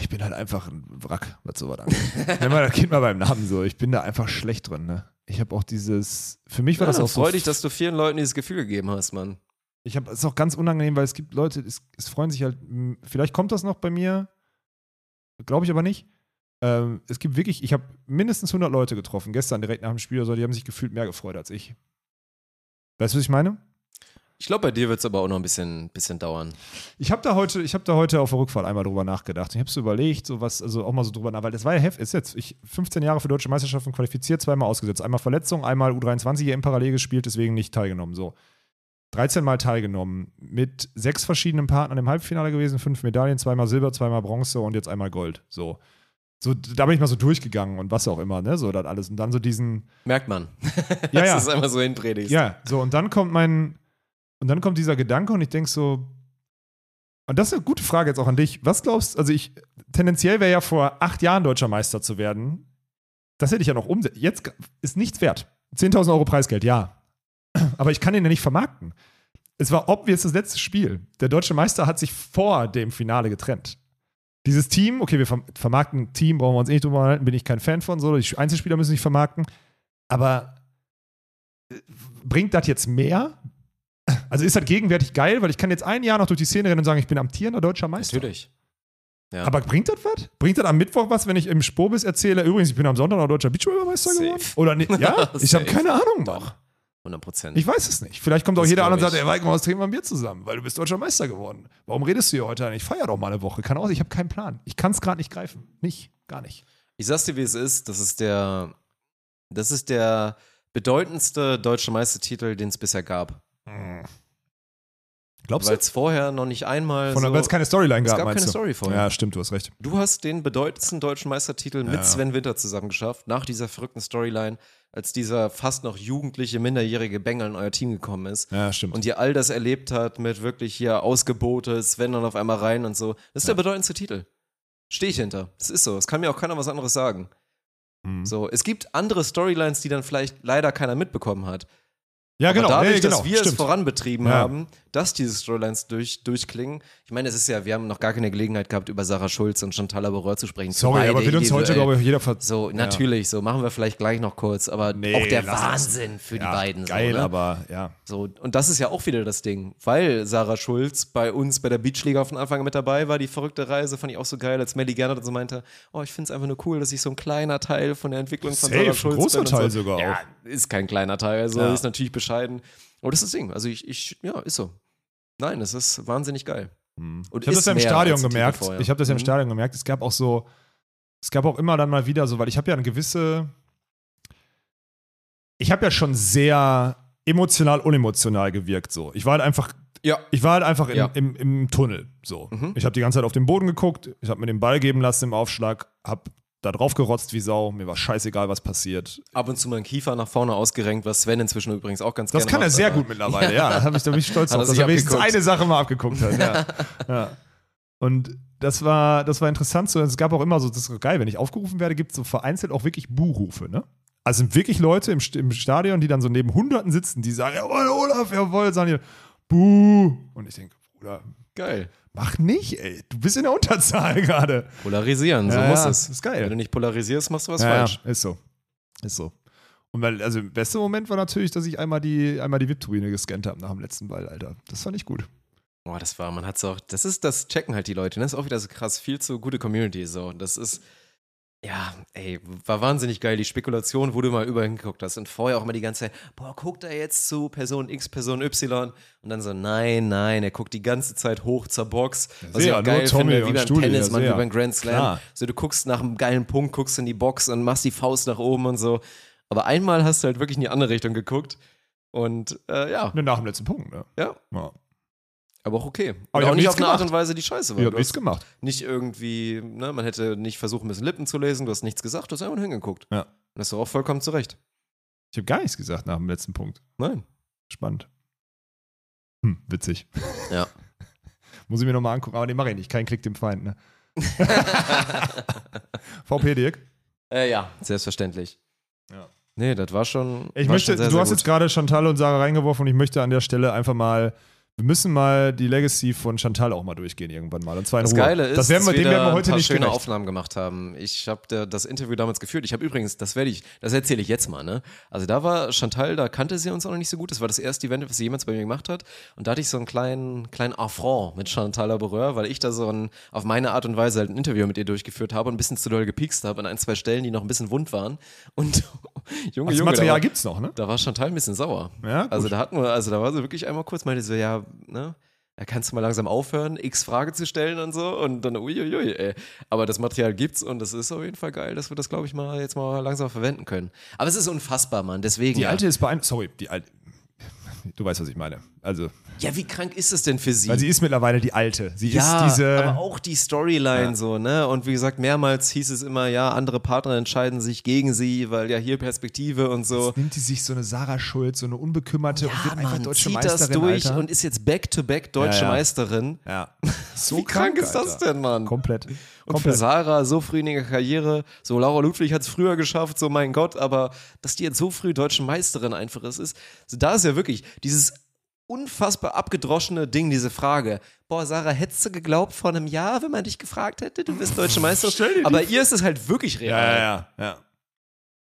Ich bin halt einfach ein Wrack, was sowas angeht. Nenn mal das Kind mal beim Namen so. Ich bin da einfach schlecht drin, ne? Ich habe auch dieses. Für mich war Ja, das auch so. freu dich, dass du vielen Leuten dieses Gefühl gegeben hast, Mann. Ich habe es auch ganz unangenehm, weil es gibt Leute, es, es freuen sich halt. Vielleicht kommt das noch bei mir, glaube ich aber nicht. Ähm, es gibt wirklich, ich habe mindestens 100 Leute getroffen, gestern direkt nach dem Spiel oder so, die haben sich gefühlt mehr gefreut als ich. Weißt du, was ich meine? Ich glaube, bei dir wird es aber auch noch ein bisschen, bisschen dauern. Ich habe da heute, ich habe da heute auf der Rückfahrt einmal drüber nachgedacht. Ich habe so überlegt, so was, also auch mal so drüber nach, weil das war ja heftig. Ist jetzt ich 15 Jahre für deutsche Meisterschaften qualifiziert, zweimal ausgesetzt, einmal Verletzung, einmal U23 hier im Parallel gespielt, deswegen nicht teilgenommen. So 13 Mal teilgenommen, mit sechs verschiedenen Partnern im Halbfinale gewesen, fünf Medaillen, zweimal Silber, zweimal Bronze und jetzt einmal Gold. So, so da bin ich mal so durchgegangen und was auch immer, ne, so das alles und dann so diesen Merkt man. Ja, dass ja. du es einfach so hinpredigst. ja, so und dann kommt mein und dann kommt dieser Gedanke und ich denke so und das ist eine gute Frage jetzt auch an dich. Was glaubst also ich tendenziell wäre ja vor acht Jahren deutscher Meister zu werden. Das hätte ich ja noch um. Jetzt ist nichts wert. 10.000 Euro Preisgeld, ja. Aber ich kann den ja nicht vermarkten. Es war obvious das letzte Spiel. Der deutsche Meister hat sich vor dem Finale getrennt. Dieses Team, okay, wir verm- vermarkten Team, brauchen wir uns eh nicht drüber unterhalten, bin ich kein Fan von, so. Die Einzelspieler müssen sich vermarkten. Aber äh, bringt das jetzt mehr? Also ist das gegenwärtig geil, weil ich kann jetzt ein Jahr noch durch die Szene rennen und sagen, ich bin amtierender deutscher Meister. Natürlich. Ja. Aber bringt das was? Bringt das am Mittwoch was, wenn ich im Spobis erzähle, übrigens, ich bin am Sonntag noch deutscher Beachvolleyballmeister geworden? Oder nicht? Ja? Ich habe keine Ahnung. Doch. Mann. 100 Prozent. Ich weiß es nicht. Vielleicht kommt auch Das jeder an und sagt, ich. ey, Weikenhaus, trinken wir ein Bier zusammen, weil du bist deutscher Meister geworden. Warum redest du hier heute eigentlich? Feier doch mal eine Woche. Kann auch, ich habe keinen Plan. Ich kann es gerade nicht greifen. Nicht, gar nicht. Ich sag's dir, wie es ist. Das ist der, das ist der bedeutendste deutsche Meistertitel, den es bisher gab. Glaubst Weil du? es vorher noch nicht einmal Von, so, Weil es keine Storyline es gab, gab meinst keine du? Story vorher. Ja, stimmt, du hast recht. Du hast den bedeutendsten deutschen Meistertitel Ja. mit Sven Winter zusammen geschafft, nach dieser verrückten Storyline, als dieser fast noch jugendliche, minderjährige Bengel in euer Team gekommen ist. Ja, stimmt. Und ihr all das erlebt hat mit wirklich hier Ausgebote, Sven dann auf einmal rein und so. Das ist der bedeutendste Titel. Stehe ich hinter. Das ist so. Es kann mir auch keiner was anderes sagen. Mhm. So, es gibt andere Storylines, die dann vielleicht leider keiner mitbekommen hat. Ja, genau. Aber dadurch, nee, genau. dass wir es stimmt. voranbetrieben Ja. haben, dass diese Storylines durch, durchklingen. Ich meine, es ist ja, wir haben noch gar keine Gelegenheit gehabt, über Sarah Schulz und Chantal Laboureur zu sprechen. Sorry, aber wird uns heute, glaube ich, jeder ver So, natürlich, so machen wir vielleicht gleich noch kurz, aber Nee, auch der lass das. Wahnsinn für die ja, beiden. Geil, so, ne? aber ja. So, und das ist ja auch wieder das Ding, weil Sarah Schulz bei uns bei der Beachliga von Anfang an mit dabei war, die verrückte Reise, fand ich auch so geil, als Melly Gernert so meinte, oh, ich finde es einfach nur cool, dass ich so ein kleiner Teil von der Entwicklung von Safe, Sarah Schulz großer bin. und Teil so. sogar ja, auch. ist kein kleiner Teil, also Ja. ist natürlich bescheiden. Aber das ist das Ding, also ich, ich ja, ist so. Nein, das ist wahnsinnig geil. Und Ich habe das ja im Stadion gemerkt. Ich habe das ja im Mhm. Stadion gemerkt. Es gab auch so, es gab auch immer dann mal wieder so, weil ich habe ja eine gewisse, ich habe ja schon sehr emotional, unemotional gewirkt so. Ich war halt einfach, Ja. ich war halt einfach in, Ja. im, im Tunnel so. Mhm. Ich habe die ganze Zeit auf den Boden geguckt, ich habe mir den Ball geben lassen im Aufschlag, habe da drauf gerotzt wie Sau. Mir war scheißegal, was passiert. Ab und zu mal einen Kiefer nach vorne ausgerenkt, was Sven inzwischen übrigens auch ganz Das gerne kann er macht, sehr aber- gut mittlerweile, ja. Da, hab ich, da bin ich stolz drauf, dass er wenigstens eine Sache mal abgeguckt hat. Ja. ja. Und das war, das war interessant. So, es gab auch immer so, das ist geil, wenn ich aufgerufen werde, gibt es so vereinzelt auch wirklich Buhrufe, ne? Also sind wirklich Leute im, im Stadion, die dann so neben Hunderten sitzen, die sagen, jawohl, Olaf, jawohl, sagen die, Buh. Und ich denke, Bruder, Geil. Mach nicht, ey. Du bist in der Unterzahl gerade. Polarisieren, so Ja, muss ja, es. ist geil. Wenn du nicht polarisierst, machst du was ja, falsch. Ist so. Ist so. Und weil, also, der beste Moment war natürlich, dass ich einmal die, einmal die VIP-Tribüne gescannt habe nach dem letzten Ball, Alter. Das fand ich gut. Boah, das war, man hat's auch, das ist, das checken halt die Leute, ne? Das ist auch wieder so krass, viel zu gute Community, so. Das ist, ja, ey, war wahnsinnig geil, die Spekulation, wo du mal überall hingeguckt hast. Und vorher auch immer die ganze Zeit, boah, guckt er jetzt zu Person X, Person Y? Und dann so, nein, nein, er guckt die ganze Zeit hoch zur Box. was ich sehr, auch nur geil Tommy finde, wie beim Studi, Tennis, man, wie beim Grand Slam. Klar. So, du guckst nach einem geilen Punkt, guckst in die Box und machst die Faust nach oben und so. Aber einmal hast du halt wirklich in die andere Richtung geguckt. Und, äh, ja, nach dem letzten Punkt, ne? ja, Ja. Aber auch okay. Aber Und auch nicht auf eine Art und Weise, die scheiße war. Ich hab Du nichts gemacht. nicht irgendwie, ne, man hätte nicht versucht, ein bisschen Lippen zu lesen, du hast nichts gesagt, du hast einfach hingeguckt. Ja. Und das ist auch vollkommen zurecht. Ich habe gar nichts gesagt nach dem letzten Punkt. Nein. Spannend. Hm, witzig. Ja. Muss ich mir nochmal angucken, aber den mache ich nicht. Kein Klick dem Feind, ne? VP Dirk. Äh, ja, selbstverständlich. Ja. Nee, das war schon. Ich war möchte, schon sehr, du sehr hast gut. jetzt gerade Chantal und Sarah reingeworfen und ich möchte an der Stelle einfach mal, wir müssen mal die Legacy von Chantal auch mal durchgehen irgendwann mal. Und zwar in Das Ruhe. Geile ist, das werden wir, dass dem wir werden da wir heute ein paar nicht schöne gerecht. Aufnahmen gemacht haben. Ich habe das Interview damals geführt. Ich habe übrigens, das werde ich, das erzähle ich jetzt mal, ne? Also da war Chantal, da kannte sie uns auch noch nicht so gut. Das war das erste Event, was sie jemals bei mir gemacht hat. Und da hatte ich so einen kleinen, kleinen Affront mit Chantal Laboureur, weil ich da so ein, auf meine Art und Weise halt ein Interview mit ihr durchgeführt habe und ein bisschen zu doll gepikst habe an ein, zwei Stellen, die noch ein bisschen wund waren. Und Junge, Das Junge, Material da war, gibt's noch, ne? da war Chantal ein bisschen sauer. Ja, gut. Also da hatten wir, also da war sie wirklich einmal kurz, meinte so, ja, ne? Da kannst du mal langsam aufhören, x Frage zu stellen und so und dann uiuiui, ey. Aber das Material gibt's und das ist auf jeden Fall geil, dass wir das, glaube ich, mal jetzt mal langsam verwenden können. Aber es ist unfassbar, Mann, deswegen. Die ja. alte ist beeindruckend. Sorry, die alte. Du weißt, was ich meine. Also, Ja, wie krank ist es denn für sie? weil sie ist mittlerweile die alte. Sie ja, ist diese. aber auch die Storyline so, ne? Und wie gesagt, mehrmals hieß es immer, ja, andere Partner entscheiden sich gegen sie, weil ja hier Perspektive und so. Jetzt nimmt sie sich so eine Sarah Schulz, so eine unbekümmerte und wird Ja, einfach Mann, deutsche zieht Meisterin, das durch Alter. und ist jetzt back-to-back deutsche Ja, ja. Meisterin. ja. So Wie krank ist das denn, Mann? Komplett. Und für Komplett. Sarah so früh in ihrer Karriere, so Laura Ludwig hat es früher geschafft, so mein Gott, aber dass die jetzt so früh deutsche Meisterin einfach ist, ist so, da ist ja wirklich dieses unfassbar abgedroschene Ding, diese Frage. Boah, Sarah, hättest du geglaubt vor einem Jahr, wenn man dich gefragt hätte, du bist deutsche Meisterin? Aber ihr ist es halt wirklich real. Ja, ja, ja, ja.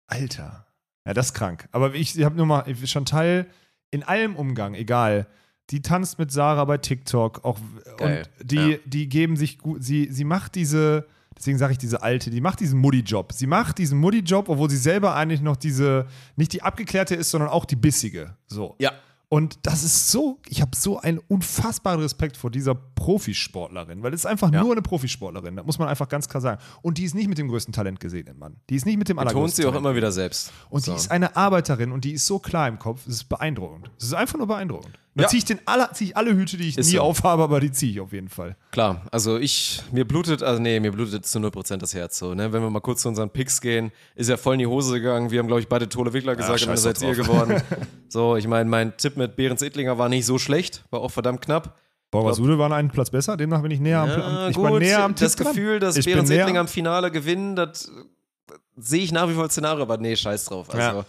Alter. Ja, das ist krank. Aber ich, habe nur mal, ich- Chantal in allem Umgang, egal. Die tanzt mit Sarah bei TikTok auch Geil, und die, ja. die geben sich gut, sie, sie macht diese, deswegen sage ich diese alte, die macht diesen Mutti-Job. Sie macht diesen Mutti-Job, obwohl sie selber eigentlich noch diese, nicht die abgeklärte ist, sondern auch die bissige. So. Ja. Und das ist so, ich habe so einen unfassbaren Respekt vor dieser Profisportlerin, weil es ist einfach Ja. nur eine Profisportlerin, das muss man einfach ganz klar sagen. Und die ist nicht mit dem größten Talent gesegnet, Mann. Die ist nicht mit dem Betont allergrößten sie auch Talent. immer wieder selbst. Und so. die ist eine Arbeiterin und die ist so klar im Kopf, es ist beeindruckend. Es ist einfach nur beeindruckend. Da Ja. ziehe ich, den alle, zieh ich alle Hüte, die ich Ist nie so. aufhabe, aber die ziehe ich auf jeden Fall. Klar, also ich, mir blutet, also nee, mir blutet zu 0% das Herz so, ne? Wenn wir mal kurz zu unseren Picks gehen, ist ja voll in die Hose gegangen. Wir haben, glaube ich, beide Tole Wickler gesagt, und scheiß dann seid ihr geworden. so, ich meine, mein Tipp mit Behrens Ittlinger war nicht so schlecht, war auch verdammt knapp. Boris Ude war einen Platz besser, demnach bin ich näher am, Ja, am ich gut, näher am Tipp das dran. Gefühl, dass Ich Behrens Ittlinger im Finale gewinnen, das äh, sehe ich nach wie vor als Szenario, aber nee, scheiß drauf. Also, Ja.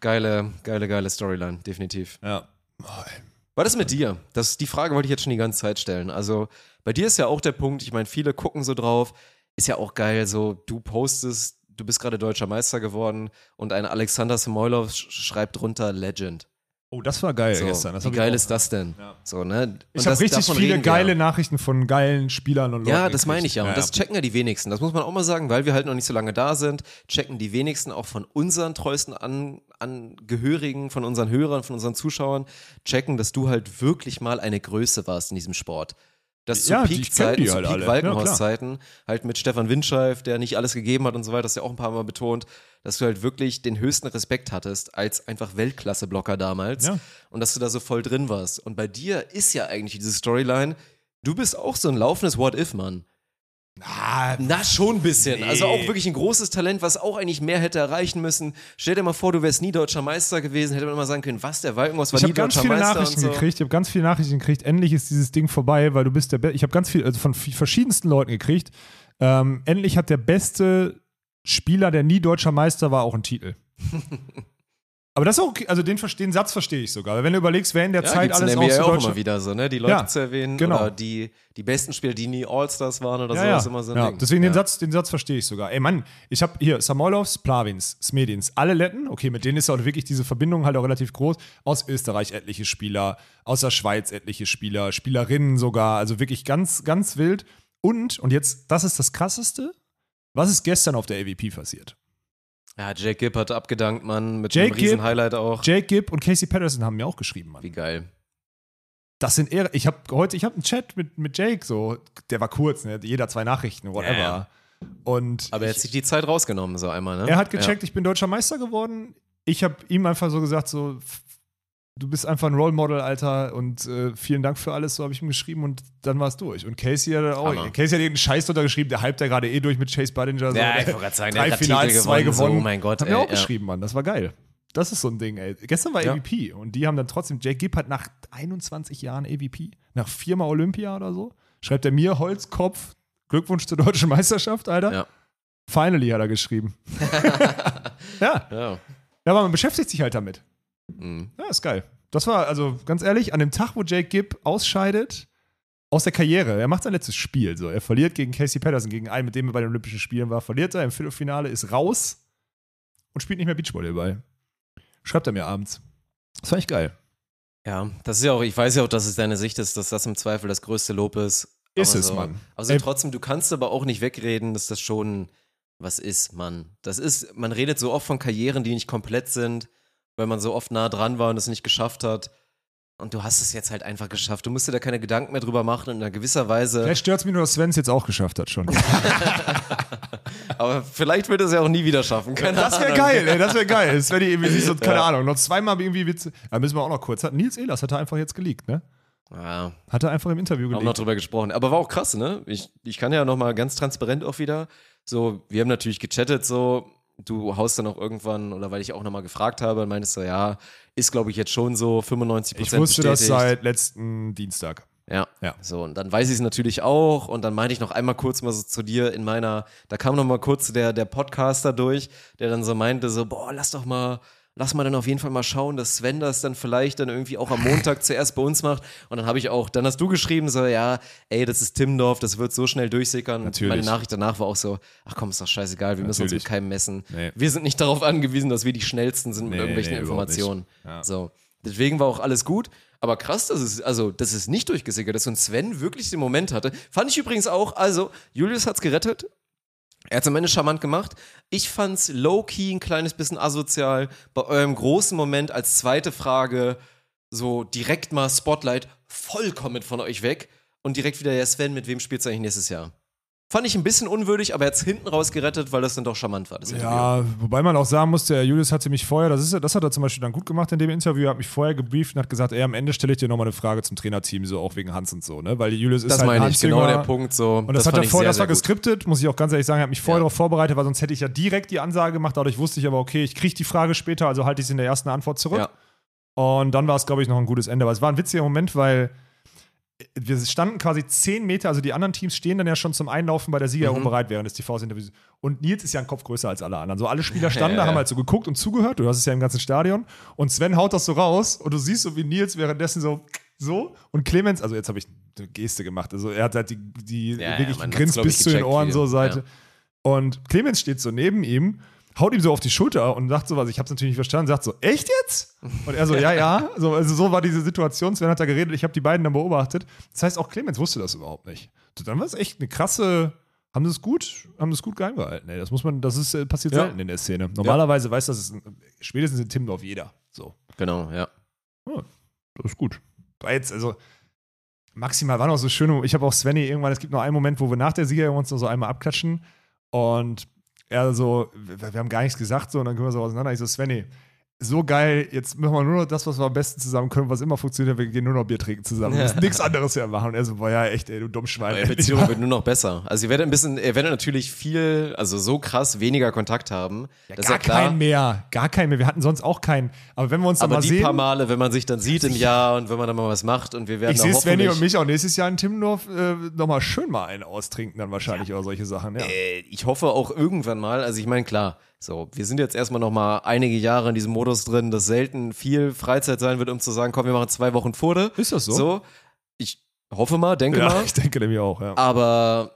geile, geile, geile Storyline, definitiv. Ja. Was ist mit dir? Das, die Frage wollte ich jetzt schon die ganze Zeit stellen. Also, bei dir ist ja auch der Punkt, ich meine, viele gucken so drauf, ist ja auch geil, so, du postest, du bist gerade deutscher Meister geworden und ein Alexander Samoylov sch schreibt drunter Legend. Oh, das war geil So, gestern. Das wie geil ist das denn? Ja. So, ne? Ich das- habe richtig viele reden wir ja. geile Nachrichten von geilen Spielern und Leuten. Ja, das meine ich ja. Und das checken ja die wenigsten. Das muss man auch mal sagen, weil wir halt noch nicht so lange da sind, checken die wenigsten auch von unseren treuesten An Angehörigen, von unseren Hörern, von unseren Zuschauern, checken, dass du halt wirklich mal eine Größe warst in diesem Sport. Dass zu Ja, Peak-Zeiten, zu halt alle. Ja, Peak-Walkenhorst-Zeiten, halt mit Stefan Windscheif, der nicht alles gegeben hat und so weiter, das hast du ja auch ein paar Mal betont, dass du halt wirklich den höchsten Respekt hattest als einfach Weltklasse-Blocker damals Ja. und dass du da so voll drin warst. Und bei dir ist ja eigentlich diese Storyline, du bist auch so ein laufendes What-If-Mann. Na, schon ein bisschen. Nee. Also auch wirklich ein großes Talent, was auch eigentlich mehr hätte erreichen müssen. Stell dir mal vor, du wärst nie deutscher Meister gewesen, hätte man immer sagen können, was, der Walkenhorst war ich nie habe ganz deutscher viele Meister Nachrichten so. gekriegt. Ich habe ganz viele Nachrichten gekriegt. Endlich ist dieses Ding vorbei, weil du bist der. Be ich habe ganz viel, also von verschiedensten Leuten gekriegt. Ähm, endlich hat der beste Spieler, der nie deutscher Meister war, auch einen Titel. Aber das ist auch okay, also den, den Satz verstehe ich sogar. Weil wenn du überlegst, wer in der Ja, Zeit gibt's in alles der NBA auch Deutschland- immer wieder so, ne? Die Leute Ja, zu erwähnen genau. oder die, die besten Spieler, die nie All-Stars waren oder Ja, so, ja. immer so ja. Ding. Deswegen den. Satz, den Satz verstehe ich sogar. Ey Mann, ich habe hier Samoilovs, Plavins, Smedins, alle Letten, okay, mit denen ist auch wirklich diese Verbindung halt auch relativ groß. Aus Österreich etliche Spieler, aus der Schweiz etliche Spieler, Spielerinnen sogar, also wirklich ganz, ganz wild. Und, und jetzt, das ist das Krasseste, was ist gestern auf der AVP passiert? Ja, Jake Gibb hat abgedankt, Mann, mit Jake einem riesen Gibb- Highlight auch. Jake Gibb und Casey Patterson haben mir auch geschrieben, Mann. Wie geil. Das sind Ehre. Ich habe heute, ich habe einen Chat mit, mit Jake, so, der war kurz, ne? jeder zwei Nachrichten, whatever. Ja, ja. Und Aber er hat sich die Zeit rausgenommen, so einmal, ne? Er hat gecheckt, ich bin deutscher Meister geworden. Ich habe ihm einfach so gesagt, so, du bist einfach ein Role Model, Alter, und äh, vielen Dank für alles, so habe ich ihm geschrieben und dann war es durch. Und Casey hat auch, Hammer. Casey hat irgendeinen Scheiß drunter geschrieben, der hypt ja gerade eh durch mit Chase Budinger. So. Ja, ich Der- wollte gerade sagen, der drei hat grad Finals, Titel zwei gewonnen, so, gewonnen. oh mein Gott, mir ey, auch ja. geschrieben, Mann, das war geil. Das ist so ein Ding, ey. Gestern war Ja. AVP und die haben dann trotzdem, Jake Gibb hat nach 21 Jahren AVP, nach viermal Olympia oder so, schreibt er mir, Holzkopf, Glückwunsch zur deutschen Meisterschaft, Alter. Ja. Finally hat er geschrieben. ja. Ja. Ja, aber man beschäftigt sich halt damit. Mhm. Ja, ist geil. Das war, also ganz ehrlich, an dem Tag, wo Jake Gibb ausscheidet aus der Karriere, er macht sein letztes Spiel. So. Er verliert gegen Casey Patterson, gegen einen, mit dem er bei den Olympischen Spielen war, verliert er im Viertelfinale, ist raus und spielt nicht mehr Beachvolleyball. Schreibt er mir abends. Das fand ich geil. Ja, das ist ja auch, ich weiß ja auch, dass es deine Sicht ist, dass das im Zweifel das größte Lob ist. Ist Aber es, so, Mann. Also Ey. trotzdem, du kannst aber auch nicht wegreden, dass das schon was ist, Mann. Das ist, man redet so oft von Karrieren, die nicht komplett sind, weil man so oft nah dran war und es nicht geschafft hat. Und du hast es jetzt halt einfach geschafft. Du musst dir da keine Gedanken mehr drüber machen und in einer gewisser Weise. Vielleicht stört es mich nur, dass Sven es jetzt auch geschafft hat schon. Aber vielleicht wird er es ja auch nie wieder schaffen. Keine Das wäre geil, ey, das wäre geil. Sven irgendwie sich so, keine Ja. Ahnung, noch zweimal irgendwie Witze. Da müssen wir auch noch kurz. Hat Nils Ehlers hat er einfach jetzt geleakt, ne? Ja, Hat er einfach im Interview haben noch geleakt. drüber gesprochen. Aber war auch krass, ne? Ich, ich kann ja noch mal ganz transparent auch wieder. So, wir haben natürlich gechattet, so, du haust dann auch irgendwann, oder weil ich auch noch mal gefragt habe, meintest so, ja, ist glaube ich jetzt schon so 95% Ich Prozent wusste das bestätigt. seit letzten Dienstag. Ja. Ja. So, und dann weiß ich es natürlich auch. Und dann meinte ich noch einmal kurz mal so zu dir in meiner, da kam noch mal kurz der, der Podcaster durch, der dann so meinte, so, boah, lass doch mal, lass mal dann auf jeden Fall mal schauen, dass Sven das dann vielleicht dann irgendwie auch am Montag zuerst bei uns macht. Und dann habe ich auch, dann hast du geschrieben, so, ja, ey, das ist Timmendorf, das wird so schnell durchsickern. Natürlich. Meine Nachricht danach war auch so, ach komm, ist doch scheißegal, wir müssen uns Natürlich. mit keinem messen. Nee. Wir sind nicht darauf angewiesen, dass wir die schnellsten sind mit Nee, irgendwelchen nee. Informationen. Ja. So. Deswegen war auch alles gut. Aber krass, dass es, also, dass es nicht durchgesickert ist und Sven wirklich den Moment hatte. Fand ich übrigens auch, also, Julius hat's gerettet. Er hat's am Ende charmant gemacht. Ich fand's low-key ein kleines bisschen asozial. Bei eurem großen Moment als zweite Frage so direkt mal Spotlight vollkommen von euch weg und direkt wieder, ja, Sven, mit wem spielst du eigentlich nächstes Jahr? Fand ich ein bisschen unwürdig, aber er hat's hinten raus gerettet, weil das dann doch charmant war. Das Interview. Ja, wobei man auch sagen musste, der Julius hatte mich vorher, das, ist, ja- das hat er zum Beispiel dann gut gemacht in dem Interview, er hat mich vorher gebrieft und hat gesagt, ey, am Ende stelle ich dir nochmal eine Frage zum Trainerteam, so auch wegen Hans und so, ne? Weil Julius ist das halt meine ich, genau der Punkt. So, Und das, hat fand er vorher, das war gut. geskriptet, muss ich auch ganz ehrlich sagen, er hat mich vorher Ja. darauf vorbereitet, weil sonst hätte ich ja direkt die Ansage gemacht, dadurch wusste ich aber, okay, ich kriege die Frage später, also halte ich sie in der ersten Antwort zurück. Ja. Und dann war es, glaube ich, noch ein gutes Ende. Aber es war ein witziger Moment, weil wir standen quasi zehn Meter, also die anderen Teams stehen dann ja schon zum Einlaufen bei der Siegerehrung Mhm. bereit während des TV-Interviews. Und Nils ist ja ein Kopf größer als alle anderen. So alle Spieler standen Ja, da, haben ja. halt so geguckt und zugehört. Du hast es ja im ganzen Stadion. Und Sven haut das so raus und du siehst so, wie Nils währenddessen so so und Clemens, also jetzt habe ich eine Geste gemacht. Also er hat halt die, die Ja, ja, wirklich man gegrinst glaub ich, bis zu den Ohren so Seite. ja. Und Clemens steht so neben ihm, haut ihm so auf die Schulter und sagt so was, ich habe es natürlich nicht verstanden, sagt so, echt jetzt? Und er so, ja, ja. So, also so war diese Situation, Sven hat da geredet, ich habe die beiden dann beobachtet. Das heißt, auch Clemens wusste das überhaupt nicht. So, dann war es echt eine krasse, haben das gut, haben das gut geheim gehalten. Ey. Das muss man, das ist, äh, passiert Ja. selten in der Szene. Normalerweise weiß das, ist, spätestens in Timmendorf jeder. So. Genau, ja. Das ist gut. War jetzt, also, maximal war noch so schön. Ich habe auch Svenny irgendwann, es gibt noch einen Moment, wo wir nach der Sieger uns noch so einmal abklatschen und er so, wir, haben gar nichts gesagt, so, und dann gehen wir so auseinander. Ich so, Svenny, so geil, jetzt machen wir nur noch das, was wir am besten zusammen können, was immer funktioniert, wir gehen nur noch Bier trinken zusammen. Wir müssen nichts anderes mehr machen. Und er so, boah, ja, echt, ey, du Dummschwein. Eure Beziehung wird nur noch besser. Also ihr werdet ein bisschen, ihr werdet natürlich viel, also so krass weniger Kontakt haben. gar ja klar. keinen mehr, gar keinen mehr. Wir hatten sonst auch keinen. Aber wenn wir uns dann aber mal die sehen, paar Male, wenn man sich dann sieht im Jahr und wenn man dann mal was macht und wir werden ich sehe Svenny und mich auch nächstes Jahr in Timmendorf äh, nochmal schön mal einen austrinken, dann wahrscheinlich oder solche Sachen. Ja. Äh, ich hoffe auch irgendwann mal, also ich meine, klar, so, wir sind jetzt erstmal noch mal einige Jahre in diesem Modus drin, dass selten viel Freizeit sein wird, um zu sagen, komm, wir machen zwei Wochen Furde. Ist das so? So, ich hoffe mal, denke Ja, mal. ich denke nämlich auch, ja. Aber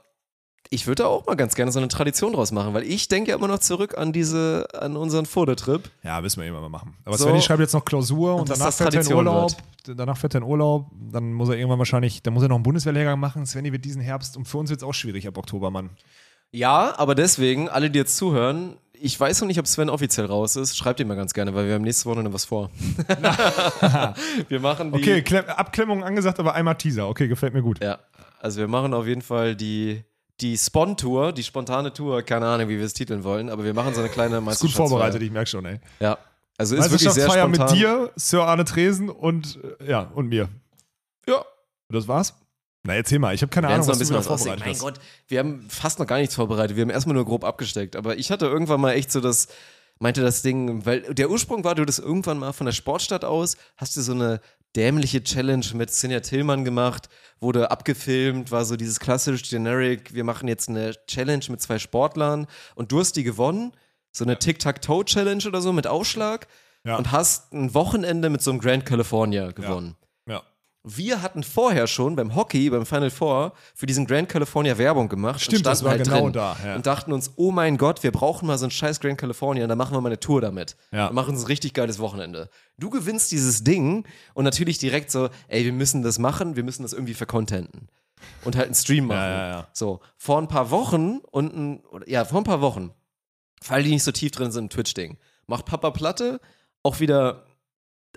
ich würde da auch mal ganz gerne so eine Tradition draus machen, weil ich denke ja immer noch zurück an diese, an unseren Furde-Trip. Ja, müssen wir irgendwann mal machen. Aber So. Svenny schreibt jetzt noch Klausur und, Und danach das fährt er in Urlaub. Danach fährt er in Urlaub. Dann muss er irgendwann wahrscheinlich, dann muss er noch einen Bundeswehrlehrgang machen. Svenny wird diesen Herbst und für uns wird es auch schwierig ab Oktober, Mann. Ja, aber deswegen, alle, die jetzt zuhören, ich weiß noch nicht, ob Sven offiziell raus ist. Schreibt ihm mal ganz gerne, weil wir haben nächste Woche noch was vor. wir machen die. Okay, Klem Abklemmung angesagt, aber einmal Teaser. Okay, gefällt mir gut. Ja, also wir machen auf jeden Fall die, die Spon-Tour, die spontane Tour, keine Ahnung, wie wir es titeln wollen, aber wir machen so eine kleine Ist gut vorbereitet, ich merke schon, ey. Ja, also ist wirklich sehr spontan. mit dir, Sir Arne Tresen und, äh, ja, und mir. Ja. Das war's? Na, erzähl mal. Ich habe keine Ahnung, noch was ein bisschen was vorbereitet Mein. Gott, wir haben fast noch gar nichts vorbereitet. Wir haben erstmal nur grob abgesteckt. Aber ich hatte irgendwann mal echt so das, meinte das Ding, weil der Ursprung war, du das irgendwann mal von der Sportstadt aus, hast du so eine dämliche Challenge mit Sinja Tillmann gemacht, wurde abgefilmt, war so dieses klassisch generic, wir machen jetzt eine Challenge mit zwei Sportlern und du hast die gewonnen, so eine Tic-Tac-Toe-Challenge oder so mit Aufschlag Ja. und hast ein Wochenende mit so einem Grand California gewonnen. Ja. Wir hatten vorher schon beim Hockey, beim Final Four, für diesen Grand California Werbung gemacht. Stimmt, und das war halt genau drin da, ja. Und dachten uns, oh mein Gott, wir brauchen mal so einen scheiß Grand California und dann machen wir mal eine Tour damit. Ja. Und machen so ein richtig geiles Wochenende. Du gewinnst dieses Ding und natürlich direkt so, ey, wir müssen das machen, wir müssen das irgendwie vercontenten. Und halt einen Stream machen. ja, ja. So, vor ein paar Wochen und ein, ja, vor ein paar Wochen, weil die nicht so tief drin sind im Twitch-Ding, macht Papa Platte auch wieder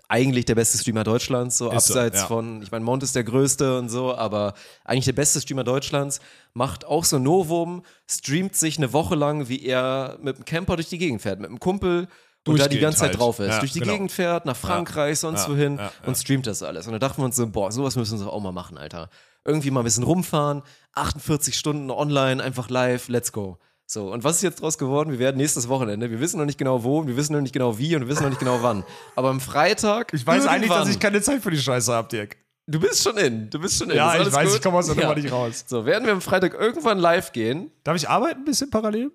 eigentlich der beste Streamer Deutschlands, so Ist so, abseits ja. von, ich meine, Mont ist der größte und so, aber eigentlich der beste Streamer Deutschlands, macht auch so Novum, streamt sich eine Woche lang, wie er mit dem Camper durch die Gegend fährt, mit einem Kumpel und da die ganze Zeit halt. drauf ist. Ja, durch die genau. Gegend fährt, nach Frankreich, sonst Ja, wohin ja, ja. und streamt das alles. Und da dachten wir uns so, boah, sowas müssen wir auch mal machen, Alter. Irgendwie mal ein bisschen rumfahren, 48 Stunden online, einfach live, let's go. So, und was ist jetzt draus geworden? Wir werden nächstes Wochenende, wir wissen noch nicht genau wo, wir wissen noch nicht genau wie und wir wissen noch nicht genau wann. Aber am Freitag. Ich weiß eigentlich, dass ich keine Zeit für die Scheiße habe, Dirk. Du bist schon in, du bist schon in. Ja, ich weiß, gut? ich komme aus der Ja. Nummer nicht raus. So, werden wir am Freitag irgendwann live gehen? Darf ich arbeiten ein bisschen parallel?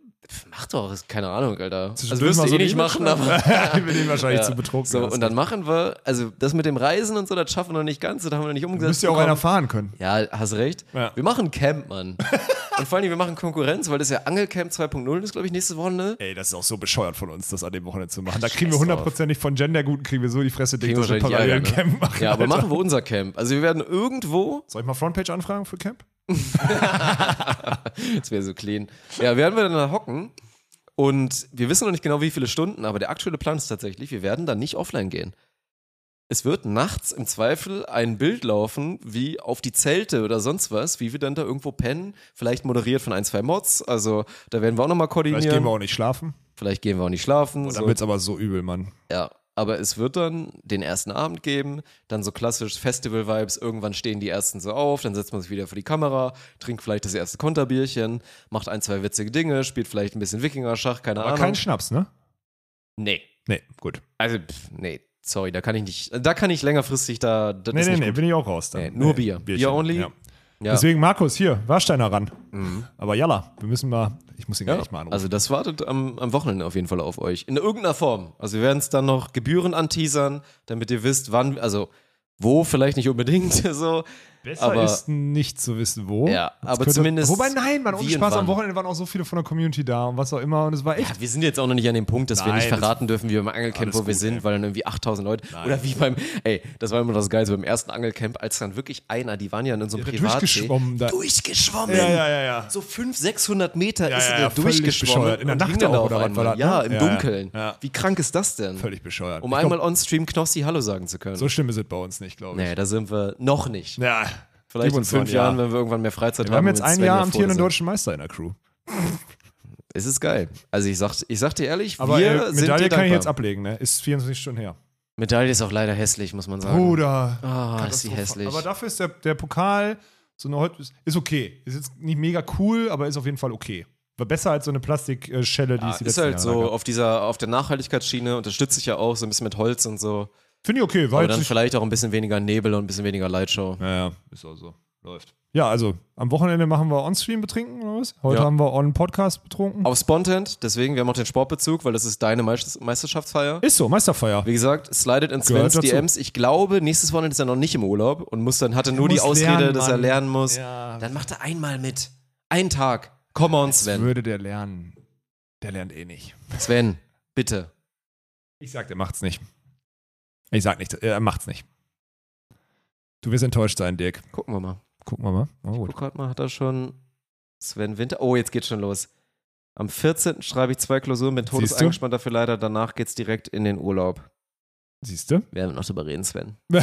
Mach doch, ist keine Ahnung, Alter. Also Zwischendurch wirst du eh so nicht machen, aber. ich bin ihnen wahrscheinlich Ja. zu betrunken. So, und dann machen wir, also das mit dem Reisen und so, das schaffen wir noch nicht ganz, das haben wir noch nicht umgesetzt. müsst ihr auch einer fahren können. Ja, hast recht. Ja. Wir machen Camp, Mann. und vor allem, wir machen Konkurrenz, weil das ja Angelcamp 2.0 ist, glaube ich, nächste Wochenende. Ey, das ist auch so bescheuert von uns, das an dem Wochenende zu machen. Da kriegen wir hundertprozentig von Genderguten, kriegen wir so die Fresse dick, dass wir parallel ein ne? Camp machen. Ja, aber Alter. machen wir unser Camp. Also wir werden irgendwo, Soll ich mal Frontpage anfragen für Camp? das wäre so clean, ja, werden wir dann da hocken und wir wissen noch nicht genau, wie viele Stunden, aber der aktuelle Plan ist tatsächlich, wir werden dann nicht offline gehen. Es wird nachts im Zweifel ein Bild laufen, wie auf die Zelte oder sonst was, wie wir dann da irgendwo pennen, vielleicht moderiert von ein, zwei Mods, also da werden wir auch nochmal koordinieren. Vielleicht gehen wir auch nicht schlafen. Vielleicht gehen wir auch nicht schlafen. Und so. dann wird's aber so übel, Mann. Ja, aber es wird dann den ersten Abend geben, dann so klassisch Festival-Vibes, irgendwann stehen die ersten so auf, dann setzt man sich wieder vor die Kamera, trinkt vielleicht das erste Konterbierchen, macht ein, zwei witzige Dinge, spielt vielleicht ein bisschen Wikinger-Schach, keine Aber Ahnung. kein Schnaps, ne? nee, Nee, gut. also pff, nee, sorry, da kann ich nicht, da kann ich längerfristig da, das Nee, nee, nee, gut. bin ich auch raus. Dann. Nee, nur Bier. Bierchen, Bier only? Ja. Ja. Deswegen, Markus, hier, Warsteiner ran. Mhm. Aber jalla, wir müssen mal, ich muss ihn Ja, gleich mal anrufen. also das wartet am, am Wochenende auf jeden Fall auf euch. In irgendeiner Form. Also wir werden es dann noch Gebühren anteasern, damit ihr wisst, wann, also wo vielleicht nicht unbedingt so. Besser aber ist nicht zu wissen, wo. Ja, Das aber zumindest Wobei, nein, man, ohne Spaß, am. Wochenende waren auch so viele von der Community da und was auch immer und es war echt. Ja, wir sind jetzt auch noch nicht an dem Punkt, dass wir Nein, nicht das- verraten dürfen, wie beim Angelcamp, wo wir gut, sind, ey. weil dann irgendwie 8000 Leute. Oder wie beim, ey, das war immer das Geilste beim ersten Angelcamp, als dann wirklich einer, die waren ja in unserem Ja, der Privatsee. durchgeschwommen da. Durchgeschwommen. Ja, ja, ja, ja. So 500, 600 Meter Ja, ist ja, er ja, durchgeschwommen. bescheuert. In der Nacht auch, oder was war das? Ja, im Ja, ja. Dunkeln. Ja. Wie krank ist das denn? Völlig bescheuert. Um einmal on-stream Knossi Hallo sagen zu können. so schlimm ist es bei uns nicht, glaube ich. nee, da sind wir noch nicht. Ja, Vielleicht in fünf Jahren, Jahr. wenn wir irgendwann mehr Freizeit Wir haben jetzt ein Sven Jahr ja amtierenden deutschen Meister in der Crew. Es ist geil. Also ich sag, ich sag dir ehrlich, Aber wir äh, sind Medaille kann ich jetzt ablegen, ne? Ist 24 Stunden her. Medaille ist auch leider hässlich, muss man sagen. Bruder. Ah, ist die Katastrophe. hässlich. Aber dafür ist der, der Pokal so eine Hol- ist okay. Ist jetzt nicht mega cool, aber ist auf jeden Fall okay. War besser als so eine Plastikschelle, die Ja, es die ist halt Jahre so gab. auf dieser, auf der Nachhaltigkeitsschiene unterstütze ich ja auch so ein bisschen mit Holz und so. Finde ich okay, war Aber jetzt dann vielleicht auch ein bisschen weniger Nebel und ein bisschen weniger Lightshow. Ja, ja, ist auch so. Läuft. ja, also am Wochenende machen wir On-Stream betrinken oder was? Heute Ja. haben wir On-Podcast betrunken. Auf Spontent, deswegen, wir haben auch den Sportbezug, weil das ist deine Meister- Meisterschaftsfeier. Ist so, Meisterfeier. Wie gesagt, slidet in Svens. DMs. Ich glaube, nächstes Wochenende ist er noch nicht im Urlaub und muss dann, hatte nur die Ausrede, lernen, dass er lernen muss. Ja. Dann macht er einmal mit. Einen Tag. Come on, Sven. Würde der lernen. Der lernt eh nicht. Sven, bitte. Ich sag, der macht's nicht. Ich sag nicht, er macht's nicht. Du wirst enttäuscht sein, Dirk. Gucken wir mal. Gucken wir mal. Oh, gut. Guck grad mal, hat er schon Sven Winter. Oh, jetzt geht's schon los. Am 14. schreibe ich zwei Klausuren, bin todeseingespannt dafür leider. Danach geht's direkt in den Urlaub. Siehst du? Werden wir noch drüber reden, Sven.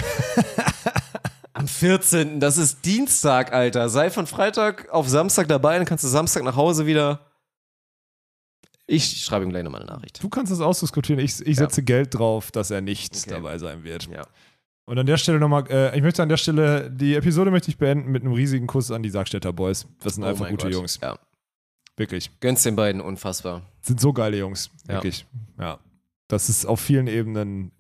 Am 14. Das ist Dienstag, Alter. Sei von Freitag auf Samstag dabei, dann kannst du Samstag nach Hause wieder. Ich schreibe ihm gleich nochmal eine Nachricht. Du kannst das ausdiskutieren. Ich, ich setze Geld drauf, dass er nicht Okay. dabei sein wird. Ja. Und an der Stelle nochmal, äh, ich möchte an der Stelle, die Episode möchte ich beenden mit einem riesigen Kuss an die Sargstädter Boys. Das sind Oh einfach gute Gott. Jungs. Ja. Wirklich. Gönn's den beiden unfassbar. Sind so geile Jungs. Ja. Wirklich. Ja. Das ist auf vielen Ebenen,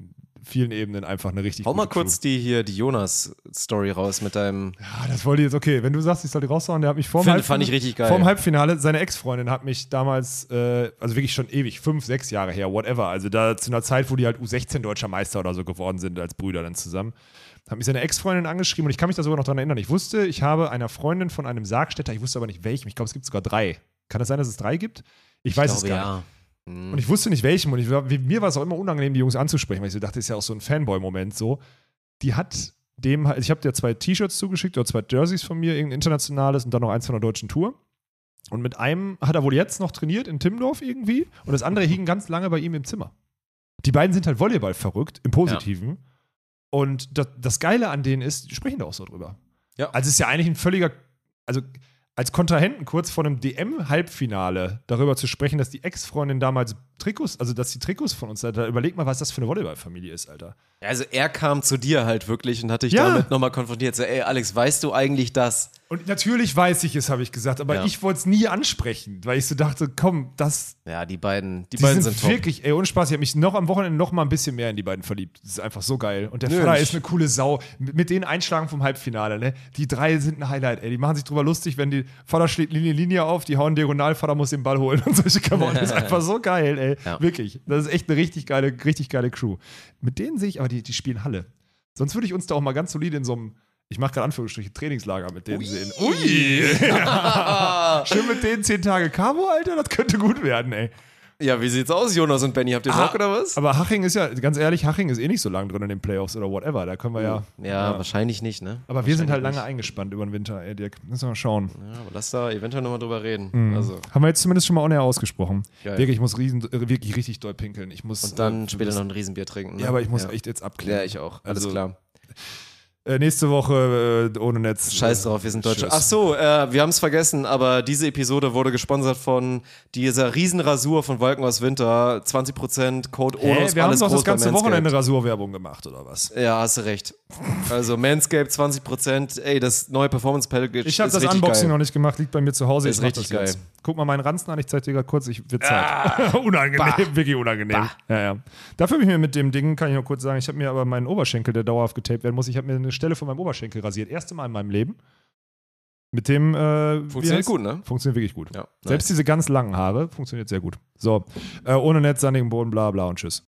vielen Ebenen einfach eine richtig Hau mal kurz die hier, die Jonas-Story raus mit deinem. Crew. Ja, das wollte ich jetzt, okay, wenn du sagst, ich soll die raushauen, der hat mich vor dem Finde, fand ich richtig geil. Vorm Halbfinale, seine Ex-Freundin hat mich damals, äh, also wirklich schon ewig, fünf, sechs Jahre her, whatever. Also da zu einer Zeit, wo die halt U16 deutscher Meister oder so geworden sind, als Brüder dann zusammen. Hat mich seine Ex-Freundin angeschrieben und ich kann mich da sogar noch dran erinnern. Ich wusste, ich habe einer Freundin von einem Sargstädter, ich wusste aber nicht welchem, ich glaube, es gibt sogar drei. Kann das sein, dass es drei gibt? Ich, weiß es glaube, gar nicht. Ja. Hm. Und ich wusste nicht welchem. Und ich, mir war es auch immer unangenehm, die Jungs anzusprechen, weil ich so dachte, das ist ja auch so ein Fanboy-Moment so. Die hat dem, halt- ich habe dir zwei T-Shirts zugeschickt oder zwei Jerseys von mir, irgendein internationales und dann noch eins von der deutschen Tour. Und mit einem hat er wohl jetzt noch trainiert in Timmendorf irgendwie und das andere hing ganz lange bei ihm im Zimmer. Die beiden sind halt Volleyball verrückt, im Positiven. Und das, das Geile an denen ist, die sprechen da auch so drüber. Ja. Also es ist ja eigentlich ein völliger, also als Kontrahenten kurz vor einem DM-Halbfinale darüber zu sprechen, dass die Ex-Freundin damals Trikots, also dass die Trikots von uns da überleg mal, was das für eine Volleyballfamilie ist, Alter. Also er kam zu dir halt wirklich und hat dich Ja. damit nochmal konfrontiert. So, ey Alex, weißt du eigentlich das? Und natürlich weiß ich es, habe ich gesagt, aber Ja. ich wollte es nie ansprechen, weil ich so dachte, komm, das, Ja, die beiden, die, die beiden sind, sind, wirklich, ey, ohne Spaß, ich habe mich noch am Wochenende noch mal ein bisschen mehr in die beiden verliebt. Das ist einfach so geil. Und der Nö, Vater ist eine coole Sau. Mit, den Einschlagen vom Halbfinale, ne? Die drei sind ein Highlight, ey. Die machen sich drüber lustig, wenn die Vater schlägt Linie, Linie auf, die hauen diagonal, Vater muss den Ball holen und solche Klamotten. Das ist einfach so geil, ey. Ja. Wirklich. Das ist echt eine richtig geile, richtig geile Crew. Mit denen sehe ich, aber die, die spielen Halle. Sonst würde ich uns da auch mal ganz solide in so einem, ich mache gerade Anführungsstriche, Trainingslager mit denen sehen. Ui! Schön mit denen zehn Tage Cabo, Alter, das könnte gut werden, ey. Ja, wie sieht's aus, Jonas und Benny? Habt ihr Bock Ah, oder was? Aber Haching ist ja, ganz ehrlich, Haching ist eh nicht so lang drin in den Playoffs oder whatever. Da können wir ja. Ja, wahrscheinlich nicht, ne? Aber wir sind halt lange eingespannt über den Winter, ey, Dirk. Müssen wir mal schauen. nicht. Ja, aber lass da eventuell nochmal drüber reden. Also, Haben wir jetzt zumindest schon mal air ausgesprochen. Geil. Dirk, ich muss riesen, äh, wirklich richtig doll pinkeln. Ich muss. und dann äh, später noch ein Riesenbier trinken. Ne? Ja, aber ich muss ja. echt jetzt abklären. Ja, ich auch. Alles Also, klar. Äh, nächste Woche äh, ohne Netz. Scheiß drauf, wir sind Deutsche. Ach so, äh, wir haben es vergessen, aber diese Episode wurde gesponsert von dieser Riesenrasur von Wolken aus Winter. 20% Code Hä, Onos, wir haben doch das ganze. Wochenende Rasurwerbung gemacht, oder was? Ja, hast du recht. Also Manscaped 20%, ey, das neue Performance Package Ich habe das Unboxing geil. noch nicht gemacht, liegt bei mir zu Hause. Ist richtig das jetzt. Guck mal meinen Ranzen an, ich zeig dir gerade kurz, ich wird Zeit. unangenehm, wirklich unangenehm. Ja, ja. Dafür habe ich mir mit dem Ding, kann ich noch kurz sagen, ich habe mir aber meinen Oberschenkel, der dauerhaft getaped werden muss, ich habe mir eine Stelle von meinem Oberschenkel rasiert. Erste Mal in meinem Leben. Mit dem äh, Funktioniert gut, ne? Funktioniert wirklich gut. Ja, Selbst diese ganz langen Haare funktioniert sehr gut. So, äh, ohne Netz, sandigen Boden, bla bla und tschüss.